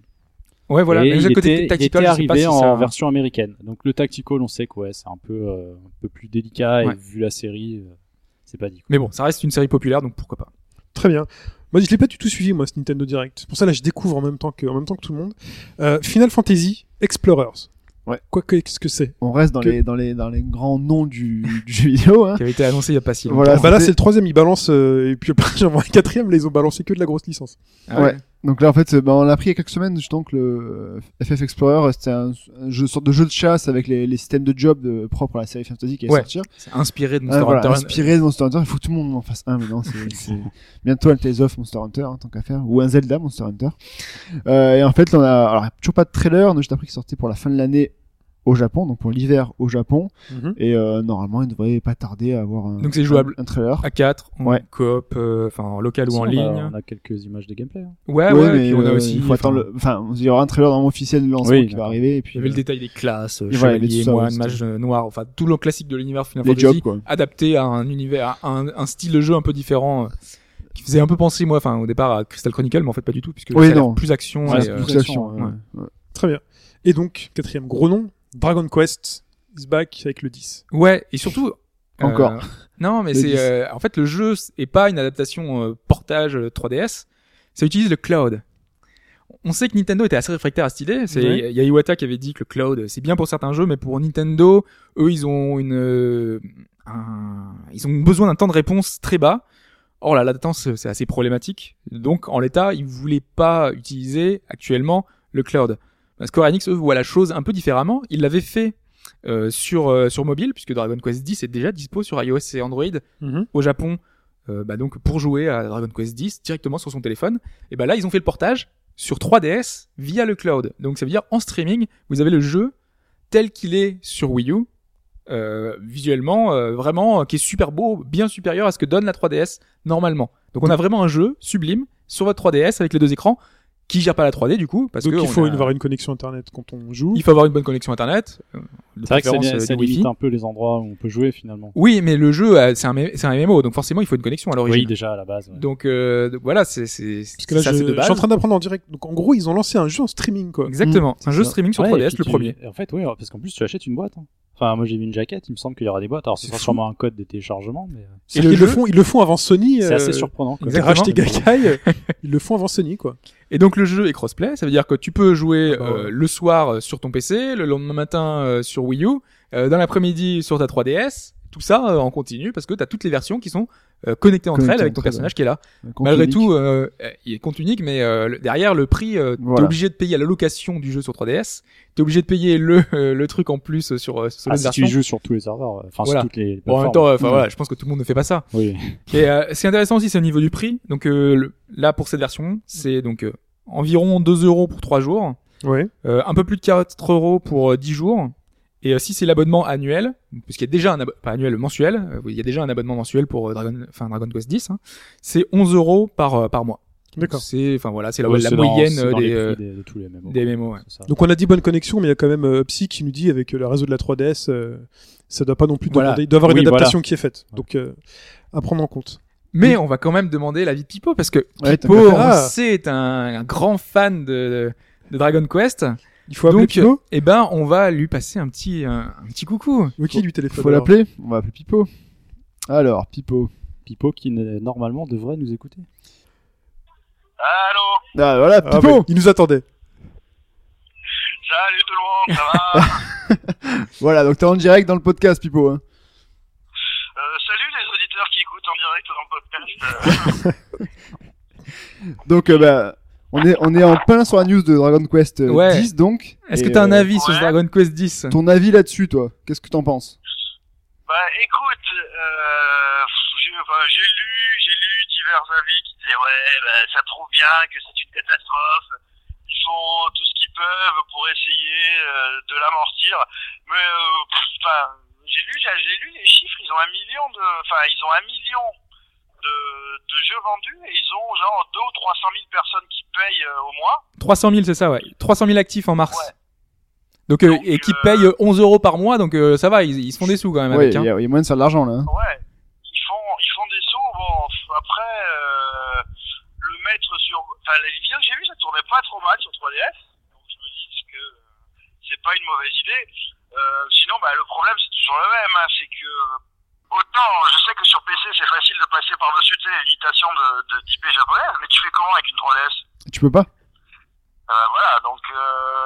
Ouais voilà. Et Mais il était, il tactical, était sais pas arrivé si en ça- version américaine. Donc le tactical, on sait que ouais, c'est un peu euh, un peu plus délicat Ouais. et vu la série, euh, c'est pas dit. quoi. Mais bon, ça reste une série populaire, donc pourquoi pas. Très bien. Moi, je l'ai pas du tout suivi, moi, ce Nintendo Direct. Pour ça, là, je découvre en même temps que, en même temps que tout le monde. Euh, Final Fantasy Explorers. Ouais. Quoi que, qu'est-ce que c'est On reste dans Que- les dans les dans les grands noms du, du jeu vidéo. Hein. Qui avait été annoncé il y a pas si longtemps. Voilà. Ah, Bah là, c'est le troisième, ils balancent, euh, et puis après, j'en vois un quatrième, là, ils ont balancé que de la grosse licence. Ah Ouais. Donc là, en fait, euh, bah, on l'a appris il y a quelques semaines, justement, que le euh, FF Explorer, c'était un, un jeu, sorte de jeu de chasse avec les, les systèmes de job de, propres à la série Fantasy qui allait Ouais. sortir. C'est inspiré de Ah, Monster voilà, Hunter. inspiré de Monster Hunter. Il faut que tout le monde en fasse un maintenant. C'est, c'est bientôt un Tales of Monster Hunter, hein, tant qu'à faire. Ou un Zelda Monster Hunter. Euh, et en fait, là, on a, alors, toujours pas de trailer. On a juste appris qu'il sortait pour la fin de l'année au Japon, donc pour l'hiver au Japon. Et, euh, normalement, il devrait pas tarder à avoir un, Donc c'est jouable. un, trailer. À 4, en Ouais. coop, euh, enfin en local ou en a- ligne. On a quelques images de gameplay. hein. Ouais, Ouais, ouais, mais puis on a euh, aussi. il faut attendre enfin, le, enfin, il y aura un trailer dans officiel de lancement Oui, qui va arriver. Et Il puis, y avait le euh, détail des classes, Et il chevalier, moine, mage noir, enfin tout le classique de l'univers Final les Fantasy, jobs, quoi. adapté à un univers, à un, un style de jeu un peu différent, euh, qui faisait un peu penser moi, enfin au départ à Crystal Chronicle, mais en fait pas du tout, puisque Oui, non. plus action. Ouais, et, euh, plus Plus action, action, ouais. ouais. Ouais. Très bien. Et donc, quatrième gros nom, Dragon Quest is back avec le 10. Ouais, et surtout. Encore. euh, non, mais c'est 10. euh, en fait le jeu est pas une adaptation euh, portage euh, 3DS. Ça utilise le cloud. On sait que Nintendo était assez réfractaire à cette idée. C'est Ouais. il y a Iwata qui avait dit que le cloud c'est bien pour certains jeux, mais pour Nintendo, eux ils ont une euh, un- ils ont besoin d'un temps de réponse très bas. Or la latence c'est assez problématique. Donc en l'état ils voulaient pas utiliser actuellement le cloud. Square Enix eux voient la chose un peu différemment. Ils l'avaient fait euh, sur euh, sur mobile puisque Dragon Quest X est déjà dispo sur iOS et Android au Japon. Euh, bah donc pour jouer à Dragon Quest X directement sur son téléphone. Et bah là ils ont fait le portage sur 3DS via le cloud. Donc ça veut dire en streaming vous avez le jeu tel qu'il est sur Wii U visuellement vraiment qui est super beau bien supérieur à ce que donne la 3DS normalement. Donc on a vraiment un jeu sublime sur votre 3DS avec les deux écrans qui gère pas la 3D du coup parce Donc que il faut a- avoir une connexion internet quand on joue. il faut avoir une bonne connexion internet C'est vrai que ça, euh, ça limite un peu les endroits où on peut jouer finalement. Oui, mais le jeu, euh, c'est un, un MMO, donc forcément, il faut une connexion à l'origine. Oui, déjà à la base. ouais. Donc, euh, donc voilà, c'est c'est Parce que là, c'est je, de je suis en train d'apprendre en direct. Donc en gros, ils ont lancé un jeu en streaming, quoi. Exactement, c'est un jeu ça. streaming sur Ouais, 3DS, et puis le tu- premier. En fait, oui, parce qu'en plus tu achètes une boîte. hein. Enfin, moi j'ai vu une jaquette, il me semble qu'il y aura des boîtes. Alors ce C'est sera sûrement un code de téléchargement, mais euh, C'est le font, ils le font avant Sony. c'est euh, assez surprenant. quoi. Ils racheté Gaikai, euh, ils le font avant Sony, quoi. Et donc le jeu est crossplay, ça veut dire que tu peux jouer Ah bah euh, le soir sur ton PC, le lendemain matin euh, sur Wii U, euh, dans l'après-midi sur ta 3DS, tout ça euh, en continu parce que tu as toutes les versions qui sont euh, connectées entre Connectées elles avec ton personnage qui est là. Malgré unique. tout, euh, il est compte unique, mais euh, le- derrière le prix, euh, t'es Voilà. obligé de payer à la location du jeu sur 3DS, t'es obligé de payer le euh, le truc en plus sur euh, sur Ah, si version. tu joues sur tous les serveurs, enfin Voilà. sur toutes les Bon, en même temps, euh, enfin Ouais. voilà, je pense que tout le monde ne fait pas ça. Oui. Et euh, ce qui est intéressant aussi, c'est au niveau du prix. Donc euh, le- là, pour cette version, c'est donc euh, environ 2 euros pour 3 jours, euh, un peu plus de 4 euros pour euh, 10 jours. Et euh, si c'est l'abonnement annuel, puisqu'il y a déjà un pas annuel mensuel, euh, il y a déjà un abonnement mensuel pour euh, Dragon, enfin Dragon Quest 10, hein, c'est 11 euros par euh, par mois. Donc, D'accord. C'est, enfin voilà, c'est la, Ouais, moyenne euh, dans des, prix euh, des, de tous les MMO. des MMO. Ouais. Ça. Donc on a dit bonne connexion, mais il y a quand même euh, Psy qui nous dit avec euh, le réseau de la 3DS, euh, ça doit pas non plus Voilà. demander, il doit y avoir Oui, une adaptation voilà. qui est faite. Donc euh, à prendre en compte. Mais on va quand même demander l'avis de Pipo parce que Ouais, Pipo, on. Ah. sait, est un, un grand fan de, de Dragon Quest. Il faut appeler Donc, Pipo eh ben, on va lui passer un petit, un, un petit coucou. Ou qui du téléphone Faut alors l'appeler On va appeler Pipo. Alors, Pipo. Pipo qui normalement devrait nous écouter. Allô Ah, voilà, Ah, Pipo ouais, Il nous attendait. Salut tout le monde, ça va Voilà, donc t'es en direct dans le podcast, Pipo. Hein. Euh, Salut les auditeurs qui écoutent en direct dans le podcast. Euh, Donc, euh, bah, on est, on est en plein sur la news de Dragon Quest euh, Ouais. 10, donc. Est-ce Et, que t'as un euh, avis sur ce. Dragon Quest 10 Ton avis là-dessus, toi Qu'est-ce que t'en penses? Bah écoute, euh, j'ai enfin, j'ai lu, j'ai lu divers avis qui disaient ouais, bah, ça prouve bien que c'est une catastrophe. Ils font tout ce qu'ils peuvent pour essayer euh, de l'amortir. Mais euh, pff, enfin, j'ai lu, j'ai j'ai lu les chiffres. Ils ont un million de, enfin, ils ont un million de, de jeux vendus et ils ont genre deux ou trois cent mille personnes qui payent euh, au mois. 300 000, c'est ça, ouais. 300 000 actifs en mars. Ouais. Donc, euh, Donc, et qui euh, payent 11 euros par mois, donc euh, ça va, ils, ils se font des sous quand même Ouais, avec. il y, Hein. y a moyen de faire de l'argent là. hein. Ouais, ils font, ils font des sauts. Bon, après, euh, le mettre sur. Enfin, les vidéos que j'ai vues, ça tournait pas trop mal sur 3DS. Donc, je me dis que c'est pas une mauvaise idée? Euh, sinon, bah, le problème, c'est toujours le même. Hein, c'est que autant, je sais que sur PC c'est facile de passer par-dessus tu sais, les limitations de, de d'IP japonaise, mais tu fais comment avec une 3DS Tu peux pas euh, Voilà, donc euh,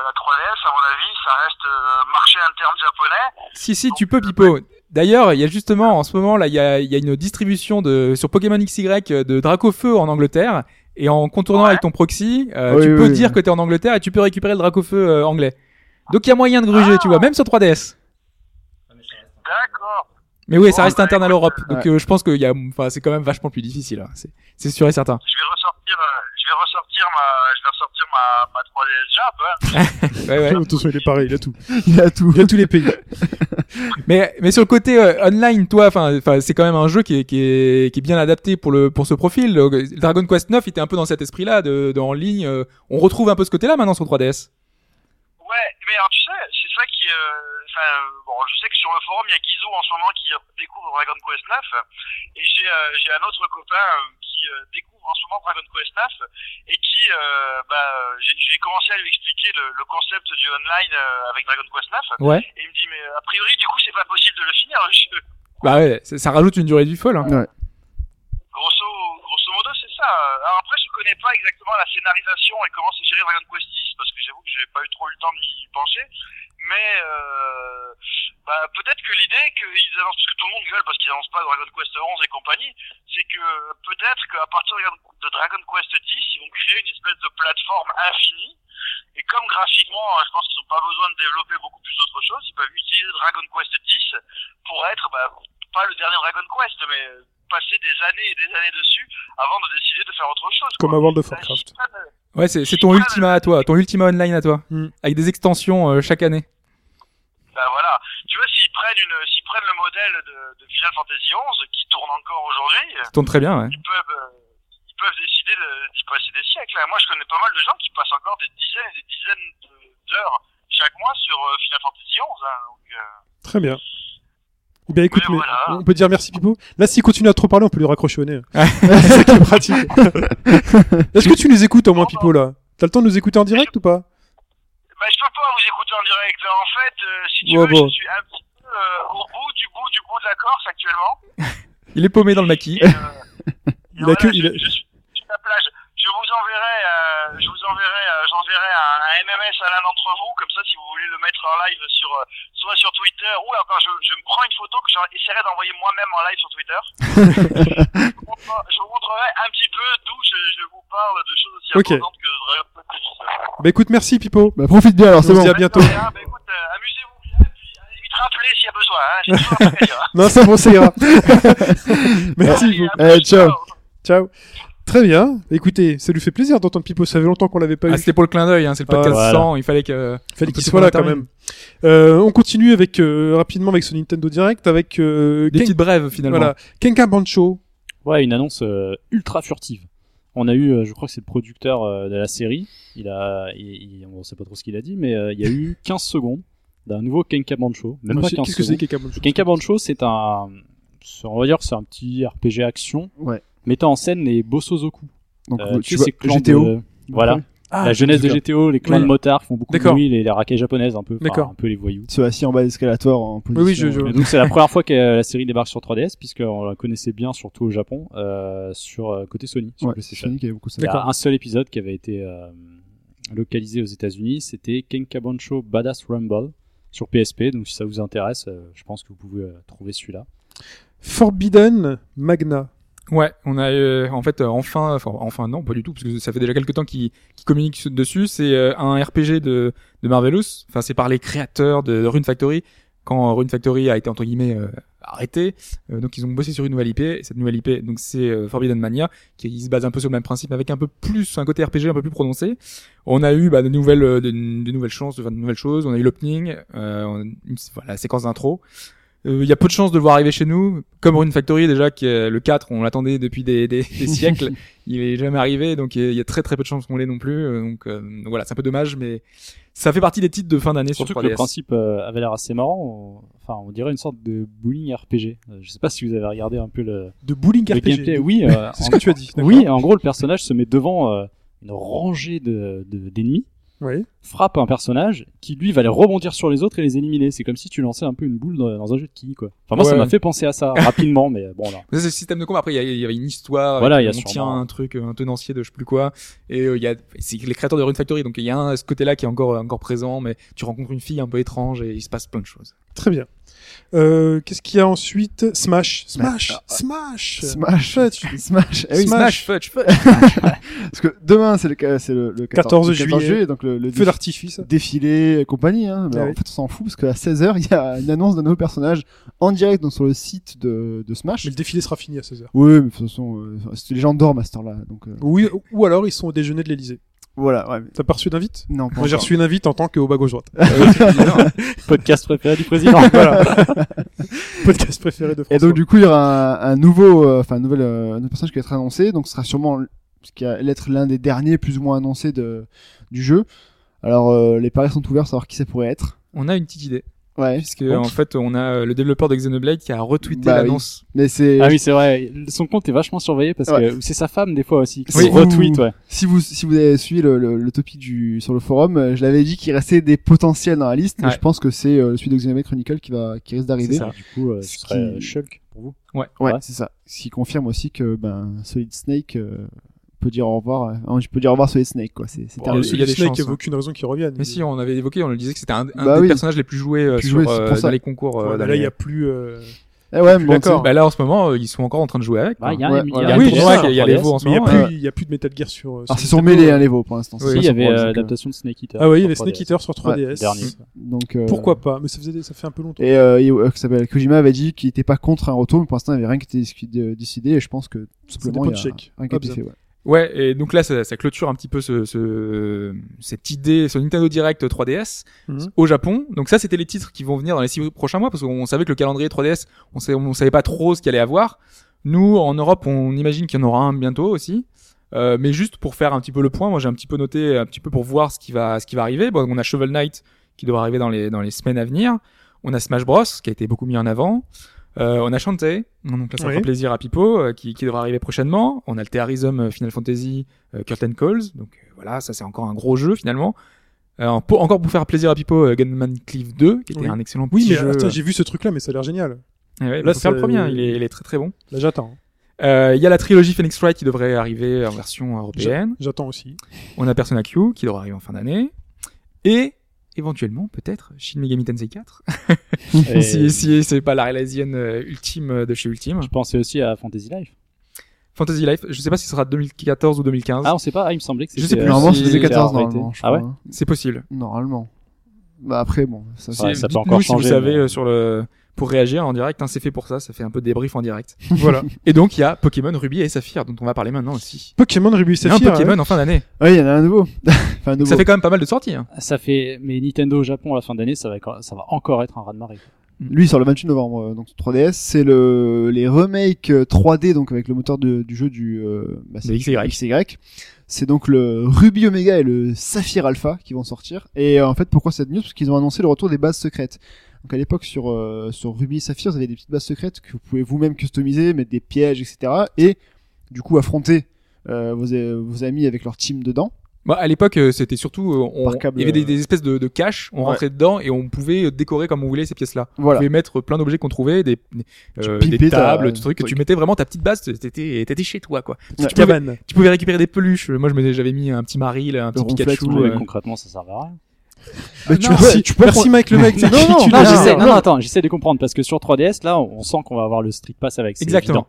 la 3DS, à mon avis, ça reste euh, marché interne japonais. Si, si, tu peux, Pipo. D'ailleurs, il y a justement, en ce moment, là, il y a, il y a une distribution de, sur Pokémon XY de Dracofeu en Angleterre. Et en contournant Ouais. avec ton proxy, euh, Oui, tu oui, peux oui. dire que t'es en Angleterre et tu peux récupérer le Dracofeu euh, anglais. Donc il y a moyen de gruger, Ah. tu vois, même sur 3DS. D'accord. Mais oui, ça reste bah, interne à l'Europe. Donc euh, je pense que y a, enfin, c'est quand même vachement plus difficile. hein. C'est, c'est sûr et certain. Je vais ressortir, euh, vais ressortir ma, je vais ressortir ma, ma 3DS Jap. Hein. Ouais, ouais. Attention, il est pareil, il a tout. Il a tout. Il a tous les pays. Mais mais sur le côté euh, online, toi, enfin, enfin, c'est quand même un jeu qui est qui est qui est bien adapté pour le pour ce profil. Le Dragon Quest 9 était un peu dans cet esprit-là de, de en ligne. euh, on retrouve un peu ce côté-là maintenant sur 3DS. Ouais, mais alors tu sais, c'est ça qui, euh, enfin, bon, je sais que sur le forum il y a Guizou en ce moment qui découvre Dragon Quest 9, et j'ai, euh, j'ai un autre copain euh, qui euh, découvre en ce moment Dragon Quest 9 et qui, euh, bah, euh, j'ai, j'ai commencé à lui expliquer le, le concept du online euh, avec Dragon Quest 9, Ouais. et il me dit mais a priori du coup c'est pas possible de le finir le jeu. Bah ouais, ça, ça rajoute une durée de vie folle. Hein. Ouais. Grosso, grosso modo, c'est ça. Alors après, je connais pas exactement la scénarisation et comment c'est géré Dragon Quest X, parce que j'avoue que j'ai pas eu trop eu le temps de m'y pencher. Mais euh, bah, peut-être que l'idée qu'ils annoncent, parce que tout le monde gueule parce qu'ils annoncent pas Dragon Quest 11 et compagnie, c'est que peut-être qu'à partir de Dragon Quest 10, ils vont créer une espèce de plateforme infinie. Et comme graphiquement, je pense qu'ils n'ont pas besoin de développer beaucoup plus d'autres choses, ils peuvent utiliser Dragon Quest 10 pour être, bah, pas le dernier Dragon Quest, mais passer des années et des années dessus avant de décider de faire autre chose. Comme quoi. à World of Warcraft. prennent- Ouais, c'est ton Ultima à toi, ton Ultima online à toi, Hmm. avec des extensions euh, chaque année. Bah voilà, tu vois, s'ils prennent une, s'ils prennent le modèle de, de Final Fantasy XI qui tourne encore aujourd'hui, Ça tourne très bien. Ouais. ils peuvent, euh, ils peuvent décider de- d'y passer des siècles. hein. Moi, je connais pas mal de gens qui passent encore des dizaines et des dizaines de- d'heures chaque mois sur euh, Final Fantasy XI. Hein, donc, euh, Très bien. Eh bien, écoute, mais voilà. on peut dire merci Pipo. Là, s'il continue à trop parler, on peut lui raccrocher au nez. c'est pratique. Est-ce que tu nous écoutes au moins, Pipo, là? T'as le temps de nous écouter en direct ou pas? Bah, je peux pas vous écouter en direct. En fait, euh, si tu Ouais, veux, bon. je suis un petit peu euh, au bout du bout du bout de la Corse actuellement. Il est paumé dans le maquis. Et, euh, et Il a que- je, il a- je suis sur la plage. Je vous enverrai, euh, je vous enverrai, euh, j'enverrai un, un MMS à l'un d'entre vous, comme ça, si vous voulez le mettre en live sur, euh, soit sur Twitter, ou encore je, je me prends une photo que j'essaierai d'envoyer moi-même en live sur Twitter. je, vous montrerai, je vous montrerai un petit peu d'où je, je vous parle de choses aussi importantes que. Bah écoute, merci Pipo. Bah, profite bien alors, On c'est se bon. dit à bientôt. Bah, écoute, euh, amusez-vous à la limite, rappelez s'il y a besoin, hein, toujours dire. Non, c'est bon, ça ira. merci. À plus, Eh, ciao. Ciao. Très bien. Écoutez, ça lui fait plaisir d'entendre Pipo. Ça fait longtemps qu'on l'avait pas Ah, eu. c'était pour le clin d'œil, hein, c'est le podcast Voilà. 100, il fallait que... Fallait un qu'il soit là quand même. Euh, on continue avec euh, rapidement avec ce Nintendo Direct avec euh, Des Ken- petites brèves finalement. voilà Kenka Bancho. Ouais, une annonce euh, ultra furtive. On a eu, euh, je crois que c'est le producteur euh, de la série. Il a, il, il- on sait pas trop ce qu'il a dit, mais euh, il y a eu 15 secondes d'un nouveau Kenka Bancho. Même pas 15 Qu'est-ce que c'est. Kenka Bancho? Kenka Bancho, c'est un, on va dire, que c'est un petit RPG action Ouais. mettant en scène les Bossozoku. Donc, Euh, tu sais, vois, clans GTO. de- Voilà. Ah, la jeunesse de. GTO, les clans Oui. de motards qui font beaucoup de bruit, les, les racailles japonaises un peu, enfin, un peu les voyous. Ceux assis en bas d'escalator en position. Oui, oui, je- je- Et donc c'est la première fois que la série débarque sur 3DS, puisqu'on la connaissait bien surtout au Japon, euh, sur euh, côté Sony, sur Ouais, PlayStation. Sonic avait beaucoup ça. Il y a un seul épisode qui avait été euh, localisé aux États-Unis, c'était Kenkabancho Badass Rumble sur PSP. Donc si ça vous intéresse, euh, je pense que vous pouvez euh, trouver celui-là. Forbidden Magna. Ouais, on a euh, en fait euh, enfin, enfin, enfin non, pas du tout, parce que ça fait déjà quelques temps qu'ils qu'ils communiquent dessus. C'est euh, un RPG de, de Marvelous. Enfin, c'est par les créateurs de Rune Factory quand Rune Factory a été entre guillemets euh, arrêté. Euh, donc ils ont bossé sur une nouvelle IP. Et cette nouvelle IP, donc c'est euh, Forbidden Mania, qui se base un peu sur le même principe, avec un peu plus un côté RPG un peu plus prononcé. On a eu bah, de nouvelles, euh, de, de nouvelles chances, de, de nouvelles choses. On a eu l'opening, euh, voilà, la séquence d'intro. Euh, Il y a peu de chances de le voir arriver chez nous. Comme Rune Factory, déjà, qui est le 4, on l'attendait depuis des, des, des siècles. Il est jamais arrivé, donc il y a très très peu de chances qu'on l'ait non plus. Euh, Donc euh, voilà, c'est un peu dommage, mais ça fait partie des titres de fin d'année sur Surtout 3DS. que le principe euh, avait l'air assez marrant. On- Enfin, on dirait une sorte de bowling RPG. Euh, je sais pas si vous avez regardé un peu le, De bowling le RPG. gameplay. Oui, euh, C'est ce en- que tu as dit. d'accord Oui, en gros, le personnage se met devant euh, une rangée de de- d'ennemis Oui. frappe un personnage qui lui va aller rebondir sur les autres et les éliminer. C'est comme si tu lançais un peu une boule dans, dans un jeu de quilles quoi. Enfin moi ça m'a fait penser à ça rapidement mais bon là. C'est le système de combat. Après, il y, a- il y avait une histoire. Voilà, il y a on tient sûrement- un truc, un tenancier de je sais plus quoi. Et euh, il y a, c'est les créateurs de Rune Factory. Donc il y a un, ce côté-là qui est encore, encore présent, mais tu rencontres une fille un peu étrange et il se passe plein de choses. Très bien. Euh, Qu'est-ce qu'il y a ensuite Smash. Smash. Bah, Smash. Smash. Fudge. Smash. Eh oui, Smash. fudge, fudge. Parce que demain, c'est le, c'est le, le 14 le juillet. donc le, le Feu d'artifice. défilé et compagnie. Hein. Mais Ah en oui. fait, on s'en fout parce qu'à 16h, il y a une annonce d'un nouveau personnage en direct donc sur le site de, de Smash. Mais le défilé sera fini à 16h. Oui, mais de toute façon, euh, les gens dorment à cette heure-là. Donc, euh, Oui, ou alors ils sont au déjeuner de l'Elysée. Voilà, ouais. T'as pas reçu d'invite? Non, Moi j'ai reçu une invite en tant que haut bas gauche droite. Podcast préféré du président. Podcast préféré de Et François. donc, du coup, il y aura un, un nouveau, euh, enfin, un nouvel, euh, un nouveau personnage qui va être annoncé. Donc, ce sera sûrement ce qui va être l'un des derniers plus ou moins annoncés de, du jeu. Alors, euh, les paris sont ouverts, savoir qui ça pourrait être. On a une petite idée. Ouais. Puisque, Bon. en fait, on a euh, le développeur de Xenoblade qui a retweeté Bah oui. l'annonce. Mais c'est, ah oui c'est vrai. Son compte est vachement surveillé parce Ouais. que c'est sa femme des fois aussi. qui Oui. retweet ouais. si vous, si vous avez suivi le, le, le topic du, sur le forum, euh, je l'avais dit qu'il restait des potentiels dans la liste. Et Ouais. je pense que c'est euh, celui de Xenoblade Chronicle qui va, qui risque d'arriver. C'est ça. Du coup euh, Ce ce serait qui- Shulk pour vous. Ouais. Ouais, Ouais. c'est ça. Ce qui confirme aussi que, ben, Solid Snake, euh, peut dire au revoir, euh, hein, je peux dire au revoir Solid Snake, quoi. C'est, c'est Bon, terminé. il y a des Snake, chances, il n'y avait hein. aucune raison qu'il revienne. Mais si, on avait évoqué, on le disait que c'était un, un Bah des oui. personnages les plus joués, euh, Plus sur, joués, pour euh, ça. dans les concours. euh, Ouais, là, il les- n'y a plus. euh, Eh ouais, mais bon, D'accord. Bah là, en ce moment, euh, ils sont encore en train de jouer avec. Bah, il y a Ouais, un- il y a voilà. un Oui, tournoi c'est ça, sur il y a les 3DS. veaux en ce Mais il n'y a, moment. plus- il y a plus de Metal Gear sur. euh, Alors, sur c'est sont mêlés, hein, les veaux, pour l'instant. Oui, il y avait euh, euh, l'adaptation de Snake Eater. Ah oui, il y sur avait 3DS. Snake Eater sur 3DS. Dernier. Donc, euh, Pourquoi pas Mais ça, faisait, ça fait un peu longtemps. Et euh, euh, s'appelle Kojima avait dit qu'il était pas contre un retour, mais pour l'instant il n'y avait rien qui était décidé. Et je pense que tout simplement il de y a chèque. rien qui a été fait. Ouais. Et donc là, ça, ça clôture un petit peu ce, ce, cette idée, ce Nintendo Direct 3DS Mhm. au Japon. Donc ça, c'était les titres qui vont venir dans les six prochains mois, parce qu'on savait que le calendrier 3DS, on savait, on savait pas trop ce qu'il allait avoir. Nous, en Europe, on imagine qu'il y en aura un bientôt aussi. Euh, mais juste pour faire un petit peu le point, moi j'ai un petit peu noté, un petit peu pour voir ce qui va, ce qui va arriver. Bon, on a Shovel Knight qui devra arriver dans les, dans les semaines à venir. On a Smash Bros qui a été beaucoup mis en avant. Euh, on a Shantae, donc là ça Oui. fera plaisir à Pipo, euh, qui, qui devra arriver prochainement. On a le Thearism euh, Final Fantasy euh, Curtain Calls, donc euh, voilà, ça c'est encore un gros jeu finalement. Euh, pour, encore pour faire plaisir à Pipo, Gunman Cleave 2, qui était Oui. un excellent Oui, petit mais jeu. attends, j'ai vu ce truc-là, mais ça a l'air génial. Ouais, là, faire le c'est- premier, hein, il, est, il est très très bon. Là, j'attends. Euh, Il y a la trilogie Phoenix Wright qui devrait arriver en version européenne. J'attends aussi. On a Persona Q qui devrait arriver en fin d'année. Et éventuellement, peut-être, Shin Megami Tensei 4. Et si si c'est pas la réalisienne euh, ultime euh, de chez Ultime. Je pensais aussi à Fantasy Life. Fantasy Life, je sais pas si ce sera 2014 ou 2015. Ah, on sait pas. Ah, il me semblait que Je c'était. sais plus. euh, Normalement si- c'est 2014 arrêté. normalement. Je Ah ouais. C'est possible. Normalement. Bah après bon, ça Ouais, ça peut encore si changer, vous savez mais- euh, sur le pour réagir en direct, hein, c'est fait pour ça, ça fait un peu débrief en direct. voilà. Et donc il y a Pokémon Ruby et Saphir dont on va parler maintenant aussi. Pokémon Ruby Il y a un. Pokémon ouais. en fin d'année. Ouais, il y en a un nouveau. enfin un nouveau. Ça fait quand même pas mal de sorties. Hein. Ça fait, mais Nintendo au Japon à la fin d'année, ça va, ça va encore être un raz de marée. Lui sur le 28 novembre euh, donc sur 3DS, c'est le les remakes euh, 3D donc avec le moteur de- du jeu du euh, bah, c'est Le XY. XY. C'est donc le Ruby Omega et le Saphir Alpha qui vont sortir. Et euh, en fait, pourquoi cette news? Parce qu'ils ont annoncé le retour des bases secrètes. Donc à l'époque sur euh, sur Ruby et Saphir, vous avez des petites bases secrètes que vous pouvez vous-même customiser, mettre des pièges, etc. Et du coup affronter euh, vos, euh, vos amis avec leur team dedans. Bah, à l'époque, euh, c'était surtout, euh, on, câble, il y avait des, des espèces de, de caches, on Ouais. rentrait dedans et on pouvait décorer comme on voulait ces pièces-là. On Voilà. pouvait mettre plein d'objets qu'on trouvait, des, euh, des ta- tables, des trucs, que tu truc. mettais vraiment ta petite base, t'étais, t'étais chez toi, quoi. Ouais. Tu, pouvais, Cabane. tu pouvais récupérer des peluches. Moi, je me- j'avais mis un petit Maril, un petit Pikachu. euh, concrètement, ça servait à rien. Mais tu non, peux, Merci, tu peux merci Mike le mec. Non, non, tu non, Non, Ah, j'essaie, non, non, non. non, attends, j'essaie de comprendre parce que sur 3DS, là, on sent qu'on va avoir le Street Pass avec. Exactement. évident.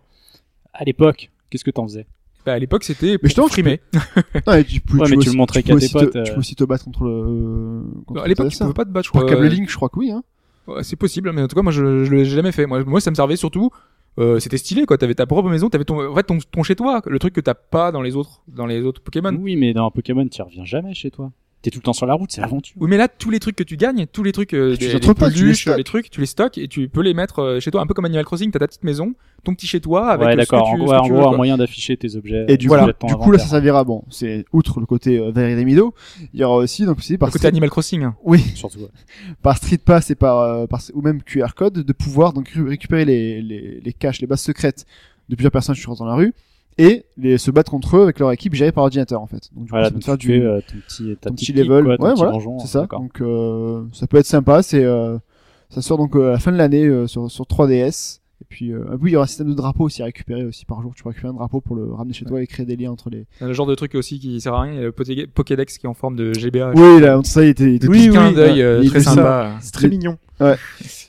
À l'époque, qu'est-ce que t'en faisais? Bah, à l'époque, c'était Mais pour justement, tu frimer. Non, tu peux, Ouais, tu mais peux tu le aussi- montrais tu qu'à tes aussi te- potes, Tu euh. peux aussi te battre contre le. euh, contre à l'époque, tu pouvais pas te battre, je crois. câble euh, Link, je crois que oui. Hein. Ouais, c'est possible, mais en tout cas, moi, je, je l'ai jamais fait. Moi, moi, ça me servait surtout. Euh, c'était stylé, quoi. T'avais ta propre maison, t'avais ton, en fait, ton, ton chez toi, le truc que t'as pas dans les autres, dans les autres Pokémon. Oui, mais dans un Pokémon, tu reviens jamais chez toi. T'es tout le temps sur la route, c'est l'aventure. Oui, mais là, tous les trucs que tu gagnes, tous les trucs, euh, Tu des, les les tu les trucs, tu les stocks et tu peux les mettre euh, chez toi, un peu comme Animal Crossing. T'as ta petite maison, ton petit chez toi avec ouais, ce que d'accord. tu, En, ce ouais, que en tu gros, un moyen d'afficher tes objets. Et du, coup, du là, ça servira, bon, c'est outre le côté euh, Veridemido, il y aura aussi, donc, aussi par, Le côté Street- Animal Crossing. hein. oui, Surtout. ouais. par Street Pass et par, euh, par, ou même QR code, de pouvoir donc ré- récupérer les, les, les caches, les bases secrètes de plusieurs personnes qui rentrent dans la rue, et les, se battre contre eux avec leur équipe gérée par ordinateur en fait. Donc, du coup, Voilà, ça peut donc faire tu du, fais euh, ton petit, ta ton petit level. quoi, ton ouais, petit voilà, c'est ça. d'accord. Donc euh, ça peut être sympa. C'est euh, ça sort donc euh, à la fin de l'année euh, sur, sur 3DS. Et puis euh, oui, il y aura un système de drapeau aussi à récupérer aussi par jour. Tu peux récupérer un drapeau pour le ramener chez toi et créer des liens entre les. Le genre de truc aussi qui sert à rien. Il y a le Poké- Pokédex qui est en forme de GBA. Oui, là, ça il était, il était Oui, oui, d'œil euh, très ça. sympa. C'est très mignon. Ouais.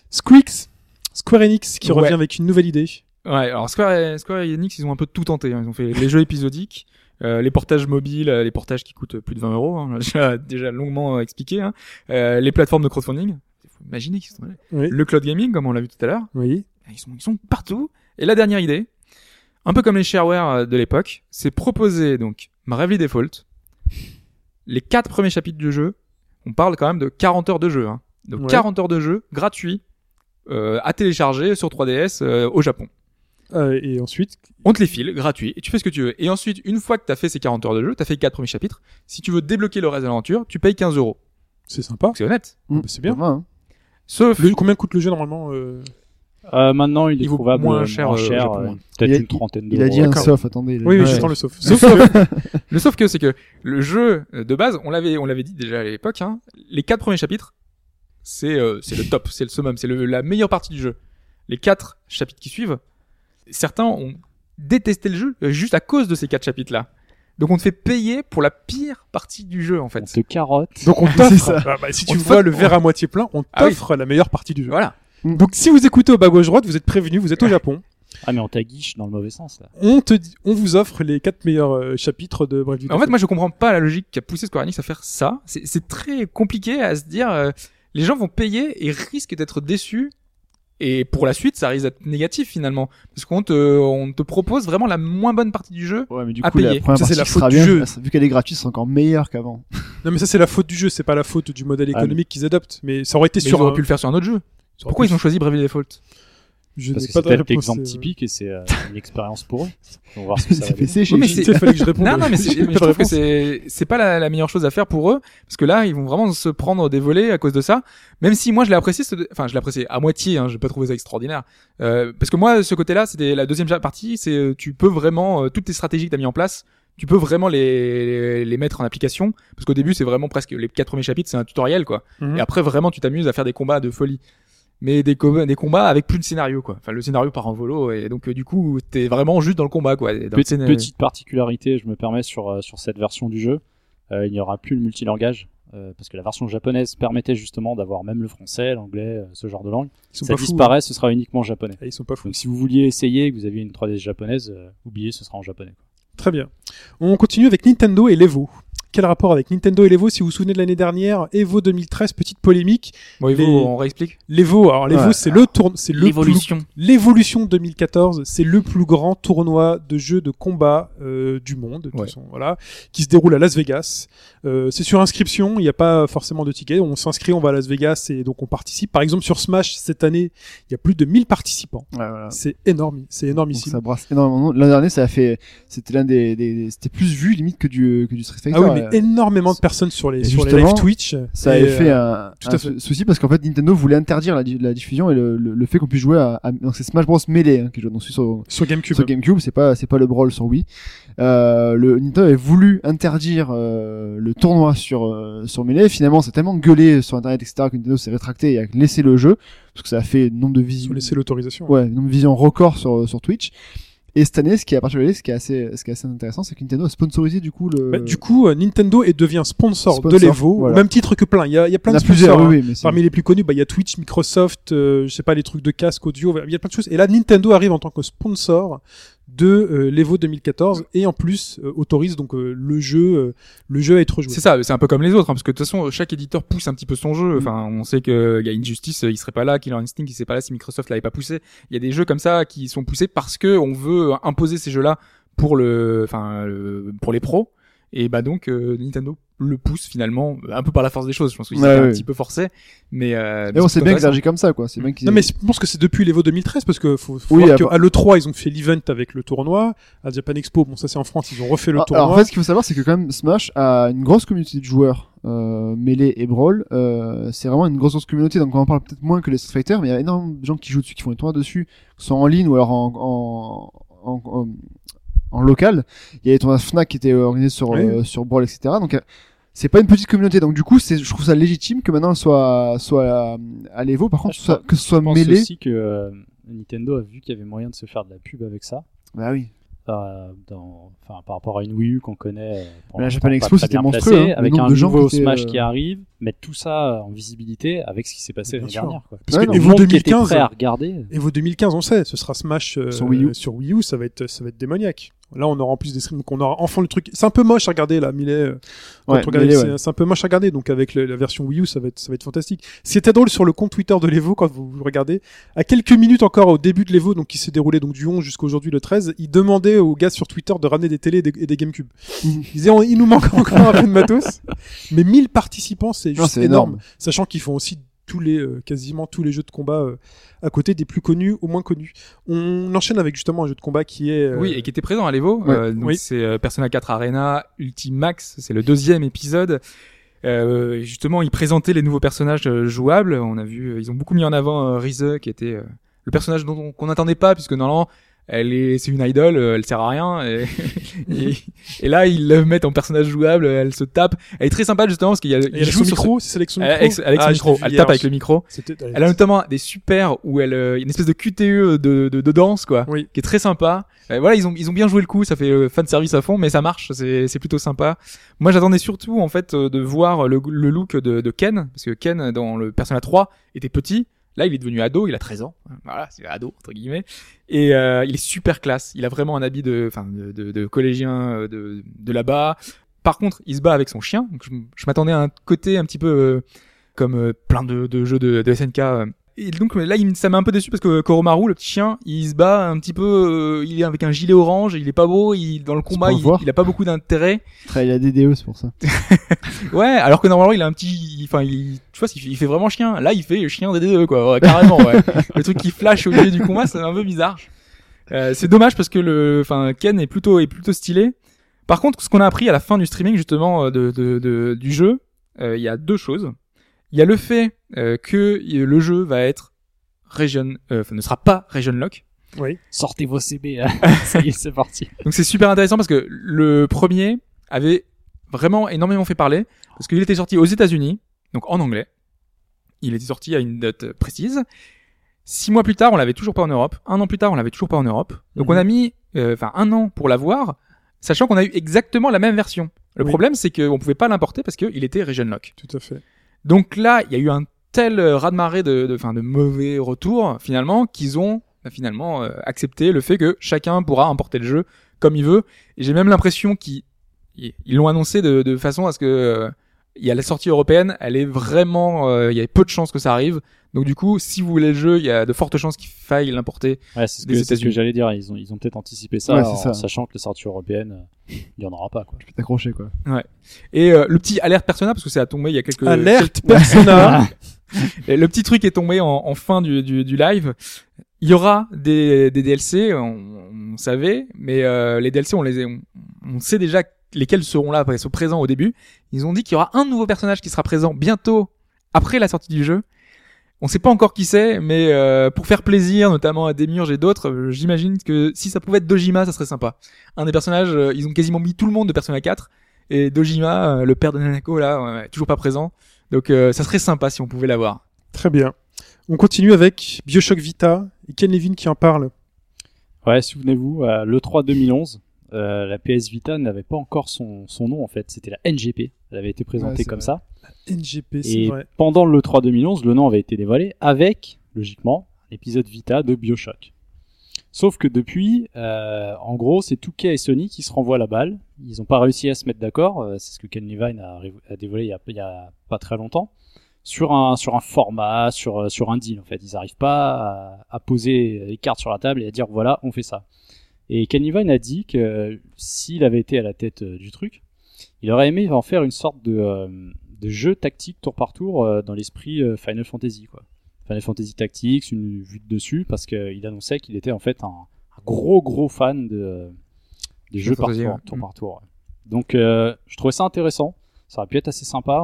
Squeaks, Square Enix qui Ouais. revient avec une nouvelle idée. Ouais, alors Square, Square Enix, ils ont un peu tout tenté. hein. Ils ont fait les jeux épisodiques, euh, les portages mobiles, euh, les portages qui coûtent plus de 20 euros, hein, déjà, déjà longuement euh, expliqué, hein. euh, les plateformes de crowdfunding. Faut imaginer qu'ils sont. Oui. Le cloud gaming, comme on l'a vu tout à l'heure. Oui. Ils sont, ils sont partout. Et la dernière idée, un peu comme les shareware de l'époque, c'est proposer donc Bravely Default, les quatre premiers chapitres du jeu. On parle quand même de 40 heures de jeu. Hein. Donc Ouais. 40 heures de jeu gratuit euh, à télécharger sur 3DS euh, au Japon. Euh, et ensuite, On te les file gratuit et tu fais ce que tu veux. Et ensuite, une fois que t'as fait ces 40 heures de jeu, t'as fait les quatre premiers chapitres. Si tu veux débloquer le reste de l'aventure, tu payes 15 euros. c'est sympa. C'est honnête. Mm. Bah, c'est bien. Hein. Sauf Le- combien coûte le jeu normalement euh, Euh, maintenant, il est Il vaut moins moins cher, euh, cher peut-être une trentaine d'euros. Il a dit un soft, attendez. Oui, oui, Ouais. j'attends le sauf. Sauf Sauf que- le sauf que c'est que le jeu de base, on l'avait on l'avait dit déjà à l'époque, hein, les quatre premiers chapitres, c'est euh, c'est le top, c'est le summum, c'est le- la meilleure partie du jeu. Les quatre chapitres qui suivent, certains ont détesté le jeu euh, juste à cause de ces quatre chapitres là. Donc on te fait payer pour la pire partie du jeu en On fait. te carotte. Donc on t'offre. ça. Ah, bah, si On tu vois le verre à moitié plein, on Ah oui. t'offre la meilleure partie du jeu. Voilà. Donc si vous écoutez au bas gauche droite, vous êtes prévenus, vous êtes au Japon. Ah, mais on t'aguiche dans le mauvais sens, là. On te dit, on vous offre les quatre meilleurs euh, chapitres de Bref En fait, moi, je comprends pas la logique qui a poussé Square Enix à faire ça. C'est c'est très compliqué à se dire. euh, les gens vont payer et risquent d'être déçus. Et pour la suite, ça risque d'être négatif finalement, parce qu'on te, on te propose vraiment la moins bonne partie du jeu. Ouais, mais du à coup, la payer. première Ça, c'est la faute du bien, jeu. vu qu'elle est gratuite, c'est encore meilleur qu'avant. Non mais ça c'est la faute du jeu, c'est pas la faute du modèle Ah, économique qu'ils adoptent. Mais ça aurait été Mais sur ils auraient un- pu le faire sur un autre jeu. Pourquoi ils ont choisi Bravely Default? Je Parce que pas c'est peut-être l'exemple euh, typique et c'est euh, une expérience pour eux. On va voir ce que ça va C'est donner. Oui, mais c'est- fallait que je réponde. Non, non, mais, je trouve que c'est c'est pas la, la meilleure chose à faire pour eux, parce que là, ils vont vraiment se prendre des volets à cause de ça. Même si moi, je l'ai apprécié, ce- enfin, je l'ai apprécié à moitié. Hein, j'ai pas trouvé ça extraordinaire, euh, parce que moi, ce côté-là, c'était la deuxième partie. C'est euh, tu peux vraiment euh, toutes tes stratégies que t'as mis en place. Tu peux vraiment les, les, les mettre en application parce qu'au début c'est vraiment presque les quatre premiers chapitres c'est un tutoriel quoi Mhm. et après vraiment tu t'amuses à faire des combats de folie mais des, co- des combats avec plus de scénario quoi enfin le scénario part en volo et donc euh, du coup t'es vraiment juste dans le combat quoi dans Petite, particularité, je me permets sur, euh, sur cette version du jeu, euh, il n'y aura plus le multilangage. euh, parce que la version japonaise permettait justement d'avoir même le français, l'anglais, euh, ce genre de langue. Ils sont Ça pas fous. disparaît, ce sera uniquement japonais. Ah, Ils sont pas fous. Donc si vous vouliez essayer et que vous aviez une 3DS japonaise, euh, oubliez, ce sera en japonais. quoi. Très bien. On continue avec Nintendo et l'Evo. Quel rapport avec Nintendo et l'Evo Si vous vous souvenez de l'année dernière, Evo 2013, petite polémique. bon les- faut on réexplique L'Evo, alors l'Evo Ouais. c'est le tour, c'est le plus- l'évolution L'évolution 2014, c'est le plus grand tournoi de jeux de combat euh, du monde, Ouais. façon, voilà, qui se déroule à Las Vegas. Euh, c'est sur inscription, il n'y a pas forcément de ticket. On s'inscrit, on va à Las Vegas et donc on participe. Par exemple, sur Smash cette année, il y a plus de 1000 participants. Ouais, voilà. C'est énorme, c'est Donc énormissime. ça brasse énormément. L'an dernier, ça a fait, c'était l'un des, des- c'était plus vu limite que du, que du Street Fighter. Ah oui, mais Euh, énormément de personnes sur les, sur les live Twitch. ça Et, avait fait euh, un, tout un à fait. sou- souci parce qu'en fait Nintendo voulait interdire la, di- la diffusion et le, le, le fait qu'on puisse jouer à, à donc c'est Smash Bros Melee hein, qui joue donc sur sur GameCube. sur GameCube, c'est pas c'est pas le Brawl sur Wii. Euh, le Nintendo avait voulu interdire euh, le tournoi sur euh, sur Melee. Finalement, c'est tellement gueulé sur internet etc que Nintendo s'est rétracté et a laissé le jeu parce que ça a fait nombre de visions. laissé l'autorisation. Ouais, nombre de visions record sur sur Twitch. Et cette année, ce qui est à particulier, ce qui est assez, ce qui est assez intéressant, c'est que Nintendo a sponsorisé du coup le. Bah, du coup, euh, Nintendo est devient sponsor, de l'Evo, voilà. au même titre que plein. Il y a, il y a plein il y de a plusieurs, sponsors. hein. oui, mais c'est- Parmi les plus connus, bah, il y a Twitch, Microsoft, euh, je sais pas, les trucs de casque audio, il y a plein de choses. Et là, Nintendo arrive en tant que sponsor de euh, l'Evo 2014 et en plus euh, autorise donc euh, le jeu, euh, le jeu à être joué. C'est ça, c'est un peu comme les autres, hein, parce que de toute façon, chaque éditeur pousse un petit peu son jeu. Enfin, on sait que il y a Injustice, il serait pas là, Killer Instinct, il serait pas là si Microsoft l'avait pas poussé. Il y a des jeux comme ça qui sont poussés parce que on veut imposer ces jeux-là pour le, enfin, pour les pros. Et bah donc euh, Nintendo le pousse finalement un peu par la force des choses. Je pense que Ouais, un petit peu forcé, mais. Euh, Mais bon, c'est c'est bien qu'ils agissent comme ça, quoi. C'est bien qu'ils. Non mais je pense que c'est depuis l'Evo 2013 parce que faut, faut Oui, voir qu'à l'E3 ils ont fait l'event avec le tournoi, à Japan Expo, bon ça c'est en France, ils ont refait le Ah, tournoi. Alors en fait, ce qu'il faut savoir, c'est que quand même Smash a une grosse communauté de joueurs euh, Melee et Brawl. Euh, c'est vraiment une grosse, grosse communauté, donc on en parle peut-être moins que les Street Fighter, mais il y a énormément de gens qui jouent dessus, qui font des tournois dessus, soit en ligne ou alors en, en, en- en- en local. Il y avait ton Fnac qui était euh, organisé sur Oui. euh, sur Brawl, etc. Donc euh, c'est pas une petite communauté. Donc du coup, c'est je trouve ça légitime que maintenant elle soit soit à, à l'Evo. Par contre, je soit- pense- que ce soit Je pense mêlé. aussi que euh, Nintendo a vu qu'il y avait moyen de se faire de la pub avec ça. Bah oui. Euh, dans, enfin, par rapport à une Wii U qu'on connaît. euh, pour La Japan Expo, c'était monstrueux, placé, hein, avec un de gens nouveau qui étaient, Smash euh, qui arrive, mettre tout ça en visibilité avec ce qui s'est passé l'année dernière. Quoi. Parce Ouais, que non, Evo Le monde qui était 2015, prêt à regarder. Evo 2015, on sait, ce sera Smash euh, Sur Wii U. sur Wii U, ça va être, ça va être démoniaque. Là, on aura en plus des streams, donc on aura enfin le truc. C'est un peu moche à regarder là, Millet. euh, Ouais, c'est- ouais. c'est un peu moche à regarder. Donc avec le- la version Wii U, ça va être, ça va être fantastique. C'était drôle sur le compte Twitter de l'Evo quand vous, vous regardez. À quelques minutes encore au début de l'Evo, donc qui s'est déroulé donc du 11 jusqu'à aujourd'hui le 13, il demandait aux gars sur Twitter de ramener des télés et des, et des GameCube. Il disait, on- il nous manque encore un peu de matos. Mais 1000 participants, c'est juste énorme. Sachant qu'ils font aussi tous les, euh, quasiment tous les jeux de combat euh, à côté des plus connus aux moins connus. On enchaîne avec justement un jeu de combat qui est euh, Oui, et qui était présent à l'Evo. Ouais. Euh, donc Oui. c'est euh, Persona 4 Arena Ultimax, c'est le deuxième épisode. Euh, justement, ils présentaient les nouveaux personnages jouables. On a vu, ils ont beaucoup mis en avant Rize, qui était le personnage dont on- qu'on n'attendait pas, puisque normalement, elle est, c'est une idole, euh, elle sert à rien. Et, et, et là, ils le mettent en personnage jouable, elle se tape. Elle est très sympa justement parce qu'il y a, il joue son sur micro, c'est micro. avec, avec son Ah, je micro, elle hier. tape avec le micro. Elle a notamment des super où elle, euh, il y a une espèce de QTE de, de, de danse quoi, Oui. qui est très sympa. Euh, voilà, ils ont ils ont bien joué le coup, ça fait euh, fan service à fond, mais ça marche, c'est c'est plutôt sympa. Moi, j'attendais surtout en fait de voir le, le look de, de Ken, parce que Ken dans le Persona 3 était petit. Là, il est devenu ado, il a 13 ans. Voilà, c'est ado entre guillemets. Et euh, il est super classe. Il a vraiment un habit de, enfin, de, de, de collégien euh, de, de là-bas. Par contre, il se bat avec son chien. Donc, je, je m'attendais à un côté un petit peu euh, comme euh, plein de, de jeux de, de SNK. Et donc là, il, ça m'a un peu déçu parce que Koromaru, le petit chien, il se bat un petit peu. euh, il est avec un gilet orange. Il est pas beau. Il dans le combat, il, il a pas beaucoup d'intérêt. Il a des DE, c'est pour ça. Ouais, alors que normalement il a un petit, enfin, il, tu vois, il fait, il fait vraiment chien. Là, il fait chien DD2 quoi, ouais, carrément. Ouais. le truc qui flash au milieu du combat, c'est un peu bizarre. Euh, c'est dommage parce que le, enfin, Ken est plutôt est plutôt stylé. Par contre, ce qu'on a appris à la fin du streaming justement euh, de, de, de- du jeu, euh, il y a deux choses. Il y a le fait euh, que le jeu va être region, euh, enfin, ne sera pas region lock. Oui. Sortez vos CB. hein. Ça y est, c'est parti. Donc c'est super intéressant parce que le premier avait vraiment énormément fait parler parce qu'il était sorti aux États-Unis, donc en anglais. Il était sorti à une date précise. Six mois plus tard, on l'avait toujours pas en Europe. Un an plus tard, on l'avait toujours pas en Europe. Donc Mhm. on a mis, euh, enfin un an pour l'avoir, sachant qu'on a eu exactement la même version. Le Oui. problème, c'est qu'on pouvait pas l'importer parce qu'il était region lock. Tout à fait. Donc là, il y a eu un tel euh, raz-de-marée de, de, enfin, de mauvais retours, finalement, qu'ils ont bah, finalement euh, accepté le fait que chacun pourra importer le jeu comme il veut. Et j'ai même l'impression qu'ils ils ils l'ont annoncé de, de façon à ce que euh, il y a la sortie européenne, elle est vraiment, euh, il y a peu de chances que ça arrive. Donc du coup, si vous voulez le jeu, il y a de fortes chances qu'il faille l'importer. Ouais, c'est ce que, ce j'allais dire. Ils ont, ils ont peut-être anticipé ça, Ouais, c'est en ça. sachant que les sorties européennes, euh, il y en aura pas. Quoi. Tu peux t'accrocher, quoi. Et euh, le petit alerte persona, parce que c'est à tomber il y a quelques Alerte Persona. Et le petit truc est tombé en, en fin du, du, du live. Il y aura des, des DLC, on, on savait, mais euh, les DLC, on les on, on sait déjà lesquels seront là, qu'ils sont présents au début. Ils ont dit qu'il y aura un nouveau personnage qui sera présent bientôt après la sortie du jeu. On sait pas encore qui c'est, mais euh, pour faire plaisir, notamment à Demiurge et d'autres, euh, j'imagine que si ça pouvait être Dojima, ça serait sympa. Un des personnages, euh, ils ont quasiment mis tout le monde de Persona 4, et Dojima, euh, le père de Nanako, là, toujours pas présent. Donc euh, ça serait sympa si on pouvait l'avoir. Très bien. On continue avec Bioshock Vita et Ken Levin qui en parle. Ouais, souvenez-vous, à l'E3 2011, euh, la PS Vita n'avait pas encore son, son nom en fait, c'était la NGP. Elle avait été Ouais, présentée c'est comme vrai. ça. NGP, c'est Et vrai. pendant le 3 2011, le nom avait été dévoilé avec, logiquement, l'épisode Vita de Bioshock. Sauf que depuis, euh, en gros, c'est Touquet et Sony qui se renvoient la balle. Ils n'ont pas réussi à se mettre d'accord. euh, c'est ce que Ken Levine a, dévoilé il y a, pas très longtemps. Sur un, sur un format, sur, euh, sur un deal, en fait. Ils n'arrivent pas à, à poser les cartes sur la table et à dire voilà, on fait ça. Et Ken Levine a dit que s'il avait été à la tête du truc, il aurait aimé en faire une sorte de, euh, de jeu tactique tour par tour euh, dans l'esprit euh, Final Fantasy quoi. Final Fantasy Tactics, une vue de dessus parce qu'il annonçait qu'il était en fait un, un gros gros fan de des jeux par tour, tour par tour. ouais. Donc je trouvais ça intéressant. Ça aurait pu être assez sympa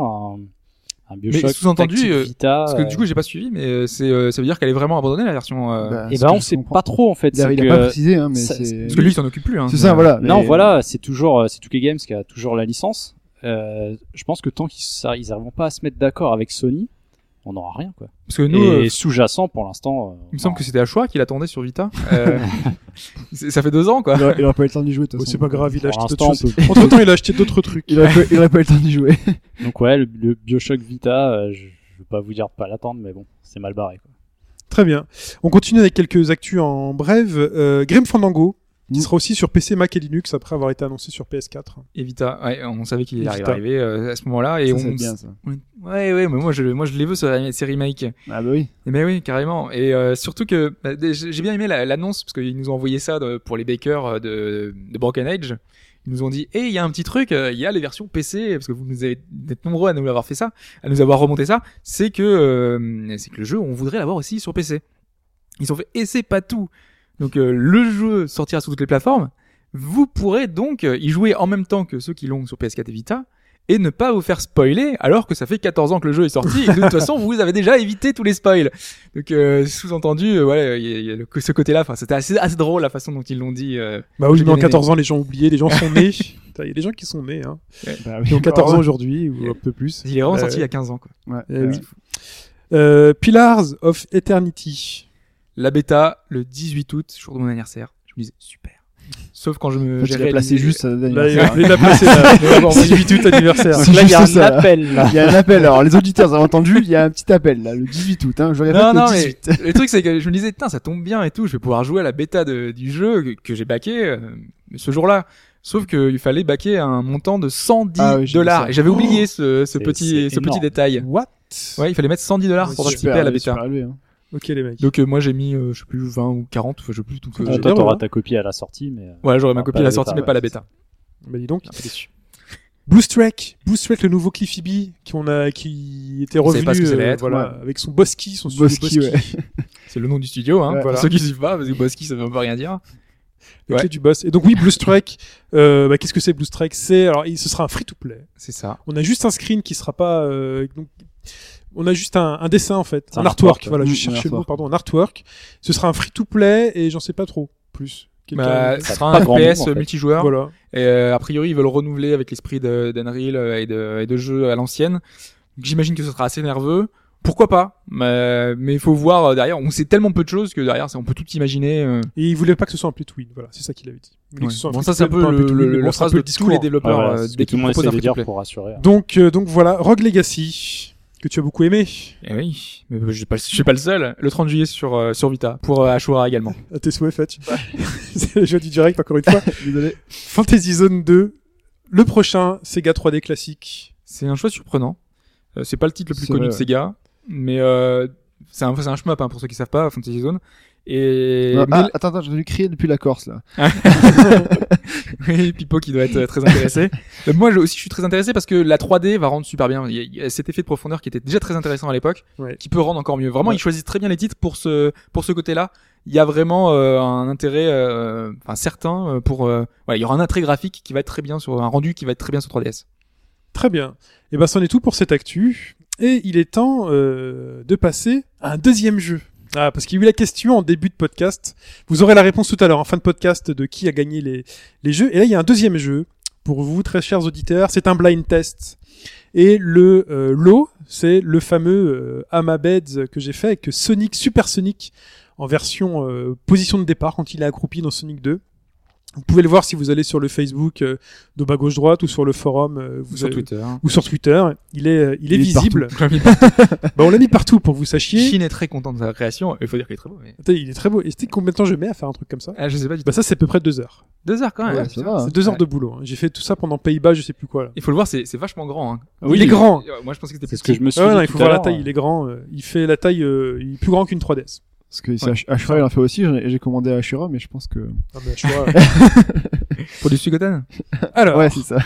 un, Mais Bioshock sous-entendu, euh, Vita. Parce que euh, du coup, j'ai pas suivi, mais euh, c'est, euh, ça veut dire qu'elle est vraiment abandonnée la version. euh, Bah, eh c'est ben on sait comprends. pas trop en fait. Il a, c'est il a pas précisé, hein, mais ça- c'est. Parce que lui, il s'en occupe plus. Hein. C'est ça, voilà. Non, mais- voilà, c'est toujours, euh, c'est 2K Games qui a toujours la licence. Euh, je pense que tant qu'ils ils arriveront pas à se mettre d'accord avec Sony, on n'aura rien quoi. Parce que nous, Et euh, sous-jacent pour l'instant. euh, il me semble non. que c'était Ashura qui l'attendait sur Vita. Euh, ça fait deux ans, quoi. Il aurait, il aurait pas eu le temps d'y jouer, Oh, c'est pas grave, il a Pour acheté l'instant, d'autres on choses. peut- Entre temps, il a acheté d'autres trucs. Il aurait, pas, il aurait pas eu le temps d'y jouer. Donc ouais, le, le Bioshock Vita, euh, je, je vais pas vous dire de pas l'attendre, mais bon, c'est mal barré quoi. Très bien. On continue avec quelques actus en brève. Euh, Grim Fandango, qui Mm. sera aussi sur PC, Mac et Linux après avoir été annoncé sur PS4. Et Vita, ouais, on savait qu'il allait arriver euh, à ce moment-là. Et Ça, on... c'est bien, ça. Ouais, ouais, mais moi, je, moi, je les veux, ce- ces remakes. Ah bah oui. Mais Eh ben oui, carrément. Et euh, surtout que bah, j'ai bien aimé la- l'annonce parce qu'ils nous ont envoyé ça de- pour les bakers euh, de, de Broken Age. Ils nous ont dit, eh, il y a un petit truc, il y a les versions PC parce que vous nous avez êtes nombreux à nous avoir fait ça, à nous avoir remonté ça. C'est que euh, c'est que le jeu, on voudrait l'avoir aussi sur PC. Ils ont fait, et c'est pas tout. Donc euh, le jeu sortira sur toutes les plateformes. Vous pourrez donc euh, y jouer en même temps que ceux qui l'ont sur PS4 et Vita et ne pas vous faire spoiler alors que ça fait 14 ans que le jeu est sorti et que de toute façon vous avez déjà évité tous les spoils. Donc euh, sous-entendu, euh, ouais, il y a, il y a le- ce côté-là. Enfin, c'était assez, assez drôle la façon dont ils l'ont dit. euh. Bah oui, aimé. 14 ans, les gens ont oublié, les gens sont nés. Il y a des gens qui sont nés, hein. Bah Qui ont oui. 14 ans aujourd'hui, ou un peu plus. Il est vraiment Euh, sorti il y a 15 ans. Quoi. Ouais. Eh oui. Euh, Pillars of Eternity. La bêta le 18 août, jour de mon anniversaire. Je me disais super. Sauf quand je me j'ai placé juste à la Là, il l'a placé là. 18 août anniversaire. C'est Là, il y a un ça, appel là. Il y a un appel. Alors, les auditeurs, vous avez entendu, il y a un petit appel, là, le 18 août, hein. Je regarde Non, le non, mais 18. le truc c'est que je me disais, putain, ça tombe bien et tout, je vais pouvoir jouer à la bêta de- du jeu que, que j'ai baqué euh, ce jour-là. Sauf qu'il fallait baquer un montant de 110 Ah oui, dollars. Et j'avais oublié ce, petit, ce petit détail. What? Ouais, il fallait mettre 110 dollars pour participer à la élevé, bêta. Ok les mecs. Donc euh, moi j'ai mis, euh, je sais plus, 20 ou 40, enfin je sais plus. Donc, euh, Euh, j'ai toi, t'auras ta copie à la sortie, mais. euh, ouais, j'aurais ma copie pas à la la sortie, bêta, mais pas la bêta. Bah dis donc. Un peu déçu. Blue Strike, Blue Strike, le nouveau Cliffy B, qui on a, qui était savez revenu, pas ce que ça allait euh, être, voilà, avec son Boski, son studio Boski, ouais. C'est le nom du studio, hein. Ouais. Pour Voilà. ceux qui suivent pas, parce que Boski ça veut pas rien dire. la Ouais. clé du boss. Et donc oui, Blue Strike, euh, bah, qu'est-ce que c'est Blue Strike C'est alors, il- ce sera un free-to-play. C'est ça. On a juste un screen qui sera pas, euh, donc, on a juste un, un dessin en fait, un un artwork. artwork, Voilà, je cherchais le mot, pardon, un artwork. Ce sera un free-to-play et j'en sais pas trop plus. Bah, ce ça sera un en fait. multijoueur. voilà. Et euh, a priori, ils veulent renouveler avec l'esprit d'Unreal euh, et de, et de jeux à l'ancienne. Donc, J'imagine que ce sera assez nerveux. Pourquoi pas? Mais mais il faut voir euh, derrière. On sait tellement peu de choses que derrière, on peut tout imaginer. euh. Et il voulait pas que ce soit un play to win. Voilà, c'est ça qu'il avait dit. Ouais. que ce soit un Bon, free ça to c'est un play, peu le, play to le- bon, de le discours. tous les Ouais, développeurs voilà, euh, que dès qu'ils le proposent un free to play. pour rassurer. Donc, euh, donc voilà, Rogue Legacy que tu as beaucoup aimé. Eh oui, mais je suis pas, je suis pas le seul. Le 30 juillet sur euh, sur Vita pour euh, Ashura également. À tes souhaits, Fetch. c'est le jeu du direct, encore une fois. Désolé. Fantasy Zone 2, le prochain Sega 3D classique. C'est un choix surprenant. Euh, c'est pas le titre le plus connu vrai, de ouais. Sega, mais euh, c'est un, c'est un shmup hein, pour ceux qui savent pas, Fantasy Zone. Et Ah, mais- attends, attends, j'ai dû crier depuis la Corse, là. oui, Pipo qui doit être très intéressé. Euh, Moi je- aussi je suis très intéressé parce que la 3D va rendre super bien. Il y a- cet effet de profondeur qui était déjà très intéressant à l'époque, Ouais. qui peut rendre encore mieux. Vraiment, Ouais. ils choisissent très bien les titres pour ce pour ce côté-là. Il y a vraiment euh, un intérêt, euh, enfin certain euh, pour. euh, voilà, il y aura un attrait graphique qui va être très bien sur un rendu qui va être très bien sur 3DS. Très bien. Et ben, c'en est tout pour cette actu. Et il est temps euh, de passer à un deuxième jeu. Ah, parce qu'il y a eu la question en début de podcast. Vous aurez la réponse tout à l'heure en fin de podcast de qui a gagné les, les jeux. Et là, il y a un deuxième jeu pour vous, très chers auditeurs. C'est un blind test. Et le euh, lot, c'est le fameux euh, Amabeds que j'ai fait avec Sonic, Super Sonic, en version euh, position de départ quand il est accroupi dans Sonic 2. Vous pouvez le voir si vous allez sur le Facebook euh, de bas gauche droite ou sur le forum euh, vous sur avez- Twitter. ou sur Twitter. Il est, euh, il est Il visible. Je l'ai mis bah, on l'a mis partout pour que vous sachiez. Chine est très content de sa création. Il faut dire qu'il est très beau. Mais... Attends, il est très beau. Et c'était combien de temps je mets à faire un truc comme ça Ah, je sais pas du tout. Bah ça c'est à peu près deux heures. Deux heures quand même. Ouais, hein. C'est deux heures Ouais. de boulot. hein. J'ai fait tout ça pendant Pays-Bas, je sais plus quoi là. Il faut le voir, c'est vachement grand. Hein. Oui, il est grand. Ouais, Moi, je pensais que c'était C'est ce que je me suis Ah ouais, dit non, il faut voir la taille. Il est grand. euh, il fait la taille. euh, il est plus grand qu'une 3DS. Parce que c'est Ash- Ashura, il en fait aussi. J'ai commandé à Ashura, mais je pense que. Ah, bah, vois. pour du Sugoten. alors, Ouais, c'est ça.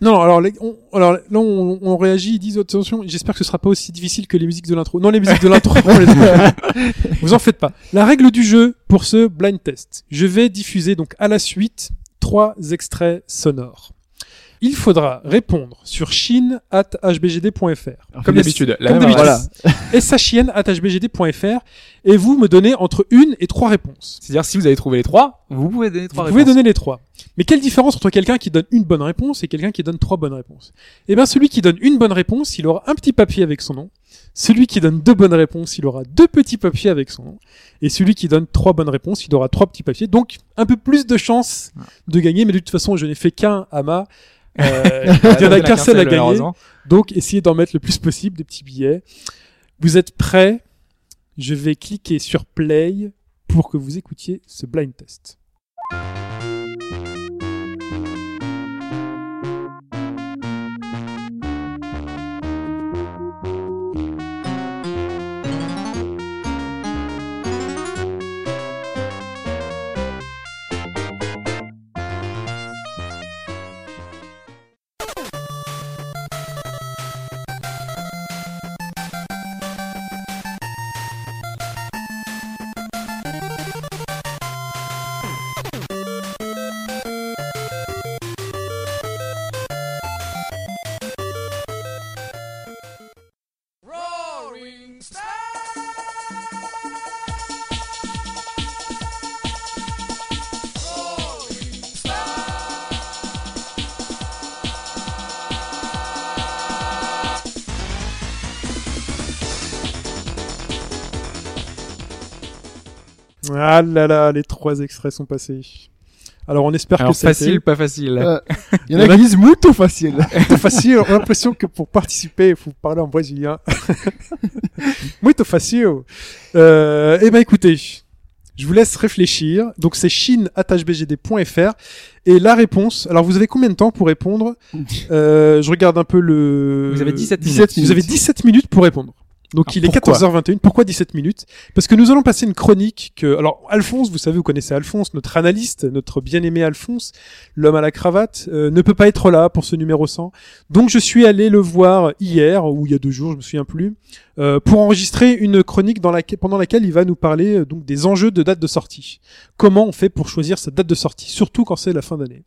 non, alors, les- on, alors là on, on réagit, ils disent attention. J'espère que ce sera pas aussi difficile que les musiques de l'intro. Non, les musiques de l'intro. vous en faites pas. La règle du jeu pour ce blind test. Je vais diffuser donc à la suite trois extraits sonores. Il faudra répondre sur. Comme d'habitude. La Comme d'habitude. et sachien@hbgd.fr et vous me donnez entre une et trois réponses. C'est-à-dire, si vous avez trouvé les trois, vous pouvez donner trois Vous pouvez réponses. donner les trois. Mais quelle différence entre quelqu'un qui donne une bonne réponse et quelqu'un qui donne trois bonnes réponses? Eh bien, celui qui donne une bonne réponse, il aura un petit papier avec son nom. Celui qui donne deux bonnes réponses, il aura deux petits papiers avec son nom. Et celui qui donne trois bonnes réponses, il aura trois petits papiers. Donc, un peu plus de chances de gagner. Mais de toute façon, je n'ai fait qu'un à ma. Euh, il n'y en a qu'un seul à gagner. Donc, essayez d'en mettre le plus possible des petits billets. Vous êtes prêts? Je vais cliquer sur play pour que vous écoutiez ce blind test. Ah là là, les trois extraits sont passés. Alors on espère Alors, que facile, pas facile. Euh, Il y en a qui disent muito facile. Muito facile. On a l'impression que pour participer, il faut parler en brésilien. Muito facile. Euh, eh ben écoutez, je vous laisse réfléchir. Donc c'est chine@hbgd.fr et la réponse. Alors vous avez combien de temps pour répondre? Euh, Je regarde un peu le. Vous avez 17 minutes. minutes. Vous avez 17 minutes pour répondre. Donc il est pourquoi 14h21. Pourquoi 17 minutes? Parce que nous allons passer une chronique que alors Alphonse, vous savez, vous connaissez Alphonse, notre analyste, notre bien-aimé Alphonse, l'homme à la cravate, euh, ne peut pas être là pour ce numéro 100. Donc je suis allé le voir hier ou il y a deux jours, je me souviens plus, euh, pour enregistrer une chronique dans laquelle, pendant laquelle il va nous parler euh, donc des enjeux de date de sortie. Comment on fait pour choisir sa date de sortie, surtout quand c'est la fin d'année.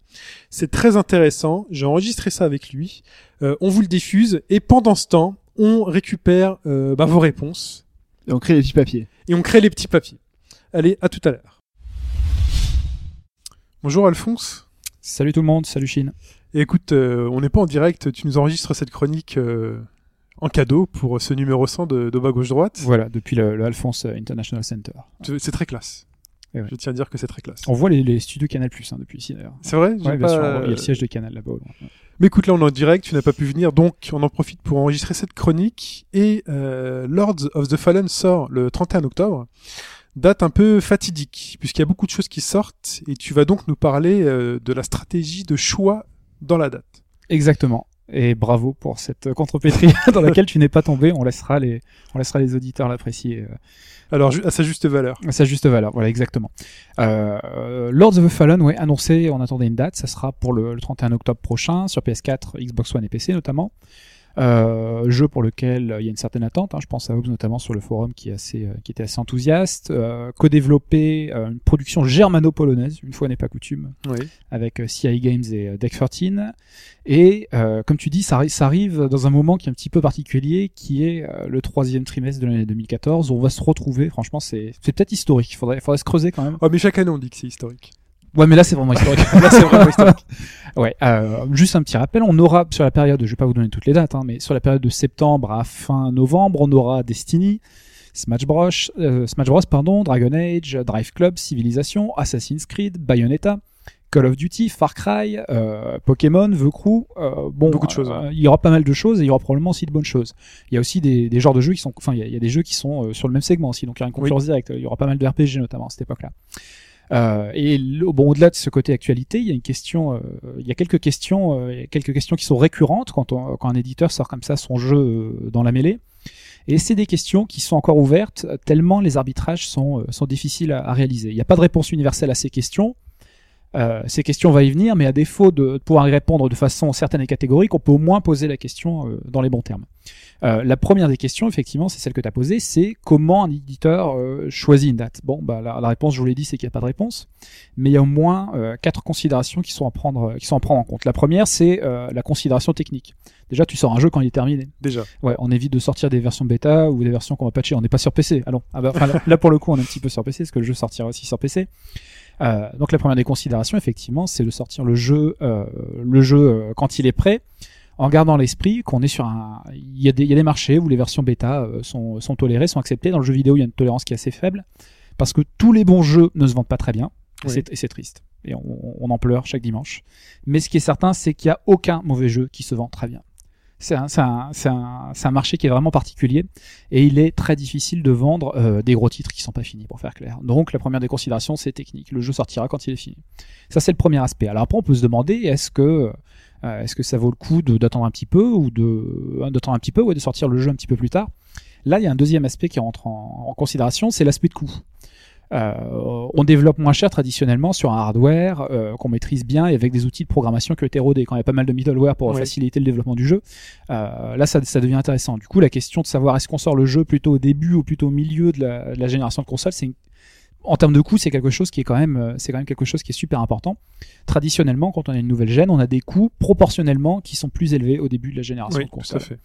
C'est très intéressant. J'ai enregistré ça avec lui. Euh, on vous le diffuse et pendant ce temps, on récupère euh, bah, vos réponses Et on crée les petits papiers. et on crée les petits papiers. Allez, à tout à l'heure. Bonjour Alphonse. Salut tout le monde, salut Chine. Et écoute, euh, on n'est pas en direct, tu nous enregistres cette chronique euh, en cadeau pour ce numéro 100 de, de bas gauche droite. Voilà, depuis le, le Alphonse International Center. C'est très classe. Eh ouais. Je tiens à dire que c'est très classe. On voit les, les studios Canal Plus hein, depuis ici d'ailleurs. C'est vrai Ouais, bien sûr, il y a le siège de Canal là-bas. Mais écoute, là on est en direct, tu n'as pas pu venir, donc on en profite pour enregistrer cette chronique. Et euh, Lords of the Fallen sort le 31 octobre. Date un peu fatidique, puisqu'il y a beaucoup de choses qui sortent, et tu vas donc nous parler euh, de la stratégie de choix dans la date. Exactement. Et bravo pour cette contrepétrie dans laquelle tu n'es pas tombé. On laissera les, on laissera les auditeurs l'apprécier euh, Alors, à sa juste valeur. à sa juste valeur. Voilà, exactement. Euh, Lords of the Fallen, ouais, annoncé, on attendait une date. Ça sera pour le, le 31 octobre prochain sur PS4, Xbox One et PC notamment. Euh, jeu pour lequel euh, il y a une certaine attente. hein. Je pense à Hobbes notamment sur le forum qui, est assez, euh, qui était assez enthousiaste. Euh, Co-développé, euh, une production germano-polonaise, une fois n'est pas coutume, Oui. avec CI Games et Deck 13. Et euh, comme tu dis, ça, ça arrive dans un moment qui est un petit peu particulier, qui est le troisième trimestre de l'année 2014. où On va se retrouver, franchement, c'est c'est peut-être historique. Il faudrait, faudrait se creuser quand même. Oh, mais chaque année on dit que c'est historique. Ouais, mais là c'est vraiment historique. là c'est vraiment historique. Ouais, euh, juste un petit rappel, on aura sur la période, je vais pas vous donner toutes les dates, hein, mais sur la période de septembre à fin novembre, on aura Destiny, Smash Bros, euh, Smash Bros pardon, Dragon Age, Drive Club, Civilization, Assassin's Creed, Bayonetta, Call of Duty, Far Cry, euh, Pokémon, The Crew, euh, bon, Beaucoup de choses, euh, ouais. il y aura pas mal de choses et il y aura probablement aussi de bonnes choses. Il y a aussi des, des genres de jeux qui sont, enfin, il y a, il y a des jeux qui sont euh, sur le même segment aussi, donc il y a une concurrence directe. Il y aura pas mal de RPG notamment à cette époque-là. Euh, et bon, au-delà de ce côté actualité, il y a une question, euh, il y a quelques questions, euh, quelques questions qui sont récurrentes quand, on- quand un éditeur sort comme ça son jeu euh, dans la mêlée. Et c'est des questions qui sont encore ouvertes tellement les arbitrages sont, euh, sont difficiles à réaliser. Il n'y a pas de réponse universelle à ces questions. Euh, ces questions, on va y venir, mais à défaut de pouvoir y répondre de façon certaine et catégorique, on peut au moins poser la question euh, dans les bons termes. Euh, la première des questions, effectivement, c'est celle que tu as posée, c'est comment un éditeur euh, choisit une date? Bon, bah, la, la réponse, je vous l'ai dit, c'est qu'il n'y a pas de réponse, mais il y a au moins euh, quatre considérations qui sont à prendre, qui sont à prendre en compte. La première, c'est euh, la considération technique. Déjà, tu sors un jeu quand il est terminé. Déjà. Ouais, on évite de sortir des versions bêta ou des versions qu'on va patcher. On n'est pas sur PC. Allons. Ah bah, là, là, pour le coup, on est un petit peu sur PC, parce que le jeu sortira aussi sur PC. Euh, donc la première des considérations, effectivement, c'est de sortir le jeu, euh, le jeu euh, quand il est prêt, en gardant l'esprit qu'on est sur un, il y, a des, il y a des marchés où les versions bêta sont, sont tolérées, sont acceptées. Dans le jeu vidéo, il y a une tolérance qui est assez faible parce que tous les bons jeux ne se vendent pas très bien. Et Oui. c'est- Et c'est triste. Et on, on en pleure chaque dimanche. Mais ce qui est certain, c'est qu'il n'y a aucun mauvais jeu qui se vend très bien. C'est un, marché qui est vraiment particulier et il est très difficile de vendre euh, des gros titres qui sont pas finis, pour faire clair. Donc la première des considérations, c'est technique. Le jeu sortira quand il est fini. Ça, c'est le premier aspect. Alors après, on peut se demander, est-ce que euh, ça vaut le coup d'attendre un petit peu ou de d'attendre un petit peu ou de sortir le jeu un petit peu plus tard? Là, il y a un deuxième aspect qui rentre en, en considération, c'est l'aspect de coût. Euh, on développe moins cher traditionnellement sur un hardware euh, qu'on maîtrise bien et avec des outils de programmation qui ont été rodés. Quand il y a pas mal de middleware pour Oui. faciliter le développement du jeu, euh, là ça, ça devient intéressant. Du coup, la question de savoir est-ce qu'on sort le jeu plutôt au début ou plutôt au milieu de la, de la génération de consoles, c'est une- en termes de coût, c'est quelque chose qui est quand même, euh, c'est quand même quelque chose qui est super important. Traditionnellement, quand on a une nouvelle gêne, on a des coûts proportionnellement qui sont plus élevés au début de la génération Oui, de tout à fait.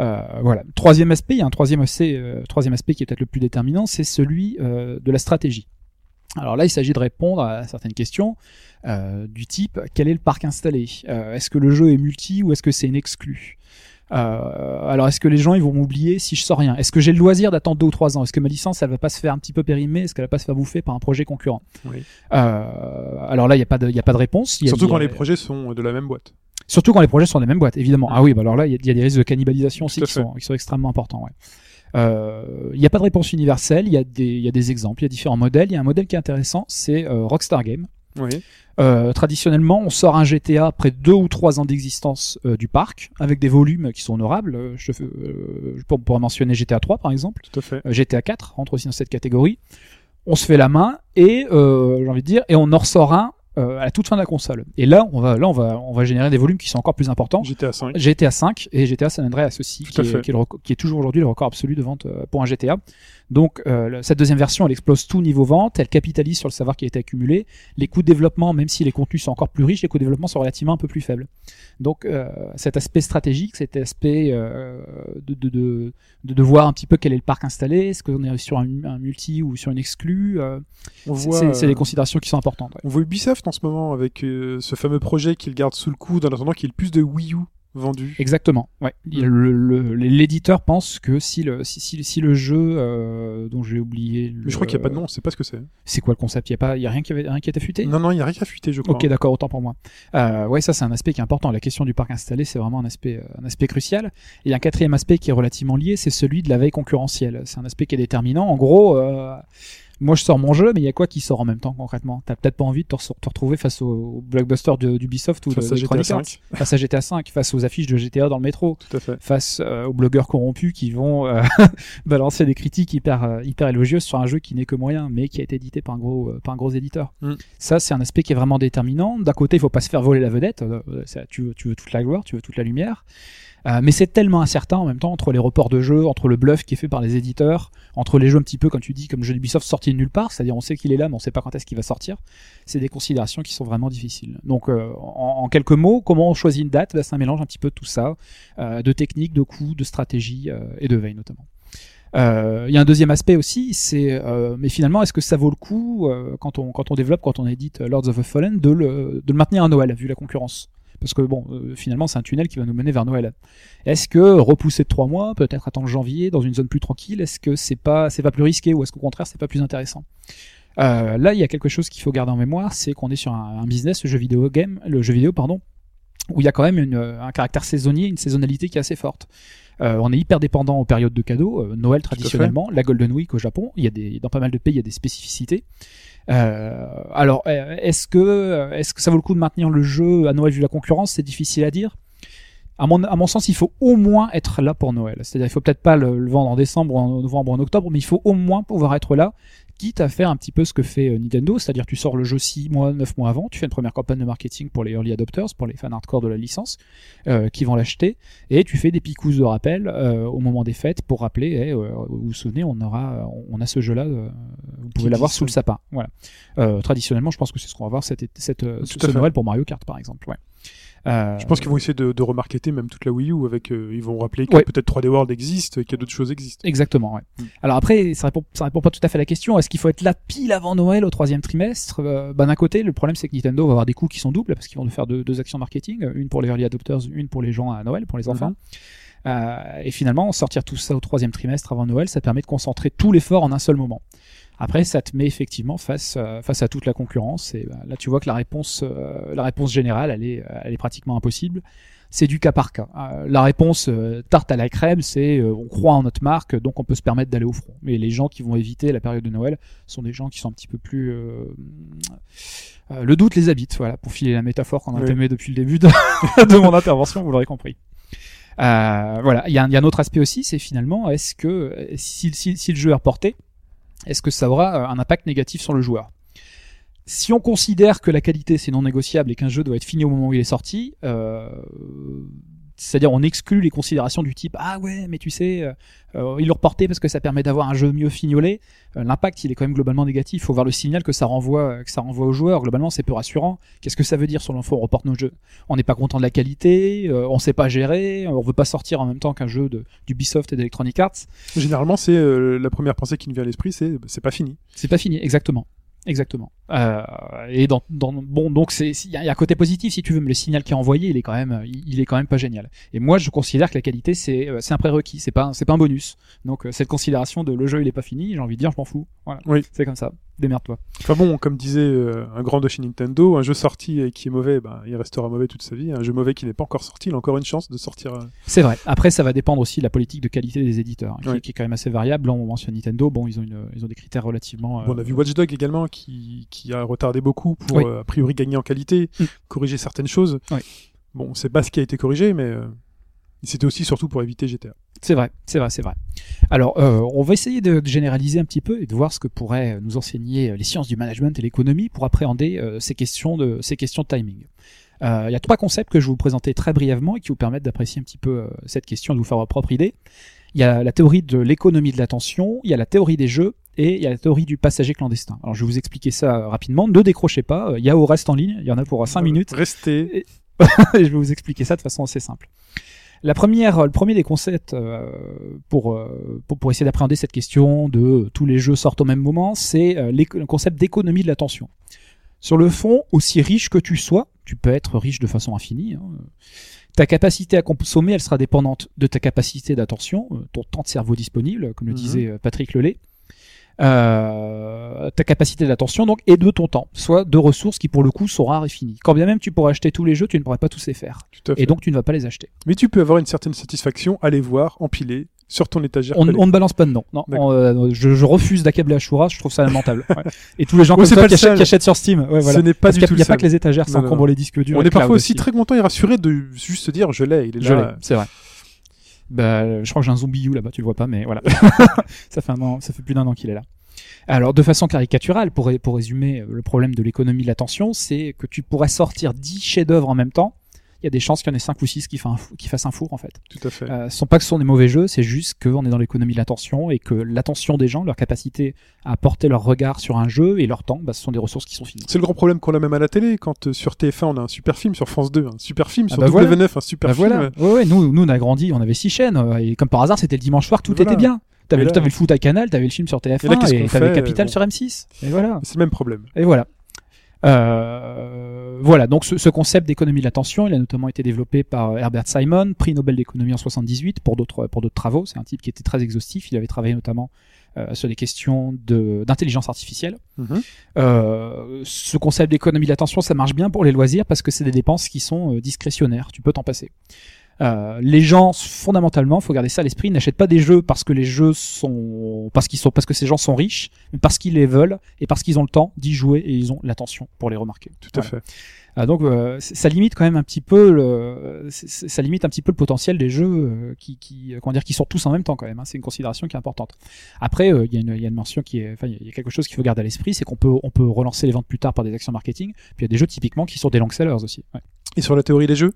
Euh, voilà. Troisième aspect, il y a un troisième aspect, euh, troisième aspect qui est peut-être le plus déterminant, c'est celui euh, de la stratégie. Alors là, il s'agit de répondre à certaines questions euh, du type quel est le parc installé? Euh, Est-ce que le jeu est multi ou est-ce que c'est une exclu euh, alors, est-ce que les gens ils vont m'oublier si je sors rien? Est-ce que j'ai le loisir d'attendre deux ou trois ans? Est-ce que ma licence elle va pas se faire un petit peu périmer? Est-ce qu'elle va pas se faire bouffer par un projet concurrent? Oui. euh, Alors là, il y a pas de, y a pas de réponse. Y a- Surtout il y a- quand les projets sont de la même boîte. Surtout quand les projets sont des mêmes boîtes, évidemment. Ah oui, bah alors là, il y, a- il y a des risques de cannibalisation aussi qui sont, qui sont extrêmement importants. Ouais. Euh, Il n'y a pas de réponse universelle, il y, a des- il y a des exemples, il y a différents modèles. Il y a un modèle qui est intéressant, c'est euh, Rockstar Game. Oui. Euh, traditionnellement, on sort un GTA après deux ou trois ans d'existence euh, du parc, avec des volumes qui sont honorables. Euh, Je, euh, je pour- pourrais mentionner GTA 3 par exemple. Tout à fait. Euh, GTA 4 rentre aussi dans cette catégorie. On se fait la main et euh, j'ai envie de dire et on en ressort un euh, à la toute fin de la console. Et là, on va là on va on va générer des volumes qui sont encore plus importants. GTA 5. GTA 5 et GTA San Andreas aussi, qui à est, qui, est le reco- qui est toujours aujourd'hui le record absolu de vente euh, pour un GTA. Donc euh, cette deuxième version, elle explose tout niveau vente, elle capitalise sur le savoir qui a été accumulé. Les coûts de développement, même si les contenus sont encore plus riches, les coûts de développement sont relativement un peu plus faibles. Donc euh, cet aspect stratégique, cet aspect euh, de, de, de, de, voir un petit peu quel est le parc installé, est-ce qu'on est sur un, un multi ou sur une exclue, euh, c'est euh, des considérations qui sont importantes. ouais. on voit Ubisoft en ce moment avec ce fameux projet qu'il garde sous le coude en attendant qu'il y ait le plus de Wii U vendus. Exactement. Ouais. A le- L'éditeur pense que si le, si, si, si le jeu euh, dont j'ai oublié, le- Mais je crois qu'il n'y a pas de nom, on sait pas ce que c'est. C'est quoi le concept? Il y a pas, il y a rien qui avait, rien qui a été fuité? Non, non, il n'y a rien à fuiter, je crois. Ok, d'accord, autant pour moi. Euh, ouais, ça c'est un aspect qui est important. La question du parc installé, c'est vraiment un aspect, euh, un aspect crucial. Et il y a un quatrième aspect qui est relativement lié, c'est celui de la veille concurrentielle. C'est un aspect qui est déterminant. En gros, euh, moi je sors mon jeu, mais il y a quoi qui sort en même temps concrètement? T'as peut-être pas envie de te, re- te retrouver face au, blockbuster de- d'Ubisoft ou Face de à GTA Arts, 5. face à GTA 5, face aux affiches de GTA dans le métro Tout à fait. face euh, aux blogueurs corrompus qui vont euh, balancer des critiques hyper euh, hyper élogieuses sur un jeu qui n'est que moyen mais qui a été édité par un gros par un gros éditeur. Mm. Ça c'est un aspect qui est vraiment déterminant. D'un côté, il faut pas se faire voler la vedette, tu veux tu veux toute la gloire, tu veux toute la lumière. Euh, mais c'est tellement incertain en même temps entre les reports de jeux, entre le bluff qui est fait par les éditeurs, entre les jeux un petit peu comme tu dis comme jeu d'Ubisoft sorti de nulle part, c'est-à-dire on sait qu'il est là mais on sait pas quand est-ce qu'il va sortir. C'est des considérations qui sont vraiment difficiles. Donc euh, en, quelques mots, comment on choisit une date? Ben, C'est un mélange un petit peu de tout ça, euh, de technique, de coût, de stratégie et de veille notamment. Il y a un deuxième aspect aussi, c'est mais finalement est-ce que ça vaut le coup quand on quand on développe, quand on édite Lords of the Fallen de le de le maintenir à Noël vu la concurrence? Parce que bon euh, finalement c'est un tunnel qui va nous mener vers Noël. Est-ce que repousser de trois mois, peut-être attendre janvier dans une zone plus tranquille, est-ce que c'est pas c'est pas plus risqué ou est-ce qu'au contraire c'est pas plus intéressant? Euh, Là il y a quelque chose qu'il faut garder en mémoire, c'est qu'on est sur un, business, le jeu vidéo game, le jeu vidéo pardon, où il y a quand même une, un caractère saisonnier, une saisonnalité qui est assez forte. Euh, on est hyper dépendant aux périodes de cadeaux. Euh, Noël traditionnellement, la Golden Week au Japon, il y a des dans pas mal de pays il y a des spécificités. Euh, alors euh, est-ce que est-ce que ça vaut le coup de maintenir le jeu à Noël vu la concurrence? C'est difficile à dire. À mon, à mon sens, il faut au moins être là pour Noël. C'est-à-dire, il faut peut-être pas le, le vendre en décembre, ou en novembre, ou en octobre, mais il faut au moins pouvoir être là, quitte à faire un petit peu ce que fait euh, Nintendo, c'est-à-dire tu sors le jeu 6 mois, 9 mois avant, tu fais une première campagne de marketing pour les early adopters, pour les fans hardcore de la licence, euh, qui vont l'acheter, et tu fais des picousses de rappel euh, au moment des fêtes pour rappeler, eh, euh, vous vous souvenez, on aura, on a ce jeu-là, euh, vous pouvez l'avoir sous le sapin. Voilà. Euh, traditionnellement, je pense que c'est ce qu'on va voir cette, cette, euh, ce fait. Noël pour Mario Kart, par exemple. Ouais. Euh, Je pense qu'ils vont essayer de, de remarketer même toute la Wii U avec. euh, ils vont rappeler que Ouais. peut-être 3D World existe et que d'autres choses existent. Exactement, ouais. Mm. Alors après, ça répond, ça répond pas tout à fait à la question. Est-ce qu'il faut être là pile avant Noël au troisième trimestre? Euh, bah, D'un côté, le problème c'est que Nintendo va avoir des coûts qui sont doubles parce qu'ils vont nous faire deux, deux actions marketing, une pour les early adopters, une pour les gens à Noël, pour les enfants. Euh, et finalement, sortir tout ça au troisième trimestre avant Noël, ça permet de concentrer tout l'effort en un seul moment. Après, ça te met effectivement face euh, face à toute la concurrence. Et bah, là, tu vois que la réponse euh, la réponse générale, elle est elle est pratiquement impossible. C'est du cas par cas. Euh, la réponse euh, tarte à la crème, c'est euh, on croit en notre marque, donc on peut se permettre d'aller au front. Mais les gens qui vont éviter la période de Noël sont des gens qui sont un petit peu plus euh, euh, le doute les habite. Voilà, pour filer la métaphore qu'on a Oui. depuis le début de, de mon intervention, vous l'aurez compris. Euh, voilà, il y, a un- il y a un autre aspect aussi, c'est finalement, est-ce que si, si, si le jeu est reporté, est-ce que ça aura euh, un impact négatif sur le joueur? Si on considère que la qualité c'est non négociable et qu'un jeu doit être fini au moment où il est sorti, euh, c'est-à-dire on exclut les considérations du type ah ouais mais tu sais euh, euh, ils l'ont reporté parce que ça permet d'avoir un jeu mieux fignolé. Euh, L'impact il est quand même globalement négatif. Il faut voir le signal que ça renvoie que ça renvoie aux joueurs. Globalement c'est peu rassurant. Qu'est-ce que ça veut dire sur l'info On reporte nos jeux. On n'est pas content de la qualité, euh, on sait pas gérer, on veut pas sortir en même temps qu'un jeu de d'Ubisoft et d'Electronic Arts. Généralement, c'est euh, la première pensée qui nous vient à l'esprit, c'est c'est pas fini. C'est pas fini, exactement. Exactement. Euh, et dans, dans bon donc c'est il y, a un côté positif si tu veux, mais le signal qui est envoyé, il est quand même il, est quand même pas génial. Et moi je considère que la qualité c'est euh, c'est un prérequis, c'est pas c'est pas un bonus. Donc euh, cette considération de le jeu il est pas fini, j'ai envie de dire je m'en fous. Voilà. Oui. C'est comme ça. Démerde-toi. Enfin bon, comme disait euh, un grand de chez Nintendo, un jeu sorti et qui est mauvais, ben, il restera mauvais toute sa vie. Un jeu mauvais qui n'est pas encore sorti, il a encore une chance de sortir. euh, C'est vrai. Après, ça va dépendre aussi de la politique de qualité des éditeurs, hein, qui, Oui. qui est quand même assez variable. Là, on mentionne Nintendo. Bon, ils ont une, ils ont des critères relativement. Bon, on a vu Watch Dogs également qui, qui a retardé beaucoup pour Oui. euh, a priori gagner en qualité, Mm. corriger certaines choses. Oui. Bon, on sait pas ce qui a été corrigé, mais euh, c'était aussi surtout pour éviter GTA. C'est vrai, c'est vrai, c'est vrai. Alors, euh, on va essayer de, de généraliser un petit peu et de voir ce que pourraient nous enseigner les sciences du management et l'économie pour appréhender ces questions de ces questions de timing. Il y a trois concepts que je vais vous présenter très brièvement et qui vous permettent d'apprécier un petit peu cette question, de vous faire votre propre idée. Il y a la théorie de l'économie de l'attention, il y a la théorie des jeux et il y a la théorie du passager clandestin. Alors, je vais vous expliquer ça euh, rapidement. Ne décrochez pas. Euh, Il y a au reste en ligne. Il y en a pour 5 minutes. Restez. et je vais vous expliquer ça de façon assez simple. La première, le premier des concepts euh, pour, euh, pour, pour essayer d'appréhender cette question de euh, tous les jeux sortent au même moment, c'est euh, le concept d'économie de l'attention. Sur le fond, aussi riche que tu sois, tu peux être riche de façon infinie. hein, euh, ta capacité à consommer, elle sera dépendante de ta capacité d'attention, euh, ton temps de cerveau disponible, comme le Mhm. disait euh, Patrick Lelay. Euh, ta capacité d'attention donc et de ton temps, soit deux ressources qui pour le coup sont rares et finies. Quand bien même tu pourrais acheter tous les jeux, tu ne pourrais pas tous les faire, Tout à fait. et donc tu ne vas pas les acheter. Mais tu peux avoir une certaine satisfaction à les voir empilés sur ton étagère. On, ne balance pas de nom. Non. On, euh, je, je refuse d'accabler Ashura, je trouve ça lamentable. Ouais. Et tous les gens Ouais, comme qui achètent, seul. qui achètent sur Steam. Ouais, voilà. Ce n'est pas Parce du tout n'y a, pas que les étagères encombrent non. les disques durs. On est parfois aussi très content et rassuré de juste se dire je l'ai, il est Je là. c'est vrai. Bah, je crois que j'ai un zombie là-bas, tu le vois pas, mais voilà. ça fait un an, ça fait plus d'un an qu'il est là. Alors, de façon caricaturale, pour, pour résumer euh, le problème de l'économie de l'attention, c'est que tu pourrais sortir 10 chefs-d'œuvre en même temps. Il y a des chances qu'il y en ait 5 ou 6 qui, qui fassent un four, en fait. Tout à fait. Euh, ce sont pas que ce sont des mauvais jeux, c'est juste qu'on est dans l'économie de l'attention et que l'attention des gens, leur capacité à porter leur regard sur un jeu et leur temps, bah, ce sont des ressources qui sont finies. C'est le grand problème qu'on a même à la télé, quand euh, sur TF1 on a un super film, sur France 2 un super film, Ah sur bah W9 voilà. un super Bah film. voilà. Ouais, ouais, nous, nous, on a grandi, on avait six chaînes, euh, et comme par hasard, c'était le dimanche soir, tout Voilà. était bien. T'avais le, le foot à Canal, t'avais le film sur TF1, Et là, t'avais Capital bon. sur M6. Et voilà. C'est le même problème. Et voilà. Euh, voilà, donc ce, ce concept d'économie de l'attention, il a notamment été développé par Herbert Simon, prix Nobel d'économie en 78 pour d'autres pour d'autres travaux. C'est un type qui était très exhaustif. Il avait travaillé notamment euh, sur des questions de d'intelligence artificielle. Mhm. Euh, ce concept d'économie de l'attention, ça marche bien pour les loisirs parce que c'est des dépenses qui sont euh, discrétionnaires. Tu peux t'en passer. Euh, les gens, fondamentalement, faut garder ça à l'esprit, n'achètent pas des jeux parce que les jeux sont, parce qu'ils sont, parce que ces gens sont riches, mais parce qu'ils les veulent et parce qu'ils ont le temps d'y jouer et ils ont l'attention pour les remarquer. Tout à Voilà. fait. Ah, donc euh, ça limite quand même un petit peu le, ça limite un petit peu le potentiel des jeux euh, qui, qui, euh, comment dire, qui sortent tous en même temps quand même. hein. C'est une considération qui est importante. Après, euh, il y, a une- y a une mention qui est, enfin, il y a quelque chose qu'il faut garder à l'esprit, c'est qu'on peut, on peut relancer les ventes plus tard par des actions marketing. Puis il y a des jeux typiquement qui sont des long sellers aussi. Ouais. Et sur la théorie des jeux?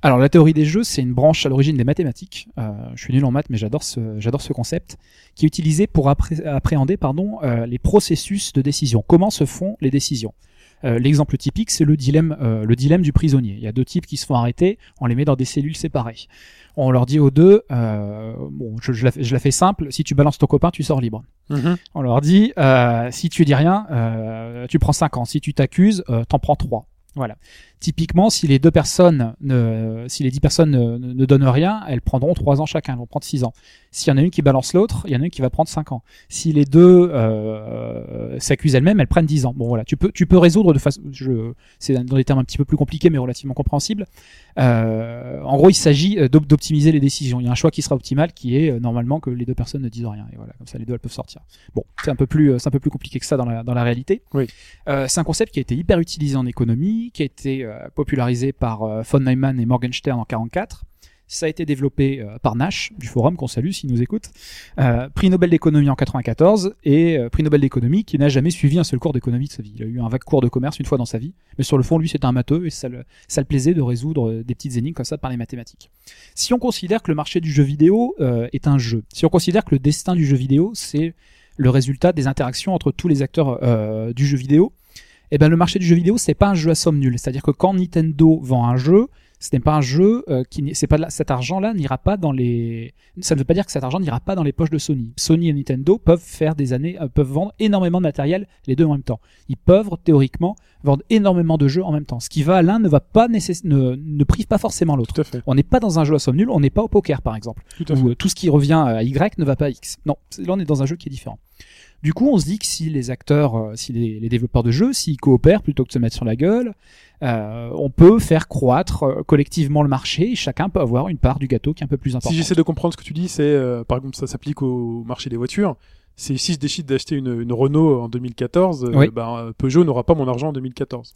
Alors la théorie des jeux, c'est une branche à l'origine des mathématiques. Euh, je suis nul en maths, mais j'adore ce, j'adore ce concept qui est utilisé pour appré- appréhender pardon, euh, les processus de décision. Comment se font les décisions? Euh, L'exemple typique, c'est le dilemme, le dilemme du prisonnier. Il y a deux types qui se font arrêter, on les met dans des cellules séparées. On leur dit aux deux, bon, je, je la, fais- je la fais simple, si tu balances ton copain, tu sors libre. On leur dit, si tu dis rien, tu prends 5 ans. Si tu t'accuses, t'en prends 3. Voilà. Typiquement, si les deux personnes, ne, si les dix personnes ne, ne- ne donnent rien, elles prendront 3 ans chacun, elles vont prendre 6 ans. S'il y en a une qui balance l'autre, il y en a une qui va prendre 5 ans. Si les deux euh, s'accusent elles-mêmes, elles prennent 10 ans. Bon voilà, tu peux, tu peux résoudre de façon, c'est dans des termes un petit peu plus compliqués mais relativement compréhensibles. Euh, en gros, il s'agit euh, d'op- d'optimiser les décisions. Il y a un choix qui sera optimal, qui est euh, normalement que les deux personnes ne disent rien. Et voilà, comme ça, les deux elles peuvent sortir. Bon, c'est un peu plus, euh, c'est un peu plus compliqué que ça dans la, dans la réalité. Oui. Euh, c'est un concept qui a été hyper utilisé en économie, qui a été euh, popularisé par euh, von Neumann et Morgenstern en 44. Ça a été développé euh, par Nash du forum qu'on salue s'il nous écoute. Euh, prix Nobel d'économie en 94 et euh, prix Nobel d'économie qui n'a jamais suivi un seul cours d'économie de sa vie. Il a eu un vague cours de commerce une fois dans sa vie, mais sur le fond lui c'était un matheux et ça le, ça le plaisait de résoudre euh, des petites énigmes comme ça par les mathématiques. Si on considère que le marché du jeu vidéo euh, est un jeu, si on considère que le destin du jeu vidéo c'est le résultat des interactions entre tous les acteurs euh, du jeu vidéo, eh ben le marché du jeu vidéo c'est pas un jeu à somme nulle. C'est-à-dire que quand Nintendo vend un jeu, ce n'est pas un jeu euh, qui c'est pas cet argent-là n'ira pas dans les ça ne veut pas dire que cet argent n'ira pas dans les poches de Sony. Sony et Nintendo peuvent faire des années euh, peuvent vendre énormément de matériel les deux en même temps. Ils peuvent théoriquement vendre énormément de jeux en même temps. Ce qui va à l'un ne va pas nécess- ne, ne prive pas forcément l'autre. On n'est pas dans un jeu à somme nulle, on n'est pas au poker par exemple Tout à fait. où euh, tout ce qui revient à Y ne va pas à X. Non, là on est dans un jeu qui est différent. Du coup, on se dit que si les acteurs, euh, si les, les développeurs de jeux, s'ils coopèrent plutôt que de se mettre sur la gueule, euh, on peut faire croître euh, collectivement le marché et chacun peut avoir une part du gâteau qui est un peu plus importante. Si j'essaie de comprendre ce que tu dis, c'est euh, par exemple ça s'applique au marché des voitures. C'est si je décide d'acheter une, une Renault en 2014, euh, Oui. ben, Peugeot n'aura pas mon argent en 2014.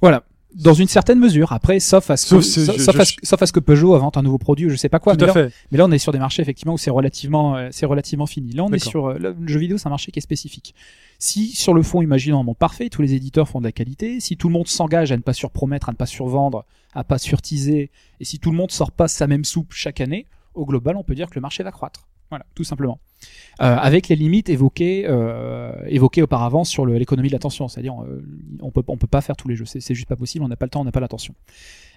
Voilà. Dans une certaine mesure. Après, sauf à ce, Sauf que, sauf, je- sauf je- à ce, sauf à ce que Peugeot invente un nouveau produit ou je sais pas quoi. Tout mais à là, fait. Mais là, on est sur des marchés effectivement où c'est relativement, euh, c'est relativement fini. Là, on est sur euh, le jeu vidéo, c'est un marché qui est spécifique. Si sur le fond, imaginons un monde parfait, tous les éditeurs font de la qualité, si tout le monde s'engage à ne pas surpromettre, à ne pas survendre, à pas surtiser, et si tout le monde sort pas sa même soupe chaque année, au global, on peut dire que le marché va croître. Voilà, tout simplement. Euh, avec les limites évoquées, euh, évoquées auparavant sur l'économie de l'attention, c'est-à-dire euh, on peut on peut pas faire tous les jeux, c'est juste pas possible, on n'a pas le temps, on n'a pas l'attention.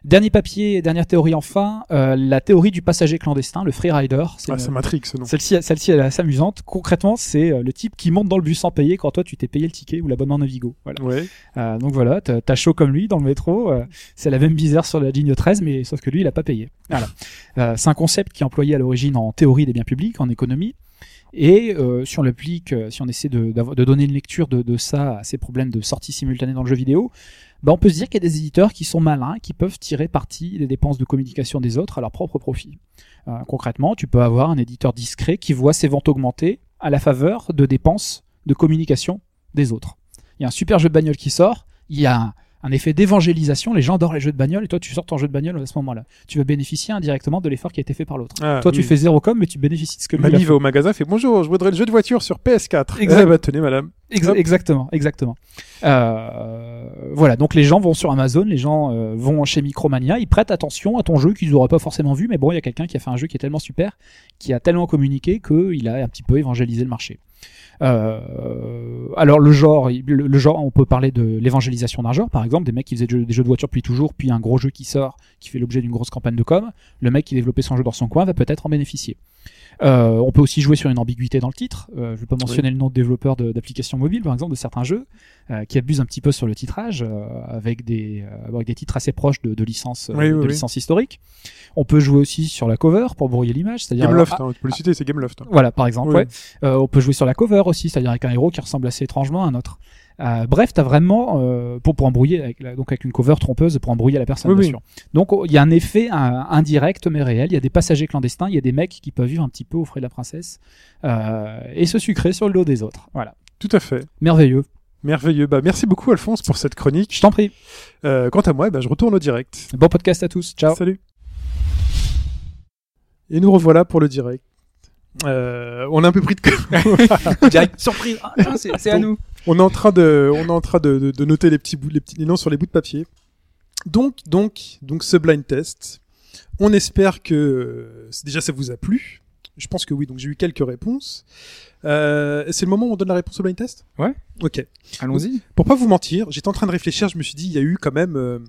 Dernier papier, dernière théorie enfin, la théorie du passager clandestin, le freerider. C'est Ah, une- Matrix, nom. celle-ci, celle-ci, elle est assez amusante. Concrètement, c'est le type qui monte dans le bus sans payer quand toi tu t'es payé le ticket ou l'abonnement Navigo. Voilà. Ouais. Donc voilà, t'as chaud comme lui dans le métro. c'est la même bizarre sur la ligne 13, mais sauf que lui, il a pas payé. Voilà. C'est un concept qui est employé à l'origine en théorie des biens publics, en économie. Et si on l'applique, si on essaie de, donner une lecture de, de ça à ces problèmes de sortie simultanée dans le jeu vidéo, bah on peut se dire qu'il y a des éditeurs qui sont malins, qui peuvent tirer parti des dépenses de communication des autres à leur propre profit. Euh, concrètement, tu peux avoir un éditeur discret qui voit ses ventes augmenter à la faveur de dépenses de communication des autres. Il y a un super jeu de bagnole qui sort, il y a un, effet d'évangélisation, les gens adorent les jeux de bagnole et toi tu sors ton jeu de bagnole à ce moment-là. Tu vas bénéficier indirectement de l'effort qui a été fait par l'autre. Ah, toi tu fais zéro com mais tu bénéficies de ce que lui Mamie va au magasin, fait bonjour, je voudrais le jeu de voiture sur PS4. Exact. Eh tenez, madame. Hop. exactement, exactement. Euh, voilà, donc les gens vont sur Amazon, les gens euh, vont chez Micromania, ils prêtent attention à ton jeu qu'ils n'auraient pas forcément vu, mais bon, il y a quelqu'un qui a fait un jeu qui est tellement super, qui a tellement communiqué qu'il a un petit peu évangélisé le marché. Euh, alors le genre, le, genre, on peut parler de l'évangélisation d'un genre, par exemple, des mecs qui faisaient des jeux, des jeux de voiture depuis toujours, puis un gros jeu qui sort, qui fait l'objet d'une grosse campagne de com. Le mec qui développait son jeu dans son coin va peut-être en bénéficier. Euh, on peut aussi jouer sur une ambiguïté dans le titre. Euh, je vais pas mentionner le nom de développeurs de- d'applications mobiles, par exemple, de certains jeux, euh, qui abusent un petit peu sur le titrage, euh, avec des euh, avec des titres assez proches de, de licences euh, Oui, oui, licences historiques. On peut jouer aussi sur la cover pour brouiller l'image, c'est-à-dire Gameloft, alors, hein, tu peux le citer, c'est Gameloft. hein. voilà, par exemple. Ouais. Euh, on peut jouer sur la cover aussi, c'est-à-dire avec un héros qui ressemble assez étrangement à un autre. Euh, bref, t'as vraiment euh, pour pour embrouiller avec la- donc avec une cover trompeuse pour embrouiller la personne Oui, bien oui. sûr. Donc oh, il y a un effet un- indirect mais réel. Il y a des passagers clandestins, il y a des mecs qui peuvent vivre un petit peu au frais de la princesse euh, et se sucrer sur le dos des autres. Voilà, Tout à fait. merveilleux. Merveilleux. Bah, merci beaucoup, Alphonse, pour cette chronique. Je t'en prie. Euh, quant à moi, ben, je retourne au direct. Bon podcast à tous. Ciao. Salut. Et nous revoilà pour le direct. Euh, on a un peu pris de Direct, surprise. Ah, c'est à nous. On est en train de, on est en train de, de- de noter les petits bouts, les petits les noms sur les bouts de papier. Donc, donc, donc, ce blind test. On espère que déjà ça vous a plu. Je pense que oui. Donc j'ai eu quelques réponses. Euh, c'est le moment où on donne la réponse au blind test? Ouais. Ok. Allons-y. Pour pas vous mentir, j'étais en train de réfléchir. Je me suis dit, il y a eu quand même euh,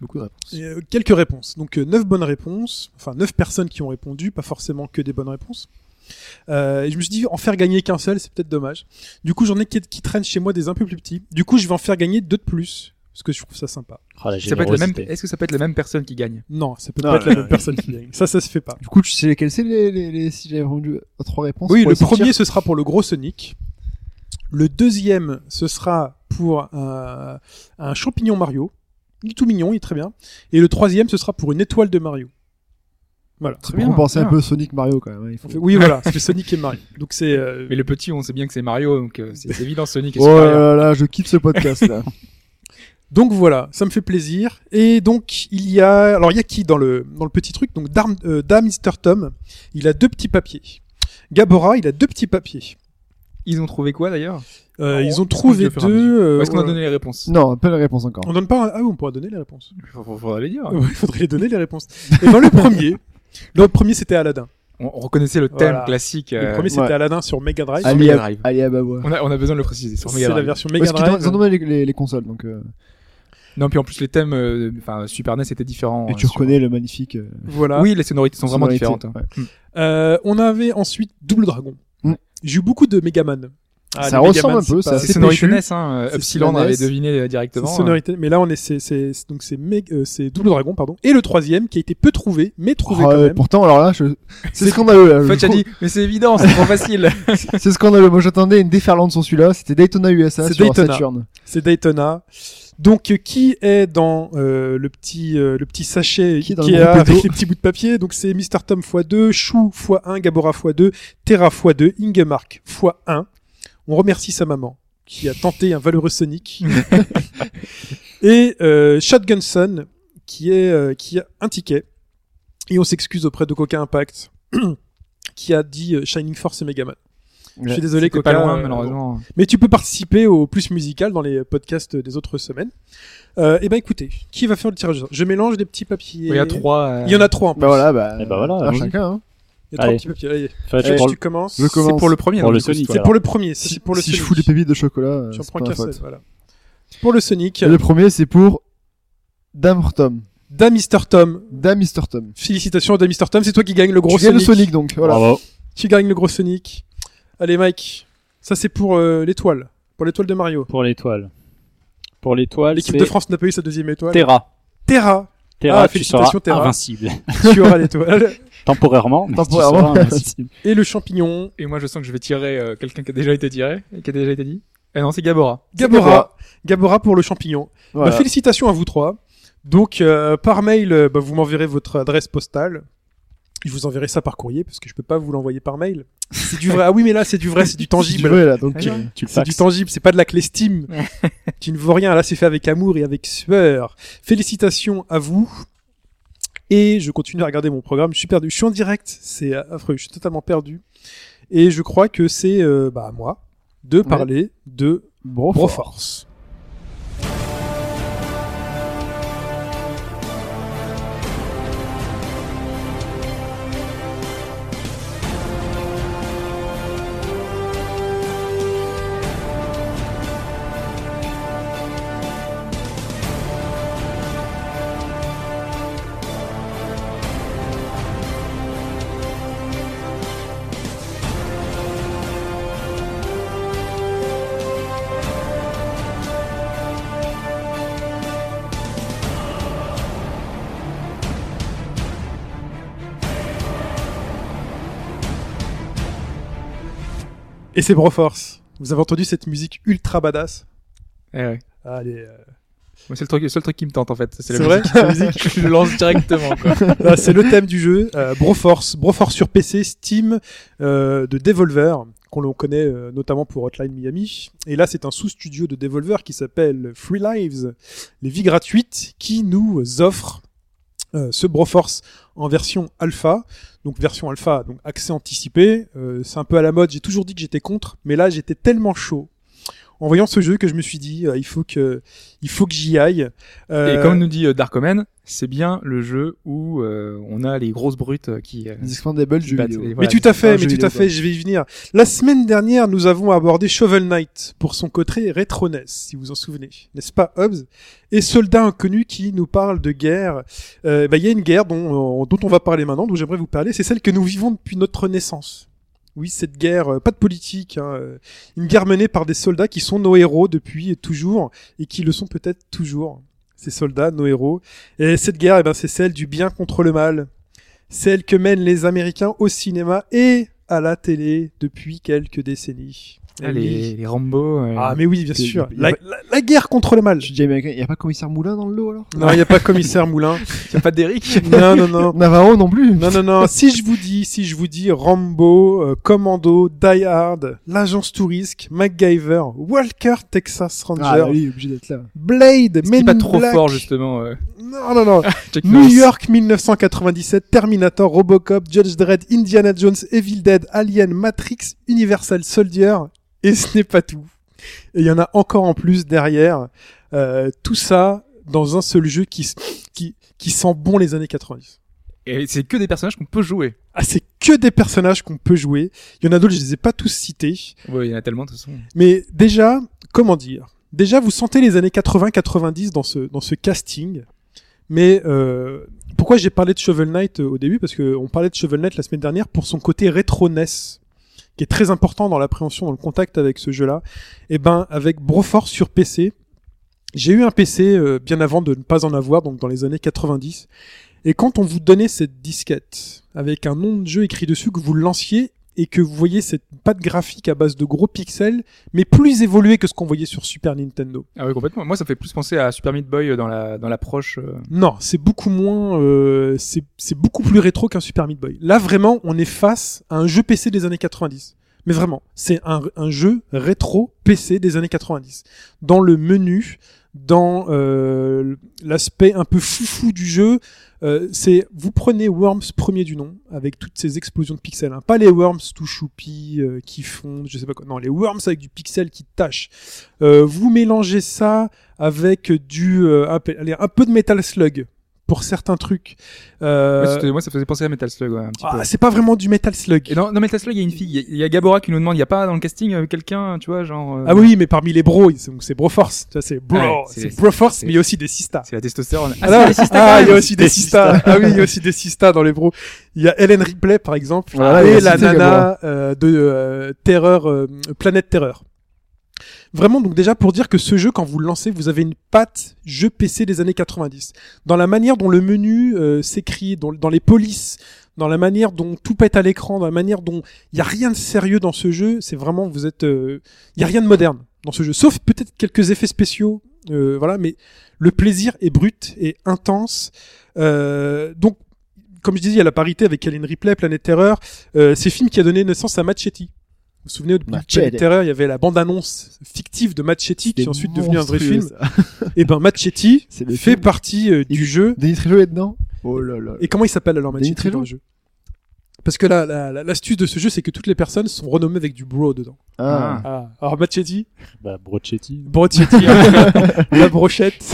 Beaucoup de réponses. euh, quelques réponses. Donc euh, neuf bonnes réponses. Enfin neuf personnes qui ont répondu, pas forcément que des bonnes réponses. Euh, et je me suis dit, en faire gagner qu'un seul, c'est peut-être dommage. Du coup, j'en ai qui, qui traînent chez moi des un peu plus petits. Du coup, je vais en faire gagner deux de plus. Parce que je trouve ça sympa. La Ça peut être la même. générosité. Est-ce que ça peut être la même personne qui gagne? Non, ça peut Non, pas être non, la même personne qui gagne. Ça, ça se fait pas. Du coup, tu sais lesquels c'est les, les, les, si j'avais répondu à trois réponses Oui, le premier, ce sera pour le gros Sonic. Le deuxième, ce sera pour un, un champignon Mario. Il est tout mignon, il est très bien. Et le troisième, ce sera pour une étoile de Mario. Voilà. C'est bien, pour compenser un peu Sonic Mario quand même. hein, il faut- On fait- Oui, voilà, c'est Sonic et Mario. Donc c'est. euh, Mais le petit, on sait bien que c'est Mario, donc euh, c'est évident Sonic est Oh supérieur. là là, je quitte ce podcast là. Donc voilà, ça me fait plaisir. Et donc il y a, alors il y a qui dans le dans le petit truc? Donc Dame, euh, Dame Mr Tom, il a deux petits papiers. Gabora, il a deux petits papiers. Ils ont trouvé quoi d'ailleurs? Euh, On- ils ont on trouvé deux. euh, Où est-ce qu'on a donné les réponses? Non, pas la réponse encore. On donne pas. un- Ah oui, on pourra donner les réponses. Il faudra les dire. Ouais, Il faudrait les donner les réponses. Et dans le premier, le premier c'était Aladdin. On, on reconnaissait le thème Voilà. classique. Le euh, premier c'était ouais. Aladdin sur Mega Drive. Ali- Ali, Mega Ab- Drive. Ali Ababa. on, a, on a besoin de le préciser sur C'est Mega la Drive. version Mega Parce qu'ils Drive. ils ont donné les, les, les consoles donc. euh, Non, puis en plus les thèmes, euh, enfin Super NES était différent. et euh, tu sur- reconnais le magnifique. euh, Voilà. Oui, les sonorités sont vraiment sonorité. différentes. hein. Ouais. Euh, on avait ensuite Double Dragon. Mm. J'ai eu beaucoup de Megaman. Ah, Ça ressemble Megaman, un peu, c'est sonorité péchu. NES, hein. euh, Super avait deviné euh, C'est directement. sonorité, mais là on est c'est c'est c'est- donc c'est euh, c'est Double Dragon pardon et le troisième qui a été peu trouvé mais trouvé ah, quand même. pourtant, alors là, je... c'est scandaleux. Là, En fait, dit, mais c'est évident, c'est trop facile. C'est scandaleux. Moi, j'attendais une déferlante sur celui-là. C'était Daytona USA C'est sur Daytona. Saturn. C'est Daytona. Donc euh, qui est dans euh, le petit euh, le petit sachet Qui est dans qui le est gros avec les petits bouts de papier? Donc c'est Mr Tom x2, Chou x1, Gabora x2, Terra x2, Ingemark x1. On remercie sa maman qui a tenté un valeureux Sonic. et euh, Shotgun Son qui est euh, qui a un ticket. Et on s'excuse auprès de Coca Impact qui a dit euh, Shining Force et Megaman. Je suis désolé Coca. pas loin, euh, malheureusement. mais tu peux participer au plus musical dans les podcasts des autres semaines. Euh, et ben écoutez, qui va faire le tirage au sort? Je mélange des petits papiers. Il y a trois. euh, Il y en a trois en plus. Bah voilà, bah. Eh bah voilà, à chacun. Hein. Il y a Allez. petits papiers. Allez, tu commences. Je commence. C'est pour le premier. Pour le du coup, Sonic, c'est pour le premier. ça, Si, c'est pour le si Sonic. je fous des pépites de chocolat, euh, J'en c'est prends pas ma qu'un seul. faute. Voilà. Pour le Sonic, Et le premier, c'est pour Dame Tom. Dame Mr Tom. Dame Mr. Tom. Félicitations Dame Mr Tom, c'est toi qui gagne le gros tu gagnes le Sonic. Sonic donc, voilà. Bravo. Tu gagnes le gros Sonic. Allez Mike, ça c'est pour euh, l'étoile, pour l'étoile de Mario. Pour l'étoile. Pour l'étoile, L'équipe c'est de France n'a pas eu sa deuxième étoile. Terra. Terra, Terra, Ah, tu félicitations, seras Terra. invincible. tu auras l'étoile. Temporairement, mais Temporairement. tu seras invincible. Et le champignon, Et moi, je sens que je vais tirer euh, quelqu'un qui a déjà été tiré et qui a déjà été dit. Eh non, c'est Gabora. Gabora. Gabora pour le champignon. Voilà. Bah, félicitations à vous trois. Donc euh, par mail, euh, bah, vous m'enverrez votre adresse postale. Je vous enverrai ça par courrier parce que je peux pas vous l'envoyer par mail. C'est du vrai. Ah oui, mais là c'est du vrai, c'est du C'est tangible. du vrai, là, donc. Ah, Tu le C'est du tangible, c'est pas de la clé Steam. qui ne vaut rien. Là, c'est fait avec amour et avec sueur. Félicitations à vous. Et je continue à regarder mon programme. Je suis perdu. Je suis en direct. C'est affreux. Je suis totalement perdu. Et je crois que c'est euh, bah, à moi de parler de Broforce. Et c'est Broforce. Vous avez entendu cette musique ultra badass Eh ouais. Allez, euh, Moi, c'est le truc, le seul truc qui me tente en fait. C'est c'est la vrai musique. La musique, je le lance directement. C'est le thème du jeu. Euh, Broforce, Broforce sur PC, Steam, euh, de Devolver, qu'on l'on connaît euh, notamment pour Hotline Miami. Et là, c'est un sous-studio de Devolver qui s'appelle Free Lives, les vies gratuites, qui nous offre euh, ce Broforce en version alpha. Donc version alpha, donc accès anticipé. Euh, c'est un peu à la mode. J'ai toujours dit que j'étais contre, mais là, j'étais tellement chaud. En voyant ce jeu que je me suis dit, euh, il faut que, il faut que j'y aille. Euh, Et comme nous dit euh, Dark Omen, c'est bien le jeu où euh, on a les grosses brutes euh, qui. euh, Les expandables jeux vidéo. et Mais voilà, tout à fait, un mais tout à fait, je vais y venir. La semaine dernière, nous avons abordé Shovel Knight pour son côté rétro NES, si vous en souvenez, n'est-ce pas, Hobbs? Et Soldat Inconnu qui nous parle de guerre. Euh, bah, Il y a une guerre dont, euh, dont on va parler maintenant, dont j'aimerais vous parler, c'est celle que nous vivons depuis notre naissance. Oui, cette guerre, euh, pas de politique, hein, euh, une guerre menée par des soldats qui sont nos héros depuis toujours, et qui le sont peut-être toujours. Ces soldats, nos héros. Et cette guerre, eh ben, c'est celle du bien contre le mal celle que mènent les Américains au cinéma et à la télé depuis quelques décennies. Ah, Eh les, oui. les Rambo. euh, Ah mais oui, bien Il sûr. il La, la- la guerre contre le mal. Je dis américain, y a pas commissaire Moulin dans le lot alors? Non, il n'y a pas commissaire Moulin. y a pas d'Eric. Non, non, non. Navarro non plus. Non, non, non. Si je vous dis, si je vous dis Rambo, euh, Commando, Die Hard, l'agence Touriste, MacGyver, Walker, Texas Ranger, Ah, bah, lui, il est obligé d'être là. Blade, C'est Men pas trop Black. fort justement. euh, Non, non, non. Chuck New. York 1997, Terminator, Robocop, Judge Dredd, Indiana Jones, Evil Dead, Alien, Matrix, Universal Soldier, et ce n'est pas tout. Et il y en a encore en plus derrière. Euh, tout ça dans un seul jeu qui, qui, qui sent bon les années 90. Et c'est que des personnages qu'on peut jouer. Ah, c'est que des personnages qu'on peut jouer. Il y en a d'autres, je les ai pas tous cités. Ouais, il y en a tellement de toute façon. Mais déjà, comment dire? Déjà, vous sentez les années 80-90 dans ce, dans ce casting. Mais euh, pourquoi j'ai parlé de Shovel Knight euh, au début? Parce que on parlait de Shovel Knight la semaine dernière pour son côté rétro NES, qui est très important dans l'appréhension, dans le contact avec ce jeu-là. Et ben, avec Broforce sur PC, j'ai eu un PC euh, bien avant de ne pas en avoir, donc dans les années 90. Et quand on vous donnait cette disquette avec un nom de jeu écrit dessus, que vous lanciez et que vous voyez cette patte graphique à base de gros pixels, mais plus évoluée que ce qu'on voyait sur Super Nintendo. Ah oui, complètement. Moi, ça fait plus penser à Super Meat Boy dans la dans l'approche. euh, Non, c'est beaucoup moins, euh, c'est c'est beaucoup plus rétro qu'un Super Meat Boy. Là, vraiment, on est face à un jeu PC des années 90. Mais vraiment, c'est un, un jeu rétro PC des années 90. Dans le menu, dans euh, l'aspect un peu foufou du jeu, euh, c'est vous prenez Worms premier du nom avec toutes ces explosions de pixels, hein. pas les Worms tout choupis euh, qui fondent, je sais pas quoi, non les Worms avec du pixel qui tâche. Euh, vous mélangez ça avec du euh, un peu de Metal Slug pour certains trucs. Euh, ouais, c'était- moi, ça faisait penser à Metal Slug, ouais, un petit ah, peu. c'est pas vraiment du Metal Slug. Et dans, dans Metal Slug, il y a une fille. Il y a- il y, a Gabora qui nous demande, il y a pas dans le casting euh, quelqu'un, tu vois, genre. euh, Ah oui, mais parmi les bros, c'est c'est Broforce, tu vois, c'est bro, Ouais, c'est Broforce, mais il y a aussi des Sistas. C'est la testostérone. Ah, ah, quand il y a aussi des Sistas. Ah oui, il y a aussi des Sistas dans les bros. Il y a Ellen Ripley, par exemple, y et la nana euh, de euh, Terreur, euh, Planète Terreur. Vraiment, donc déjà pour dire que ce jeu, quand vous le lancez, vous avez une patte jeu PC des années 90. Dans la manière dont le menu euh, s'écrit, dans, dans les polices, dans la manière dont tout pète à l'écran, dans la manière dont il y a rien de sérieux dans ce jeu, c'est vraiment vous êtes, euh, il y a rien de moderne dans ce jeu, sauf peut-être quelques effets spéciaux, euh, voilà, mais le plaisir est brut et intense. Euh, donc, comme je disais, il y a la parité avec Ellen Ripley, Planète Terreur, euh, ces films qui a donné naissance à Machete. Vous vous souvenez de Machete. Planète Terreur, il y avait la bande-annonce fictive de Machete qui est ensuite devenu un vrai film. Et ben Machete fait film. partie euh, du Il- jeu. Denis Trejo est dedans? Oh là là. Et comment il s'appelle alors Denis Machete dans le jeu? Parce que là, la- la- l'astuce de ce jeu, c'est que toutes les personnes sont renommées avec du bro dedans. Ah. Ah. Alors Machete, Bah, Brochetti. Brochetti, la brochette.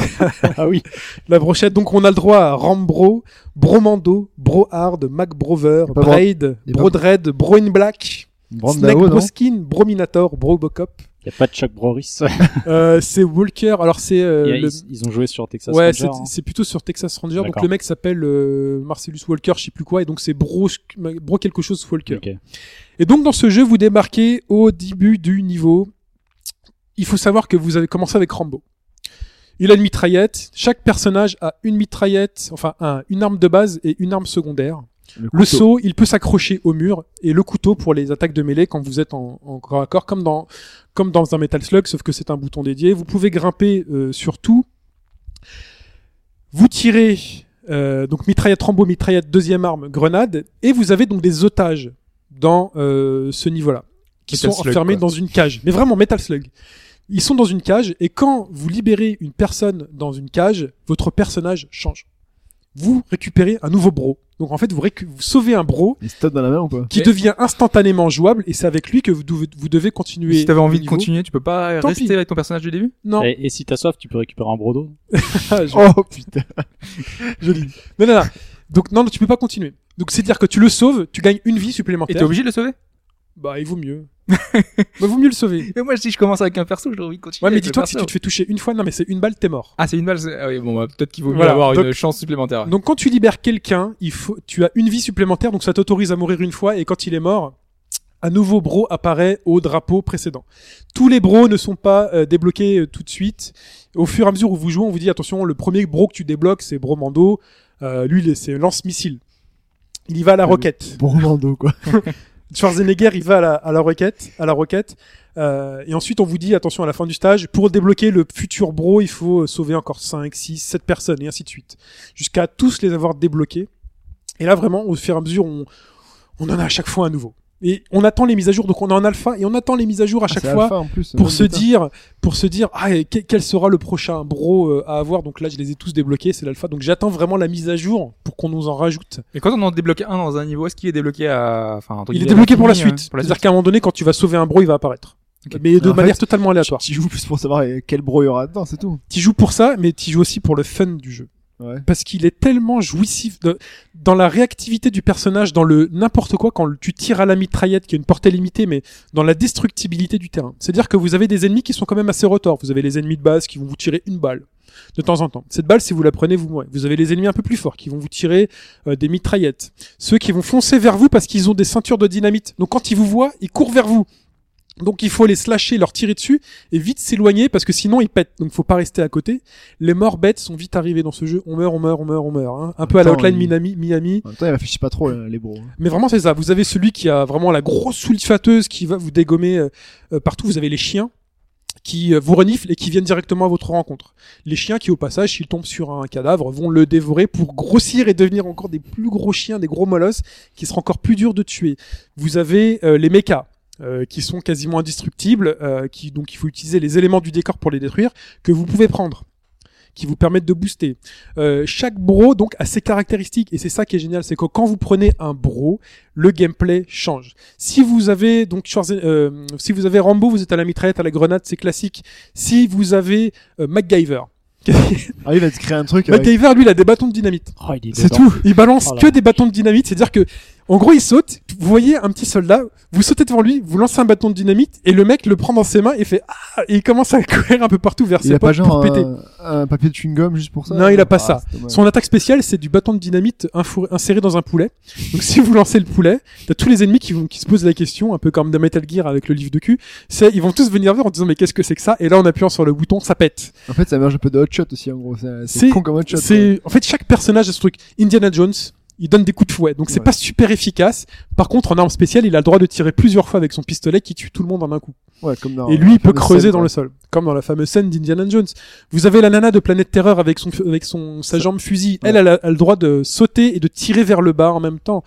Ah oui. La brochette. Donc on a le droit à Rambro, Bromando, Bro Hard, Mac Brover, Y a pas Braid, y a pas- Bro Dread, Bro in Black, Snake Broskin, Brominator, Brobocop. Y a pas de Chuck Broris. Euh, c'est Walker. Alors c'est euh, Il le- ils, ils ont joué sur Texas ouais, Ranger, c'est hein. c'est plutôt sur Texas Ranger. Donc le mec s'appelle euh, Marcellus Walker, je sais plus quoi, et donc c'est Bro, Bro quelque chose Walker. Ok. Et donc dans ce jeu, vous démarquez au début du niveau. Il faut savoir que vous avez commencé avec Rambo. Il a une mitraillette. Chaque personnage a une mitraillette, enfin un- une arme de base et une arme secondaire. Le couteau. saut, il peut s'accrocher au mur et le couteau pour les attaques de mêlée quand vous êtes en, en corps à corps, comme dans comme dans un Metal Slug, sauf que c'est un bouton dédié. Vous pouvez grimper euh, sur tout. Vous tirez euh, donc mitraillette Rambo, mitraillette deuxième arme, grenade, et vous avez donc des otages dans euh, ce niveau-là qui Metal sont Slug, enfermés quoi. dans une cage. Mais vraiment Metal Slug. Ils sont dans une cage et quand vous libérez une personne dans une cage, votre personnage change. Vous récupérez un nouveau bro. Donc en fait, vous, vous sauvez un bro Il se tape dans la main ou pas qui Et- devient instantanément jouable et c'est avec lui que vous devez, vous devez continuer. Si t'avais envie de continuer, tu peux pas Tant rester pis. avec ton personnage du début? Non, Et, et si t'as soif, tu peux récupérer un brodo. Ah, je- Oh putain. joli. Non, non, non. Donc non, non, tu peux pas continuer. Donc c'est dire que tu le sauves, tu gagnes une vie Et supplémentaire. t'es obligé de le sauver? Bah, il vaut mieux. bah, vaut mieux le sauver. Et moi, si je commence avec un perso, j'ai envie de continuer. Ouais, mais dis-toi que si tu te fais toucher une fois, non, mais c'est une balle, t'es mort. Ah, c'est une balle. c'est- Ah oui, bon, bah, peut-être qu'il vaut mieux Voilà, avoir donc- une chance supplémentaire. Donc quand tu libères quelqu'un, il faut, tu as une vie supplémentaire, donc ça t'autorise à mourir une fois, et quand il est mort, un nouveau bro apparaît au drapeau précédent. Tous les bros ne sont pas euh, débloqués euh, tout de suite. Au fur et à mesure où vous jouez, on vous dit attention, le premier bro que tu débloques, c'est Bromando. Euh, lui, il est- c'est lance-missile. Il y va à la roquette. Bon Mando quoi. Schwarzenegger, il va à la, à la à la roquette. Euh, et ensuite, on vous dit, attention, à la fin du stage, pour débloquer le futur bro, il faut euh, sauver encore 5, 6, 7 personnes, et ainsi de suite. Jusqu'à tous les avoir débloqués. Et là, vraiment, au fur et à mesure, on, on en a à chaque fois un nouveau. Et on attend les mises à jour, donc on est en alpha, et on attend les mises à jour à Ah, chaque fois alpha, en plus, pour euh, se dire, pour se dire, ah, quel sera le prochain bro euh, à avoir. Donc là, je les ai tous débloqués, c'est l'alpha. Donc j'attends vraiment la mise à jour pour qu'on nous en rajoute. Et quand on en débloque un dans un niveau, est-ce qu'il est débloqué à, enfin, Il est débloqué pour la euh, suite. pour la C'est-à-dire qu'à un moment donné, quand tu vas sauver un bro, il va apparaître. Mais de En manière fait, totalement aléatoire. Tu joues plus pour savoir euh, quel bro il y aura dedans, c'est tout. Tu joues pour ça, mais tu joues aussi pour le fun du jeu. Ouais. Parce qu'il est tellement jouissif de- dans la réactivité du personnage, dans le n'importe quoi, quand tu tires à la mitraillette qui a une portée limitée, mais dans la destructibilité du terrain. C'est-à-dire que vous avez des ennemis qui sont quand même assez retors. Vous avez les ennemis de base qui vont vous tirer une balle de temps en temps. Cette balle, si vous la prenez, vous mourrez. Vous avez les ennemis un peu plus forts qui vont vous tirer euh, des mitraillettes. Ceux qui vont foncer vers vous parce qu'ils ont des ceintures de dynamite. Donc quand ils vous voient, ils courent vers vous. Donc il faut les slasher, leur tirer dessus et vite s'éloigner parce que sinon ils pètent. Donc faut pas rester à côté. Les morts bêtes sont vite arrivés dans ce jeu. On meurt, on meurt, on meurt, on meurt. hein. Un peu à la Attends, Hotline il- Miami, Miami. En même temps, il réfléchit pas trop, euh, les bros. Mais vraiment c'est ça. Vous avez celui qui a vraiment la grosse sulfateuse qui va vous dégommer euh, euh, partout. Vous avez les chiens qui vous reniflent et qui viennent directement à votre rencontre. Les chiens qui au passage, s'ils tombent sur un cadavre, vont le dévorer pour grossir et devenir encore des plus gros chiens, des gros molosses qui seront encore plus durs de tuer. Vous avez euh, les mechas. Euh, qui sont quasiment indestructibles, euh, qui donc il faut utiliser les éléments du décor pour les détruire, que vous pouvez prendre, qui vous permettent de booster. Euh, chaque bro donc a ses caractéristiques et c'est ça qui est génial, c'est que quand vous prenez un bro, le gameplay change. Si vous avez donc euh, si vous avez Rambo, vous êtes à la mitraillette, à la grenade, c'est classique. Si vous avez euh, MacGyver, Ah, il va te créer un truc. avec- MacGyver lui il a des bâtons de dynamite. Oh, il est C'est tout. Il balance Oh que des bâtons de dynamite, c'est-à-dire que en gros il saute, vous voyez un petit soldat, vous sautez devant lui, vous lancez un bâton de dynamite et le mec le prend dans ses mains et fait ah et il commence à courir un peu partout vers Il ses a pas genre pour péter. un, un papier de chewing-gum juste pour ça Non, il a pas Ah, ça. Son attaque spéciale, c'est du bâton de dynamite inséré dans un poulet. Donc si vous lancez le poulet, t'as tous les ennemis qui vont qui se posent la question, un peu comme dans Metal Gear avec le livre de cul. C'est ils vont tous venir vers en disant mais qu'est-ce que c'est que ça? Et là en appuyant sur le bouton, ça pète. En fait, ça mélange un peu de hot shot aussi, en gros. C'est con comme hot shot. C'est en fait chaque personnage a ce truc. Indiana Jones, il donne des coups de fouet, donc c'est Ouais. pas super efficace. Par contre, en arme spéciale, il a le droit de tirer plusieurs fois avec son pistolet qui tue tout le monde en un coup. Ouais, comme dans Et lui, il peut creuser scène, dans le sol, comme dans la fameuse scène d'Indiana Jones. Vous avez la nana de Planète Terreur avec son avec son sa jambe fusil. Elle a, a le droit de sauter et de tirer vers le bas en même temps.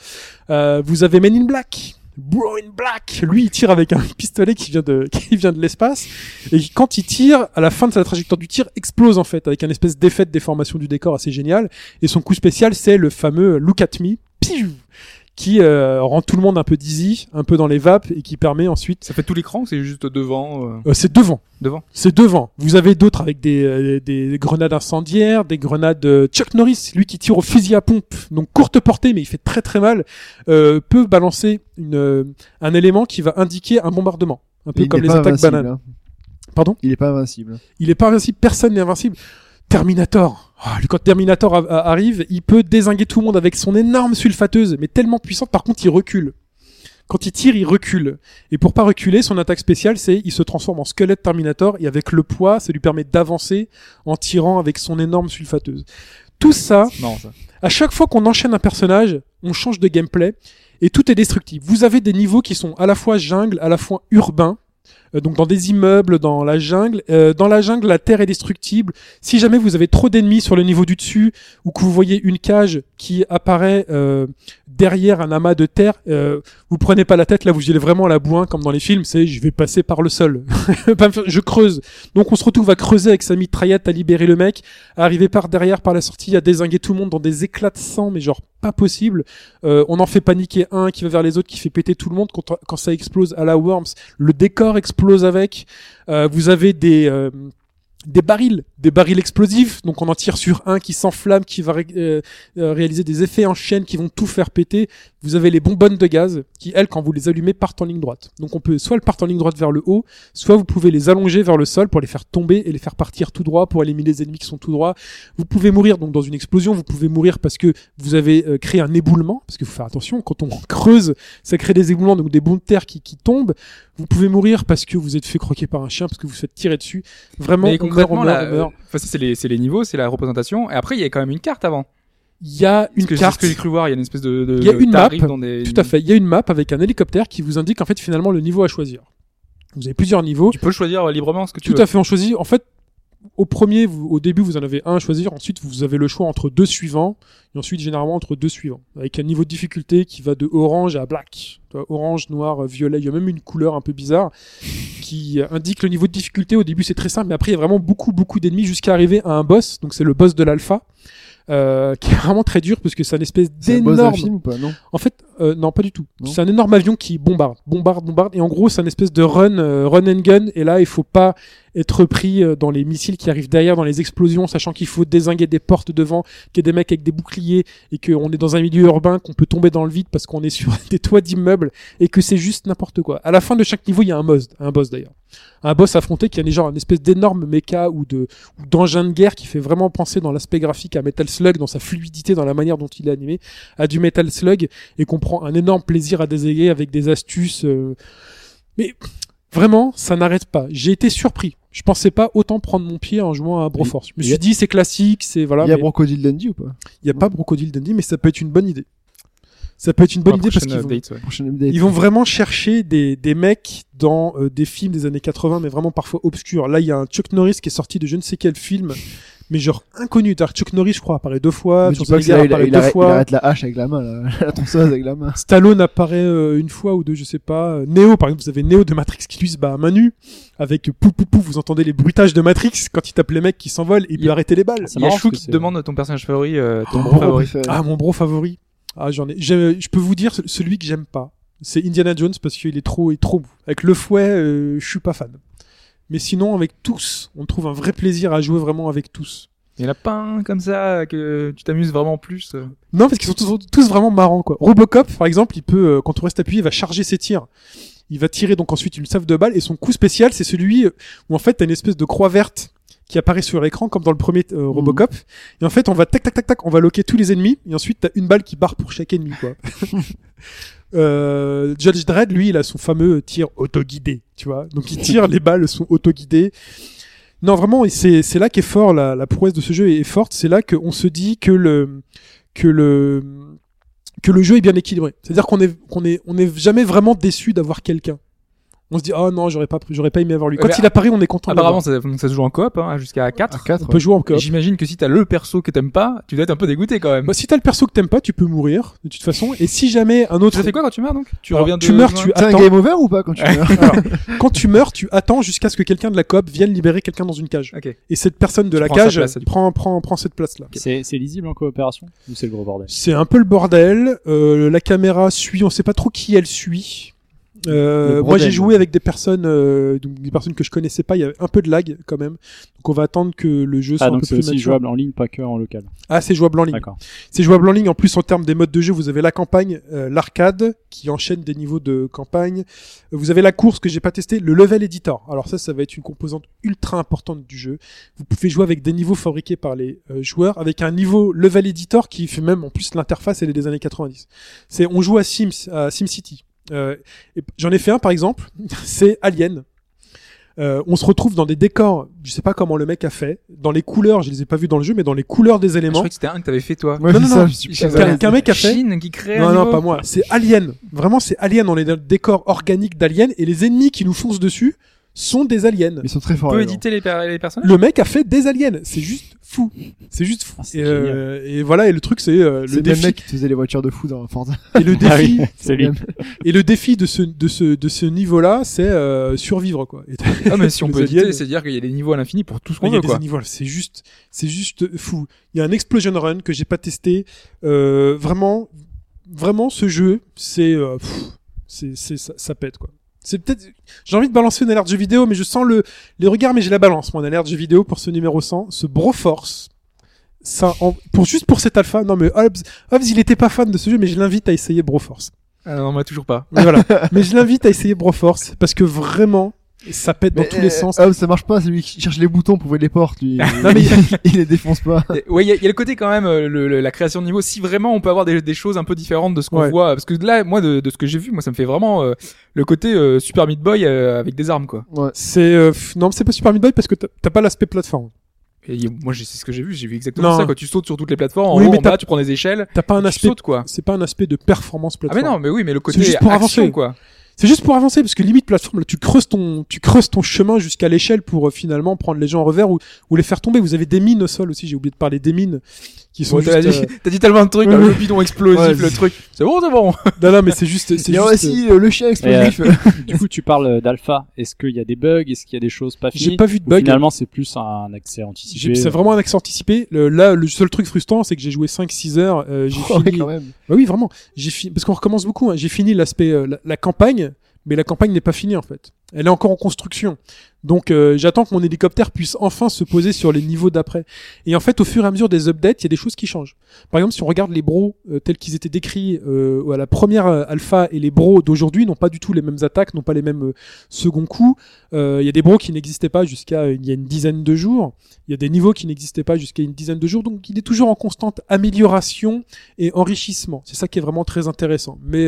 Euh, vous avez Men in Black. Bro in Black, lui il tire avec un pistolet qui vient de qui vient de l'espace. Et quand il tire, à la fin de sa trajectoire du tir, explose en fait avec un espèce d'effet de déformation du décor assez génial. Et son coup spécial, c'est le fameux Look at Me, qui euh, rend tout le monde un peu dizzy, un peu dans les vapes et qui permet ensuite Ça fait tout l'écran ou c'est juste devant euh, euh, c'est devant. Devant. C'est devant. Vous avez d'autres avec des, euh, des grenades incendiaires, des grenades euh, Chuck Norris, lui qui tire au fusil à pompe, donc courte portée mais il fait très très mal, euh, peut balancer une, euh, un élément qui va indiquer un bombardement, un peu comme les attaques bananes. hein. Pardon? Il est pas invincible. Il est pas invincible, personne n'est invincible. Terminator. Ah, lui, quand Terminator arrive, il peut désinguer tout le monde avec son énorme sulfateuse, mais tellement puissante, par contre, il recule. Quand il tire, il recule. Et pour pas reculer, son attaque spéciale, c'est il se transforme en squelette Terminator et avec le poids, ça lui permet d'avancer en tirant avec son énorme sulfateuse. Tout ça, Non, ça. à chaque fois qu'on enchaîne un personnage, on change de gameplay et tout est destructible. Vous avez des niveaux qui sont à la fois jungle, à la fois urbain. Euh, donc dans des immeubles, dans la jungle. Euh, dans la jungle, la terre est destructible. Si jamais vous avez trop d'ennemis sur le niveau du dessus ou que vous voyez une cage qui apparaît euh, derrière un amas de terre, vous prenez pas la tête. Là, vous y allez vraiment à la boin, comme dans les films. C'est je vais passer par le sol. Je creuse. Donc on se retrouve à creuser avec sa mitraillette, à libérer le mec, à arriver par derrière, par la sortie, à désinguer tout le monde dans des éclats de sang, mais genre pas possible. On en fait paniquer un qui va vers les autres, qui fait péter tout le monde. Quand, quand ça explose à la Worms, le décor explose avec. Euh, vous avez des euh, des barils, des barils explosifs. Donc on en tire sur un qui s'enflamme, qui va euh, réaliser des effets en chaîne qui vont tout faire péter. Vous avez les bonbonnes de gaz qui, elles, quand vous les allumez, partent en ligne droite. Donc on peut soit elles partent en ligne droite vers le haut, soit vous pouvez les allonger vers le sol pour les faire tomber et les faire partir tout droit pour éliminer les ennemis qui sont tout droit. Vous pouvez mourir donc dans une explosion, vous pouvez mourir parce que vous avez euh, créé un éboulement, parce qu'il faut faire attention, quand on creuse, ça crée des éboulements, donc des bouts de terre qui, qui tombent. Vous pouvez mourir parce que vous êtes fait croquer par un chien, parce que vous vous faites tirer dessus. Vraiment, Mais on meurt, on meurt, là, on meurt. enfin, ça, c'est les, c'est les niveaux, c'est la représentation. Et après, il y a quand même une carte avant. Il y a une carte. ce que j'ai cru voir. Il y a une espèce de, de Il y a une map, dans des... Tout à fait. Il y a une map avec un hélicoptère qui vous indique en fait finalement le niveau à choisir. Vous avez plusieurs niveaux. Tu peux choisir librement ce que tu Tout veux. à fait, on choisit. En fait, au premier, vous- au début, vous en avez un à choisir. Ensuite, vous avez le choix entre deux suivants. Et ensuite, généralement, entre deux suivants. Avec un niveau de difficulté qui va de orange à black. Orange, noir, euh, violet. Il y a même une couleur un peu bizarre qui euh, indique le niveau de difficulté. Au début, c'est très simple. Mais après, il y a vraiment beaucoup, beaucoup d'ennemis jusqu'à arriver à un boss. Donc, c'est le boss de l'alpha. Euh, qui est vraiment très dur parce que c'est une espèce d'énorme film ou pas Non? en fait, euh, non, pas du tout. C'est un énorme avion qui bombarde, bombarde, bombarde. Et en gros, c'est un espèce de run, euh, run and gun. Et là, il faut pas être pris euh, dans les missiles qui arrivent derrière, dans les explosions, sachant qu'il faut désinguer des portes devant, qu'il y a des mecs avec des boucliers et qu'on est dans un milieu urbain, qu'on peut tomber dans le vide parce qu'on est sur des toits d'immeubles et que c'est juste n'importe quoi. À la fin de chaque niveau, il y a un boss, un boss d'ailleurs. Un boss affronté qui a genre une espèce d'énorme méca ou de ou d'engin de guerre qui fait vraiment penser dans l'aspect graphique à Metal Slug, dans sa fluidité, dans la manière dont il est animé, à du Metal Slug et qu'on prend un énorme plaisir à déséguer avec des astuces. euh, Mais vraiment, ça n'arrête pas. J'ai été surpris. Je pensais pas autant prendre mon pied en jouant à Broforce. Je me suis dit c'est classique, c'est voilà. Il y a mais Brocodile Dundee ou pas? Il y a pas Brocodile Dundee, mais ça peut être une bonne idée. Ça peut être une bonne idée parce qu'ils vont, update, ouais. Ils vont vraiment chercher des, des mecs dans euh, des films des années 80, mais vraiment parfois obscurs. Là, il y a un Chuck Norris qui est sorti de je ne sais quel film, mais genre inconnu. Chuck Norris, je crois, apparaît deux fois. Là, il, apparaît il deux arrête, il fois. arrête la hache avec la main, la, la tronçonneuse avec la main. Stallone apparaît euh, une fois ou deux, je sais pas. Neo, par exemple, vous avez Neo de Matrix qui lui se bat à main nue. Avec pou pou pou, vous entendez les bruitages de Matrix quand il tape les mecs qui s'envolent et il Il- peut arrêter les balles. C'est Il y a Chou qui demande ton personnage favori, euh, ton Mon bro favori. Ah, mon bro favori. Ah, j'en ai. Je, je peux vous dire ce- celui que j'aime pas. C'est Indiana Jones parce qu'il est trop, il est trop mou. Avec le fouet, euh, je suis pas fan. Mais sinon, avec tous, on trouve un vrai plaisir à jouer vraiment avec tous. Il y en a pas un comme ça que tu t'amuses vraiment plus. euh. Non, parce qu'ils sont tous, tous vraiment marrants, quoi. Robocop, par exemple, il peut, euh, quand on reste appuyé, il va charger ses tirs. Il va tirer donc ensuite une salve de balles et son coup spécial, c'est celui où en fait t'as une espèce de croix verte qui apparaît sur l'écran comme dans le premier euh, Robocop. Et en fait, on va tac tac tac tac, on va loquer tous les ennemis et ensuite t'as une balle qui barre pour chaque ennemi, quoi. euh, Judge Dredd, lui, il a son fameux tir auto-guidé, tu vois. Donc il tire, les balles sont auto-guidées. Non, vraiment, c'est c'est là qu'est fort la, la prouesse de ce jeu est forte. C'est là qu'on se dit que le que le que le jeu est bien équilibré. C'est-à-dire qu'on est qu'on est on est jamais vraiment déçu d'avoir quelqu'un. On se dit oh non j'aurais pas j'aurais pas aimé avoir lui. Ouais, Quand mais il apparaît on est content. Apparemment, ça, donc ça se joue en coop, hein, jusqu'à 4. À 4. on peut jouer en coop. J'imagine que si t'as le perso que t'aimes pas, tu dois être un peu dégoûté quand même. Bah, si t'as le perso que t'aimes pas, tu peux mourir de toute façon. Et si jamais un autre, Ça fait quoi quand tu meurs donc? Tu Alors, reviens de tu meurs, tu un attends. game over ou pas quand tu meurs? Alors, quand tu meurs, tu attends jusqu'à ce que quelqu'un de la coop vienne libérer quelqu'un dans une cage. Ok. Et cette personne de Tu la cage place, prend prend prend cette place là. C'est c'est lisible en coopération? Ou c'est le gros bordel? C'est un peu le bordel. Euh, la caméra suit, on sait pas trop qui elle suit. Euh, moi j'ai joué avec des personnes, euh, donc des personnes que je connaissais pas. Il y avait un peu de lag quand même. Donc on va attendre que le jeu soit Ah un donc peu c'est plus aussi mature. jouable en ligne, pas que en local. Ah c'est jouable en ligne. D'accord. C'est jouable en ligne. En plus, en termes des modes de jeu, vous avez la campagne, euh, l'arcade qui enchaîne des niveaux de campagne. Vous avez la course que j'ai pas testé, le level editor. Alors ça, ça va être une composante ultra importante du jeu. Vous pouvez jouer avec des niveaux fabriqués par les euh, joueurs, avec un niveau level editor qui fait même en plus l'interface elle est des années 90. C'est on joue à Sims, à SimCity. Euh, et J'en ai fait un par exemple, c'est Alien. Euh, on se retrouve dans des décors, je sais pas comment le mec a fait, dans les couleurs, je les ai pas vus dans le jeu, mais dans les couleurs des Je éléments. croyais que c'était un que t'avais fait toi. Ouais, Non, c'est non, ça, non. je Qu'un- qu'un mec a fait. Chine qui crée Non, un non, niveau. pas moi. C'est Alien. Vraiment, c'est Alien. On est dans le décor organique d'Alien et les ennemis qui nous foncent dessus sont des aliens. Mais ils sont très On forts. peut éditer les, per- les personnages? Le mec a fait des aliens. C'est juste fou. C'est juste fou. Ah, et, euh, et voilà. Et le truc, c'est euh, C'est le défi. mec qui faisait les voitures de fou dans Forza. Et le Ah défi. oui, c'est lui. Et le défi de ce de ce de ce niveau-là, c'est euh, survivre quoi. Et Ah mais si on peut aliens. éditer, c'est dire qu'il y a des niveaux à l'infini pour tout ce qu'on Il y a veut des niveaux, c'est juste, c'est juste fou. Il y a un explosion run que j'ai pas testé. Euh, vraiment, vraiment, ce jeu, euh, c'est, c'est, ça, ça pète quoi. C'est peut-être, j'ai envie de balancer une alerte jeu vidéo, mais je sens le, les regards, mais j'ai la balance, mon alerte jeu vidéo pour ce numéro 100, ce Broforce. Ça, en- pour juste pour cet alpha, non mais Hobbs, Hobbs, il était pas fan de ce jeu, mais je l'invite à essayer Broforce. Ah non, moi toujours pas. Mais voilà. mais je l'invite à essayer Broforce parce que vraiment, ça pète dans Mais, tous les euh, sens. Ah, ça marche pas, c'est lui qui cherche les boutons pour ouvrir les portes, lui. Non, mais- il les défonce pas. Ouais, il y, a- il y a le côté quand même, euh, le- le- la création de niveau. Si vraiment on peut avoir des, des choses un peu différentes de ce qu'on Ouais. voit, parce que là, moi, de, de ce que j'ai vu, moi, ça me fait vraiment euh, le côté euh, Super Meat Boy euh, avec des armes, quoi. Ouais. C'est euh, non, c'est pas Super Meat Boy parce que t'as pas l'aspect plateforme. Et moi, j'ai- c'est ce que j'ai vu. J'ai vu exactement Non. ça. Quand tu sautes sur toutes les plateformes, en Oui, haut, mais en bas, tu prends des échelles, T'as pas un tu aspect, sautes, quoi. c'est pas un aspect de performance Ah plateforme. mais non, mais oui, mais le côté juste pour action, avancer. quoi. C'est juste pour avancer parce que limite plateforme, là, tu creuses ton, tu creuses ton chemin jusqu'à l'échelle pour euh, finalement prendre les gens en revers ou, ou les faire tomber. Vous avez des mines au sol aussi. J'ai oublié de parler des mines qui sont Ouais, T'as dit, euh, t'as dit tellement de trucs, Ouais, ouais. le bidon explosif, Ouais, le truc. C'est bon, c'est bon. Non, non, mais c'est juste, c'est Il y a juste. aussi euh, le chien explosif. Du coup, tu parles d'alpha. Est-ce qu'il y a des bugs? Est-ce qu'il y a des choses pas J'ai finies pas vu de Ou bug. Finalement, c'est plus un accès J'ai- anticipé. C'est vraiment un accès anticipé. Le- là, le seul truc frustrant, c'est que j'ai joué 5-6 heures. euh, j'ai Oh, ouais, fini. quand même. Bah oui, vraiment. J'ai fini parce qu'on recommence beaucoup. hein. J'ai fini l'aspect euh, la, la campagne, mais la campagne n'est pas finie en fait. Elle est encore en construction. Donc euh, j'attends que mon hélicoptère puisse enfin se poser sur les niveaux d'après. Et en fait, au fur et à mesure des updates, il y a des choses qui changent. Par exemple, si on regarde les bros euh, tels qu'ils étaient décrits euh, à la première euh, alpha et les bros d'aujourd'hui n'ont pas du tout les mêmes attaques, n'ont pas les mêmes euh, seconds coups. Euh, Il y a des bros qui n'existaient pas jusqu'à il y a une dizaine de jours. Il y a des niveaux qui n'existaient pas jusqu'à une dizaine de jours. Donc il est toujours en constante amélioration et enrichissement. C'est ça qui est vraiment très intéressant. Mais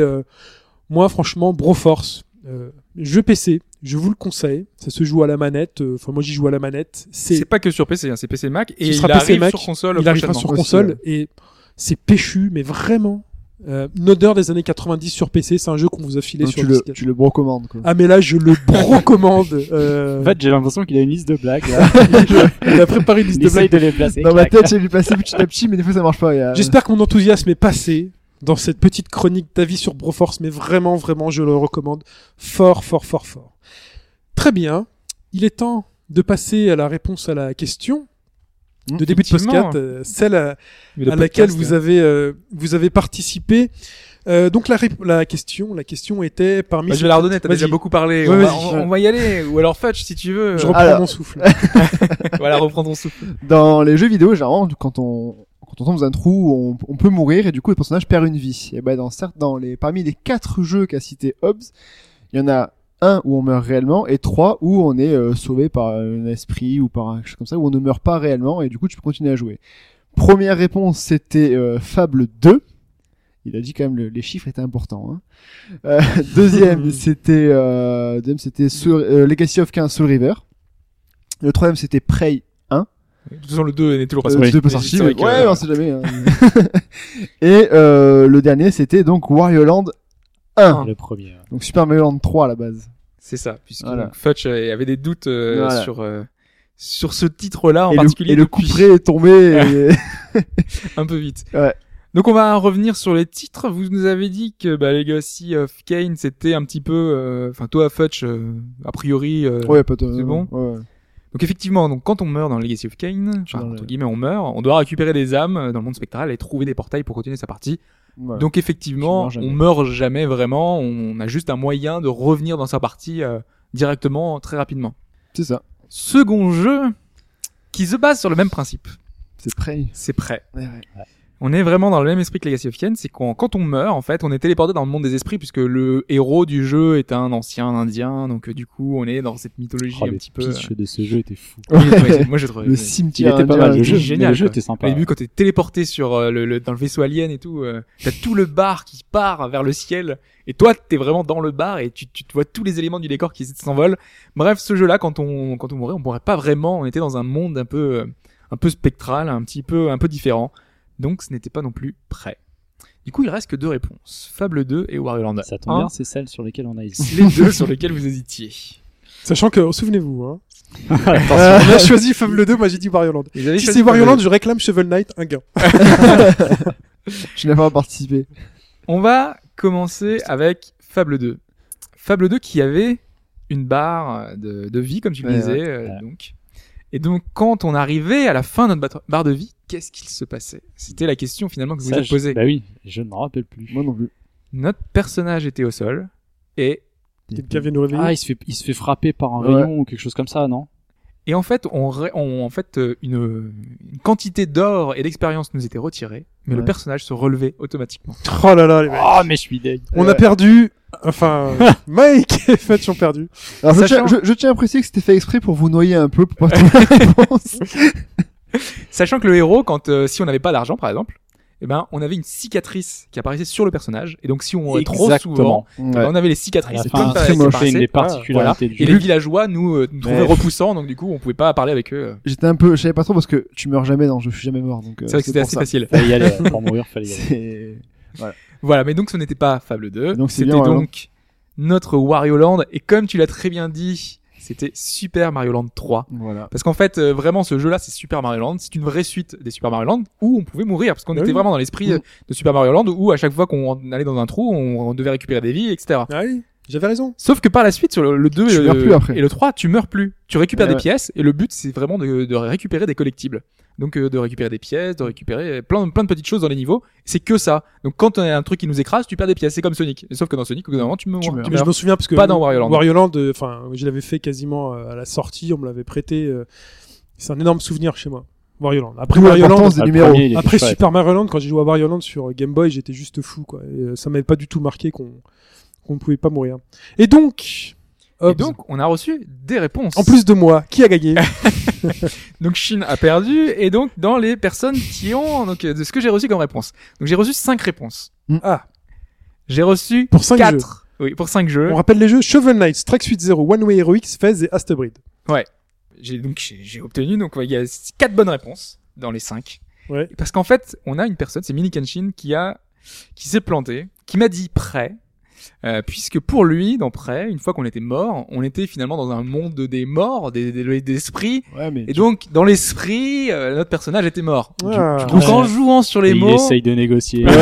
moi, franchement, Broforce, euh, jeu PC, je vous le conseille. Ça se joue à la manette. euh, Enfin, moi, j'y joue à la manette. C'est C'est, pas que sur PC, hein, c'est PC Mac et il sera PC arrive Mac, sur console il arrivera sur console et c'est péchu, mais vraiment euh, une odeur des années 90 sur PC. C'est un jeu qu'on vous a filé Donc, sur tu le tu le brocommande, quoi. Ah mais là, je le recommande. Euh, En fait, j'ai l'impression qu'il a une liste de blagues. Là. il a préparé une liste de essaye blagues. de les placer. Dans ma tête, j'ai lui passé petit à petit, mais des fois ça marche pas. il y a- J'espère que mon enthousiasme est passé dans cette petite chronique d'avis sur Broforce, mais vraiment, vraiment, je le recommande fort, fort, fort, fort. Très bien. Il est temps de passer à la réponse à la question de début de podcast, euh, celle à, laquelle vous avez, euh, vous avez participé. Euh, donc la, la question, la question était parmi. Bah, je vais la redonner, t'as déjà beaucoup parlé. Ouais, on, va, on- on va y aller. Ou alors Fudge, si tu veux. Je reprends Alors. mon souffle. voilà, reprends ton souffle. Dans les jeux vidéo, généralement, quand on, quand on tombe dans un trou, on, on peut mourir et du coup le personnage perd une vie. Et ben dans certes, dans les, parmi les quatre jeux qu'a cité Hobbs, il y en a un où on meurt réellement et trois où on est euh, sauvé par un esprit ou par quelque chose comme ça où on ne meurt pas réellement et du coup tu peux continuer à jouer. Première réponse, c'était euh, Fable 2. Il a dit quand même le- les chiffres étaient importants. Hein. Euh, deuxième, c'était deuxième, c'était Legacy of Kain Soul River. Le troisième, c'était Prey De toute façon, le 2 n'est toujours pas euh, sorti. deux pas ouais, on sait jamais. hein. et euh, le dernier, c'était donc Wario Land 1. Le premier. Donc Super Mario Land 3 à la base. C'est ça, puisque Voilà. donc, Fudge euh, avait des doutes euh, Voilà. sur euh, sur ce titre-là en et le, particulier et le depuis couperet est tombé. et- un peu vite. Ouais. Donc on va revenir sur les titres. Vous nous avez dit que bah, Legacy of Kane c'était un petit peu, euh, enfin toi Fudge, euh, a priori. euh, ouais, pas de- C'est bon ouais. Donc effectivement, donc quand on meurt dans Legacy of Kane, enfin, entre guillemets on meurt, on doit récupérer des âmes euh, dans le monde spectral et trouver des portails pour continuer sa partie. Ouais. Donc effectivement, on meurt jamais vraiment, on a juste un moyen de revenir dans sa partie euh, directement très rapidement. C'est ça. Second jeu qui se base sur le même principe, C'est Prey. c'est prêt. Ouais, ouais. On est vraiment dans le même esprit que Legacy of Kain, c'est qu'on quand on meurt en fait, on est téléporté dans le monde des esprits puisque le héros du jeu est un ancien indien, donc euh, du coup on est dans cette mythologie Oh, un le petit peu. pitch de ce jeu était fou. Oui, ouais, moi j'ai trouvé. Le Il cimetière. était pas mal, le jeu, tout. génial, le jeu était sympa. Au début, quand t'es téléporté sur euh, le, le- dans le vaisseau alien et tout, euh, t'as tout le bar qui part vers le ciel, et toi, t'es vraiment dans le bar et tu, tu te vois tous les éléments du décor qui s'envolent. Bref, ce jeu-là, quand on quand on mourait, on mourrait pas vraiment. On était dans un monde un peu euh, un peu spectral, un petit peu un peu différent. Donc, ce n'était pas non plus prêt. Du coup, il reste que deux réponses Fable 2 et Wario Land. Ça tombe Un, bien, c'est celle sur lesquelles on a hésité. les deux sur lesquels vous hésitiez. Sachant que, souvenez-vous, hein, euh, on a choisi Fable 2, moi j'ai dit Wario Land. Si c'est Wario Land, 2. je réclame Shovel Knight un gain. Je n'ai pas participé. On va commencer avec Fable 2. Fable 2 qui avait une barre de, de vie, comme tu le Ouais, disais. ouais. euh, Ouais. donc. Et donc, quand on arrivait à la fin de notre ba- barre de vie, qu'est-ce qu'il se passait C'était la question finalement que vous avez je- posée. Bah oui, je ne me rappelle plus. Moi non plus. Notre personnage était au sol et Quelqu'un vient nous réveiller. Ah, il se fait, il se fait frapper par un Ouais. rayon ou quelque chose comme ça, non? Et en fait, on, on- en fait euh, une, une quantité d'or et d'expérience nous était retirée, mais le personnage se relevait automatiquement. Oh là là, les mecs. Oh, mais je suis deg. On Ouais. a perdu. Enfin, Mike et Fetch ont perdu. Alors, je, Sachant- tiens, je, je tiens à préciser que c'était fait exprès pour vous noyer un peu pour pas trouver la réponse. Sachant que le héros, quand euh, si on n'avait pas d'argent, par exemple, eh ben, on avait une cicatrice qui apparaissait sur le personnage. Et donc, si on mourait trop souvent, eh ben, on avait les cicatrices. C'est une apparaissaient. des Voilà. particularités du Et jeu. les villageois nous, euh, nous trouvaient repoussants, donc du coup, on pouvait pas parler avec eux. J'étais un peu, je savais pas trop parce que tu meurs jamais dans, je suis jamais mort donc. euh, C'est vrai que c'était assez ça. facile. Fallait y aller, pour mourir, fallait y aller. C'est. Voilà, mais donc ce n'était pas Fable 2. Donc, C'était Land. donc notre Wario Land. Et comme tu l'as très bien dit, c'était Super Mario Land 3. Voilà. Parce qu'en fait, euh, vraiment, ce jeu-là, c'est Super Mario Land. C'est une vraie suite des Super Mario Land où on pouvait mourir. Parce qu'on Bah était vraiment dans l'esprit Mm. euh, de Super Mario Land où à chaque fois qu'on allait dans un trou, on, on devait récupérer des vies, etc. Oui, j'avais raison. Sauf que par la suite, sur le, le 2 et Tu le, meurs plus après. et le 3, tu meurs plus. Tu récupères Ouais, des ouais. pièces et le but, c'est vraiment de, de récupérer des collectibles. Donc euh, de récupérer des pièces, de récupérer plein, plein de petites choses dans les niveaux. C'est que ça. Donc quand on a un truc qui nous écrase, tu perds des pièces. C'est comme Sonic. Et sauf que dans Sonic, au bout d'un moment, tu meurs. Tu meurs. tu Mais je me souviens parce que Pas dans Wario Land. Wario Land, euh, enfin, je l'avais fait quasiment euh, à la sortie, on me l'avait prêté. euh, C'est un énorme souvenir chez moi. Wario Land. Après Wario Land, des le numéros. premier, après. Super Mario Land, quand j'ai joué à Wario Land sur Game Boy, j'étais juste fou, quoi. Et, euh, ça m'avait pas du tout marqué qu'on qu'on ne pouvait pas mourir. Et donc, Et donc, on a reçu des réponses. en plus de moi, qui a gagné Donc Shin a perdu et donc dans les personnes qui ont donc euh, de ce que j'ai reçu comme réponse. Donc j'ai reçu cinq réponses. Ah, J'ai reçu pour 5 jeux. quatre. Oui, pour cinq jeux. On rappelle les jeux Shovel Knight, Strike Suite Zero, One Way Heroics, Fez et Astabrid. J'ai donc j'ai obtenu donc ouais, il y a quatre bonnes réponses dans les cinq. Ouais. Parce qu'en fait, on a une personne, c'est Mini Kenshin qui a qui s'est planté, qui m'a dit prêt. Euh, puisque pour lui, dans Prêt, une fois qu'on était mort, on était finalement dans un monde des morts, des, des, des esprits, Ouais, mais. et donc dans l'esprit, euh, notre personnage était mort. Ah. Donc en jouant sur les Et il mots, essaye de négocier.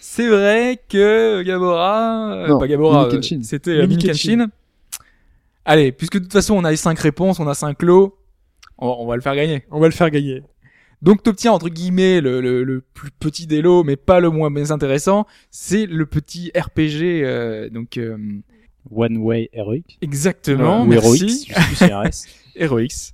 C'est vrai que Gamora, euh, Non, pas Gamora, euh, c'était euh, Mini Mini Kenshin. Allez, puisque de toute façon on a les cinq réponses, on a cinq lots, on, on va le faire gagner. On va le faire gagner. Donc t'obtiens entre guillemets le, le, le plus petit des lots, mais pas le moins intéressant. C'est le petit RPG, euh, donc euh, One Way Heroic. exactement, Ou Heroics, merci, RS. Heroics,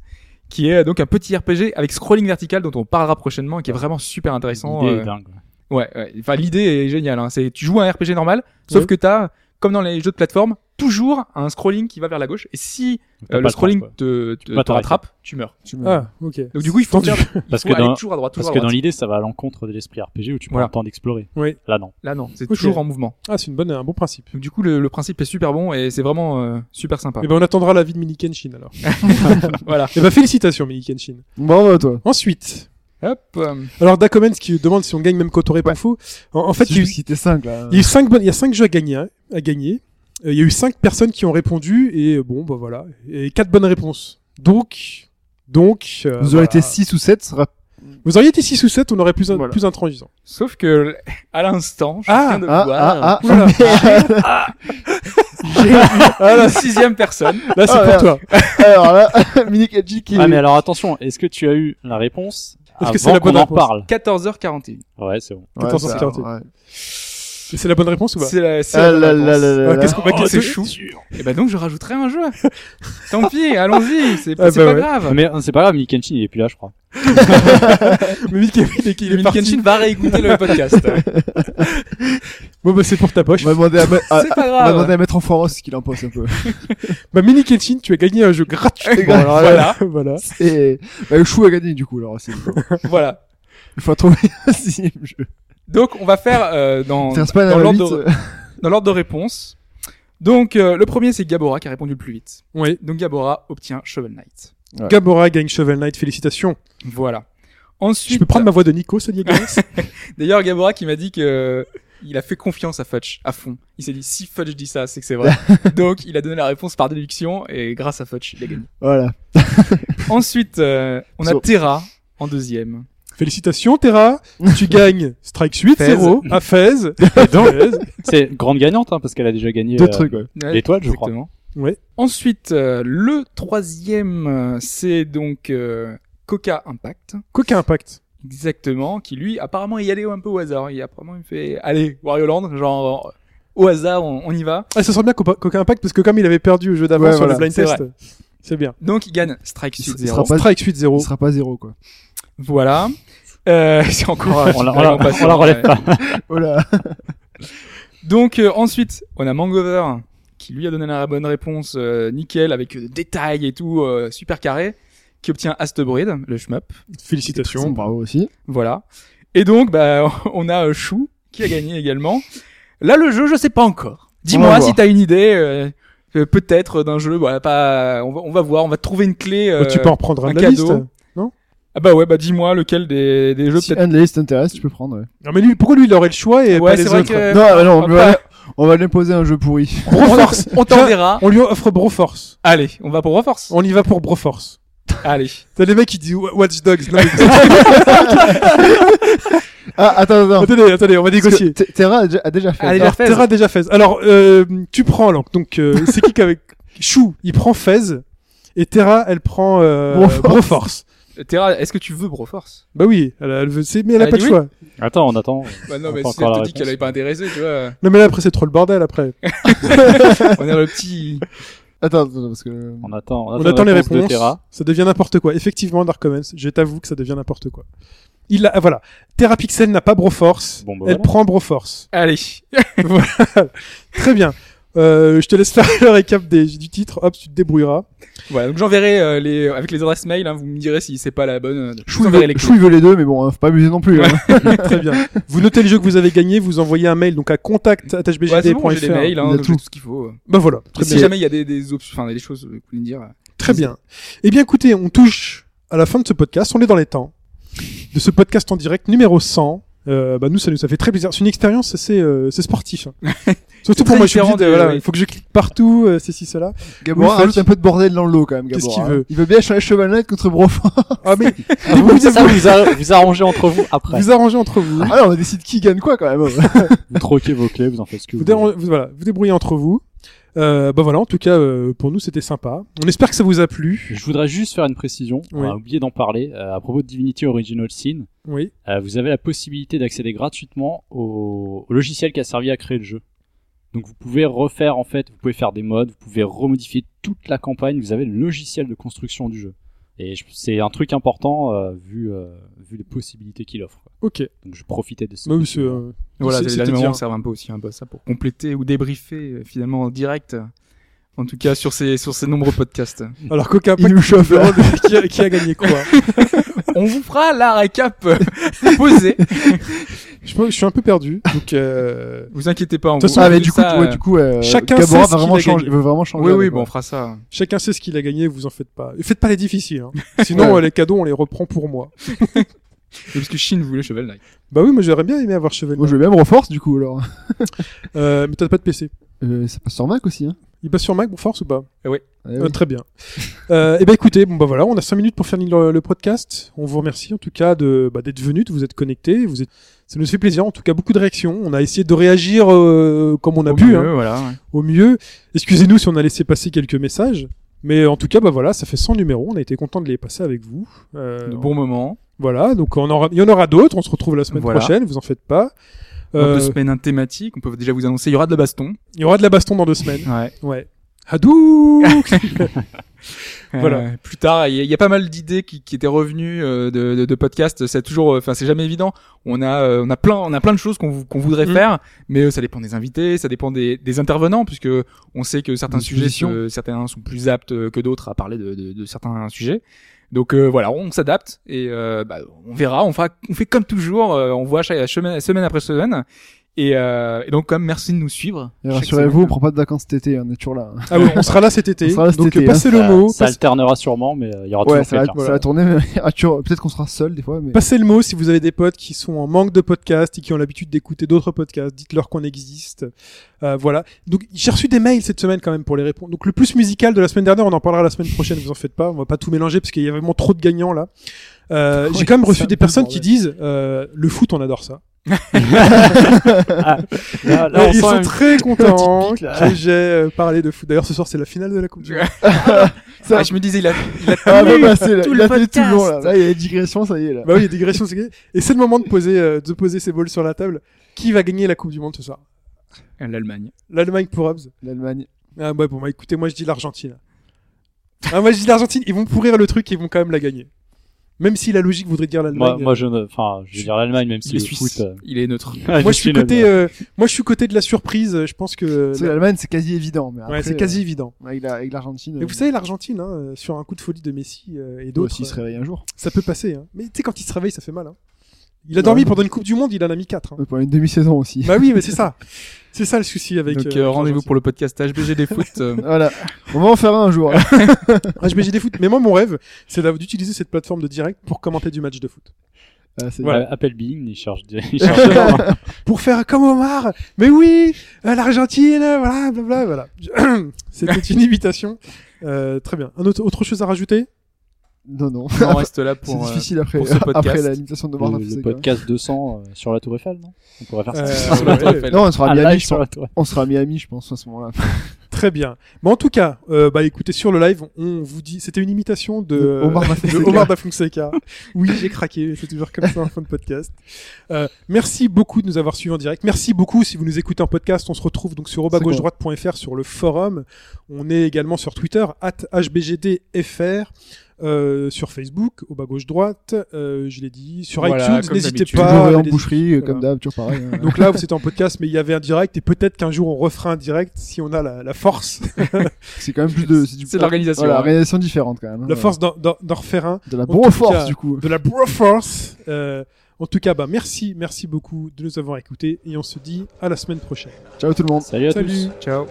qui est euh, donc un petit RPG avec scrolling vertical dont on parlera prochainement, et qui est vraiment super intéressant. L'idée euh, est dingue. Ouais, ouais. Enfin, l'idée est géniale. Hein. C'est tu joues à un RPG normal, sauf Ouais. que t'as, comme dans les jeux de plateforme, toujours un scrolling qui va vers la gauche. Et si euh, le scrolling temps, te, rattrape, tu meurs. Tu meurs. Ah, ok. Donc du coup, il faut, faire, il Parce faut que aller dans- toujours à droite, toujours Parce à que dans droite. l'idée, ça va à l'encontre de l'esprit RPG où tu prends Voilà. le temps d'explorer. Oui. Là, non. Là, non, c'est toujours en mouvement. Ah, c'est une bonne, un bon principe. Donc du coup, le, le principe est super bon et c'est vraiment euh, super sympa. Eh ben, on attendra la vie de Mini Kenshin alors. voilà. Eh ben, félicitations Mini Kenshin. Bravo à toi. Ensuite, Hop. euh, alors Dakomens qui demande si on gagne même Kotoré pas faux. En, en fait, C'est il y, a eu, juste cité 5 là. il y a eu cinq bonnes, il y a cinq jeux à gagner, hein, à gagner. Euh, il y a eu cinq personnes qui ont répondu et euh, bon, bah voilà, et quatre bonnes réponses. Donc, donc, euh, Vous voilà. aurez été 6 ou 7, sera Vous auriez été 6 ou 7, on aurait plus, un- Voilà. plus intransigeant. Sauf que à l'instant, je Ah, viens de Ah, voir ah, ah, j'ai eu la sixième personne. Là, c'est Ah, pour merde. toi. Alors là, Mini Kaji qui. Ah, mais alors attention, est-ce que tu as eu la réponse Est-ce que c'est la bonne en réponse parle? 14h41. Ouais, c'est bon. Ouais, 1440. ça, ouais. C'est la bonne réponse ou pas C'est la, c'est Ah la Ah, qu'est-ce qu'on va Oh, c'est chou. Et bah donc je rajouterai un jeu. Tant pis, allons-y, c'est Ah bah pas ouais. grave. Mais euh, c'est pas grave, Mickey Kenshin il est plus là, je crois. Mais Mickey, il est, il est Kevin parti. Kenshin va réécouter le podcast. Bon, bah, c'est pour ta poche. On va demander à, à- C'est pas on va demander grave. à mettre en foros ce qu'il en pense un peu. Bah, Mini Kenshin, tu as gagné un jeu gratuit. Bon, alors voilà. voilà. Et bah, le chou a gagné du coup, alors c'est Voilà. il faut trouver un sixième jeu. Donc on va faire euh, dans, dans l'ordre de, dans l'ordre de réponse. Donc euh, le premier c'est Gabora qui a répondu le plus vite. Oui. Donc Gabora obtient Shovel Knight. Ouais. Gabora gagne Shovel Knight, félicitations. Voilà. Je Ensuite, peux prendre ma voix de Nico, ce Diego d'ailleurs Gabora qui m'a dit que il a fait confiance à Fudge à fond. Il s'est dit si Fudge dit ça, c'est que c'est vrai. Donc il a donné la réponse par déduction et grâce à Fudge, il a gagné. Voilà. Ensuite, euh, on a So- Terra en deuxième. Félicitations, Terra. tu gagnes Strike 8-0 à Fez. C'est grande gagnante, hein, parce qu'elle a déjà gagné Deux euh, trucs, ouais. Ouais, l'étoile, je crois. exactement. Ouais. Ensuite, euh, le troisième, euh, c'est donc euh, Coca Impact. Coca Impact. Exactement, qui lui, apparemment, y allait un peu au hasard. Il apparemment, il fait, allez, Wario Land, genre, euh, au hasard, on, on y va. Ah, ça sent bien Coca Coca Impact parce que comme il avait perdu au jeu d'avant Ouais, sur voilà, le blind c'est test, c'est bien. Donc, il gagne Strike Il Suite sera 0. pas- Strike Il 8-0. sera pas zéro quoi. Voilà. Euh, c'est encore, On la, on la- on la relève pas. Oh là. Donc euh, ensuite, on a Mangover qui lui a donné la bonne réponse euh, nickel avec euh, détails et tout euh, super carré qui obtient Astebrid, le shmup. Félicitations. Bravo aussi. Voilà. Et donc bah on a euh, Chou qui a gagné également. Là le jeu, je sais pas encore. Dis-moi si t'as une idée euh, euh, peut-être d'un jeu, voilà pas on va, on va voir, on va trouver une clé euh, Oh, tu peux en prendre un un de la liste. Ah bah ouais, bah dis-moi lequel des, des jeux Si peut-être un de la liste t'intéresse, tu peux prendre. Ouais. Non, mais lui, pourquoi lui, il aurait le choix et Ouais, pas les vrai autres que- Non, ah, non, on va on va lui imposer un jeu pourri. Broforce. on t'enverra. On lui offre Broforce. Allez, on va pour Reforce. On y va pour Broforce. Allez. T'as les mecs qui disent Wa- Watch Dogs? Non, mais- Ah, attends, attends. attendez, attendez, on va négocier. Te- Terra a déjà, a déjà fait. Ah, Alors, Fez. Terra a déjà Fez. Alors, euh, tu prends, alors, donc, euh, c'est qui qu'avec Chou, il prend Fez, et Terra, elle prend euh, Broforce. Broforce. Terra, est-ce que tu veux Broforce? Bah oui, elle, elle veut, c'est- mais elle a Elle pas dit de oui choix. Attends, on attend. Bah non, On mais a pas si elle encore te la dit qu'elle réponse. avait pas intéressé, tu vois. Non, mais là, après, c'est trop le bordel, après. On est le petit. Attends, attends, parce que. On attend. On attend les de réponses. Terra. Ça devient n'importe quoi. Effectivement, Dark Commence, je t'avoue que ça devient n'importe quoi. Il a, ah, voilà. Terra Pixel n'a pas Broforce. Bon, bah elle voilà. prend Broforce. Allez. Très bien. Euh, je te laisse faire le récap des, du titre. Hop, tu te débrouilleras. Voilà, donc j'enverrai euh, les avec les adresses mail. Hein, vous me direz si c'est pas la bonne. euh, Je Chou vous il, enverrai veut, les clés. Chou, il veut les deux, mais bon, hein, faut pas abuser non plus. hein. Très bien. Vous notez le jeu que vous avez gagné, vous envoyez un mail donc à Ouais, contact@hbgd.fr. c'est bon, j'ai les mails, hein, il y a donc tout. ce qu'il faut. Bah voilà. Très Et si bien. jamais il y a des, des options, enfin des choses que vous voulez me dire. euh, Très bien. Eh bien, écoutez, on touche à la fin de ce podcast. On est dans les temps de ce podcast en direct numéro 100. Euh, bah nous, ça nous a fait très plaisir. C'est une expérience assez, euh, c'est sportif. hein. Surtout pour moi, je suis obligé de- voilà, il faut que je clique partout, euh, c'est ci, cela. Gabora Oui, rajoute un peu de bordel dans le lot quand même. Qu'est-ce qu'il veut hein. Il veut bien changer Cheval Knight contre Brofa. Ah mais Ah, vous, ça, vous, a- vous arrangez entre vous après. vous arrangez entre vous. Ah là, on décide qui gagne quoi quand même. Vous troquez vos clés, vous en faites ce que Vous, vous voulez. vous- voilà, vous débrouillez entre vous. Euh, bah voilà, en tout cas, euh, pour nous, c'était sympa. On espère que ça vous a plu. Je voudrais juste faire une précision. On Oui. a oublié d'en parler. Euh, à propos de Divinity Original Sin, Oui. euh, vous avez la possibilité d'accéder gratuitement au, au logiciel qui a servi à créer le jeu. Donc vous pouvez refaire en fait, vous pouvez faire des mods, vous pouvez remodifier toute la campagne. Vous avez le logiciel de construction du jeu. Et je- c'est un truc important euh, vu euh, vu les possibilités qu'il offre. quoi. Ok. Donc je profitais de ce. Bah oui, c'est, euh, Voilà, c'est- bien. servent un peu aussi un peu à ça pour compléter ou débriefer euh, finalement en direct. En tout cas sur ces sur ces nombreux podcasts. Alors Coca, Il nous chauffe, qui, a, qui a gagné quoi On vous fera la récap euh, posée. je, peux- je suis un peu perdu. Donc euh, Vous inquiétez pas. On De toute vous- façon, Ah mais du coup, ça, ouais, euh, du coup, euh, Chacun sait va ce qu'il vraiment a gagné. Il veut vraiment changer. Oui oui, bon, on fera ça. chacun sait ce qu'il a gagné. Vous en faites pas. Faites pas les difficiles. Hein. Sinon, Ouais. euh, les cadeaux, on les reprend pour moi. Parce que Shin voulait Cheval Knight. Bah oui, moi j'aurais bien aimé avoir Cheval. Moi, je vais même reforce du coup alors. Euh, mais t'as pas de PC. Euh, ça passe sur Mac aussi. Hein. Il passe sur Mac, bon force ou pas Eh Euh, oui. Très bien. euh, et ben écoutez, bon bah voilà, on a 5 minutes pour finir le, le podcast. On vous remercie en tout cas de bah, d'être venus, de vous être connectés. Vous êtes, ça nous fait plaisir. En tout cas, beaucoup de réactions. On a essayé de réagir euh, comme on a Au pu, mieux, hein, voilà. ouais. au mieux. Excusez-nous si on a laissé passer quelques messages. Mais en tout cas, bah voilà, ça fait 100 numéros. On a été content de les passer avec vous. Euh, De bons moments. Voilà, donc on aura, il y en aura d'autres. On se retrouve la semaine Voilà. prochaine. Vous en faites pas. Dans Euh, deux semaines, un thématique. On peut déjà vous annoncer, il y aura de la baston. il y aura de la baston dans deux semaines. Ouais. Ouais. Hadouken Voilà. Euh, plus tard, il y, a- il y a pas mal d'idées qui, qui étaient revenues euh, de, de, de podcasts. C'est toujours, euh, enfin, c'est jamais évident. On a, euh, on a plein, on a plein de choses qu'on vou- qu'on voudrait Mm. faire, mais euh, ça dépend des invités, ça dépend des, des intervenants, puisque on sait que certains sujets, euh, certains sont plus aptes euh, que d'autres à parler de, de, de certains sujets. Donc euh, voilà, on s'adapte et euh, bah, on verra. On fera, on fait comme toujours. euh, on voit chaque semaine, semaine après semaine. Et, euh, et donc, comme merci de nous suivre. Rassurez-vous, on prend pas de vacances cet été, on est toujours là. Ah oui, on sera là cet été. On sera là cet donc été, passez hein. le Ça- mot. ça passe- alternera sûrement, mais euh, il y aura Ouais, toujours ça va, ça va tourner, mais peut-être qu'on sera seul des fois, mais Passez le mot si vous avez des potes qui sont en manque de podcasts et qui ont l'habitude d'écouter d'autres podcasts. Dites-leur qu'on existe. Euh, voilà. Donc j'ai reçu des mails cette semaine quand même pour les répondre. Donc le plus musical de la semaine dernière, on en parlera la semaine prochaine. Vous en faites pas. On va pas tout mélanger parce qu'il y a vraiment trop de gagnants là. Euh, j'ai quand même reçu des le personnes qui disent euh, le foot, on adore ça. Là, là, on ils sont un- très contents que j'ai euh, parlé de foot. D'ailleurs, ce soir c'est la finale de la Coupe du Monde. ça, Ah, je me disais, il a, il a ah, bah, bah, tout il le podcast. toujours là. Là, il y a les digressions, ça y est là. Bah oui, il y a des digressions. c'est- Et c'est le moment de poser, euh, de poser ses balls sur la table. Qui va gagner la Coupe du Monde ce soir? l'Allemagne. L'Allemagne pour Hobbs L'Allemagne. Ah ouais, bon, bah écoutez, moi je dis l'Argentine. Ah, moi je dis l'Argentine, ils vont pourrir le truc, ils vont quand même la gagner. Même si la logique voudrait dire l'Allemagne. Moi, moi, je ne, enfin, je veux dire l'Allemagne, même si le suisse. foot. euh, Il est neutre. moi, je suis côté, euh, moi je suis côté de la surprise. euh, Je pense que l'Allemagne, c'est quasi évident. Mais ouais, après, c'est quasi euh, évident. avec la- avec l'Argentine. Mais euh, vous savez, l'Argentine, hein, euh, sur un coup de folie de Messi euh, et d'autres, aussi se euh, réveiller un jour. ça peut passer. Hein. Mais tu sais, quand il se réveille, ça fait mal. Hein. Il a dormi Ouais. pendant une Coupe du Monde, il en a mis 4. Euh, Pendant une demi-saison aussi. bah oui, mais c'est ça. C'est ça le souci avec. Donc, euh, euh, rendez-vous pour le podcast HBG des foot. euh, Voilà. On va en faire un un jour. Je des foot. Mais moi, mon rêve, c'est d'utiliser cette plateforme de direct pour commenter du match de foot. Ah, c'est- Voilà. Appelle Bing, il cherche des, il pour faire comme Omar. Mais oui, l'Argentine, voilà, blablabla, voilà. C'était une imitation. Euh, très bien. Un autre, autre chose à rajouter? Non, non. on reste là C'est pour. euh, difficile après, pour ce podcast. après la limitation de Le, Martin le Fonseca. podcast 200 euh, sur la Tour Eiffel, non On pourrait faire ça. Euh, sur la Tour. Eiffel. Non, on sera à Ah, Miami, je pense. On sera à Miami, je pense, à ce moment-là. Très bien. Bon, en tout cas, euh, bah écoutez, sur le live, on vous dit, c'était une imitation de, Omar Da de Fonseca. Omar Da Fonseca. Oui, j'ai craqué. C'est toujours comme ça en fin de podcast. Euh, merci beaucoup de nous avoir suivis en direct. Merci beaucoup si vous nous écoutez en podcast. On se retrouve donc sur droite.fr sur le forum. On est également sur Twitter at hbgdfr. Euh, sur Facebook, au bas gauche droite, euh, je l'ai dit, sur Voilà, iTunes, n'hésitez pas. Toujours en boucherie, Voilà. comme d'hab, toujours pareil. hein. Donc là, c'était en podcast, mais il y avait un direct, et peut-être qu'un jour on refera un direct si on a la, la force, c'est quand même plus de. C'est de l'organisation, Voilà, hein. organisation différente quand même. hein. la force d'en- refaire un, De la broforce, cas, du coup. de la Broforce. Euh, en tout cas, bah merci, merci beaucoup de nous avoir écoutés, et on se dit à la semaine prochaine. Ciao tout le monde. Salut à tous. Salut. Ciao.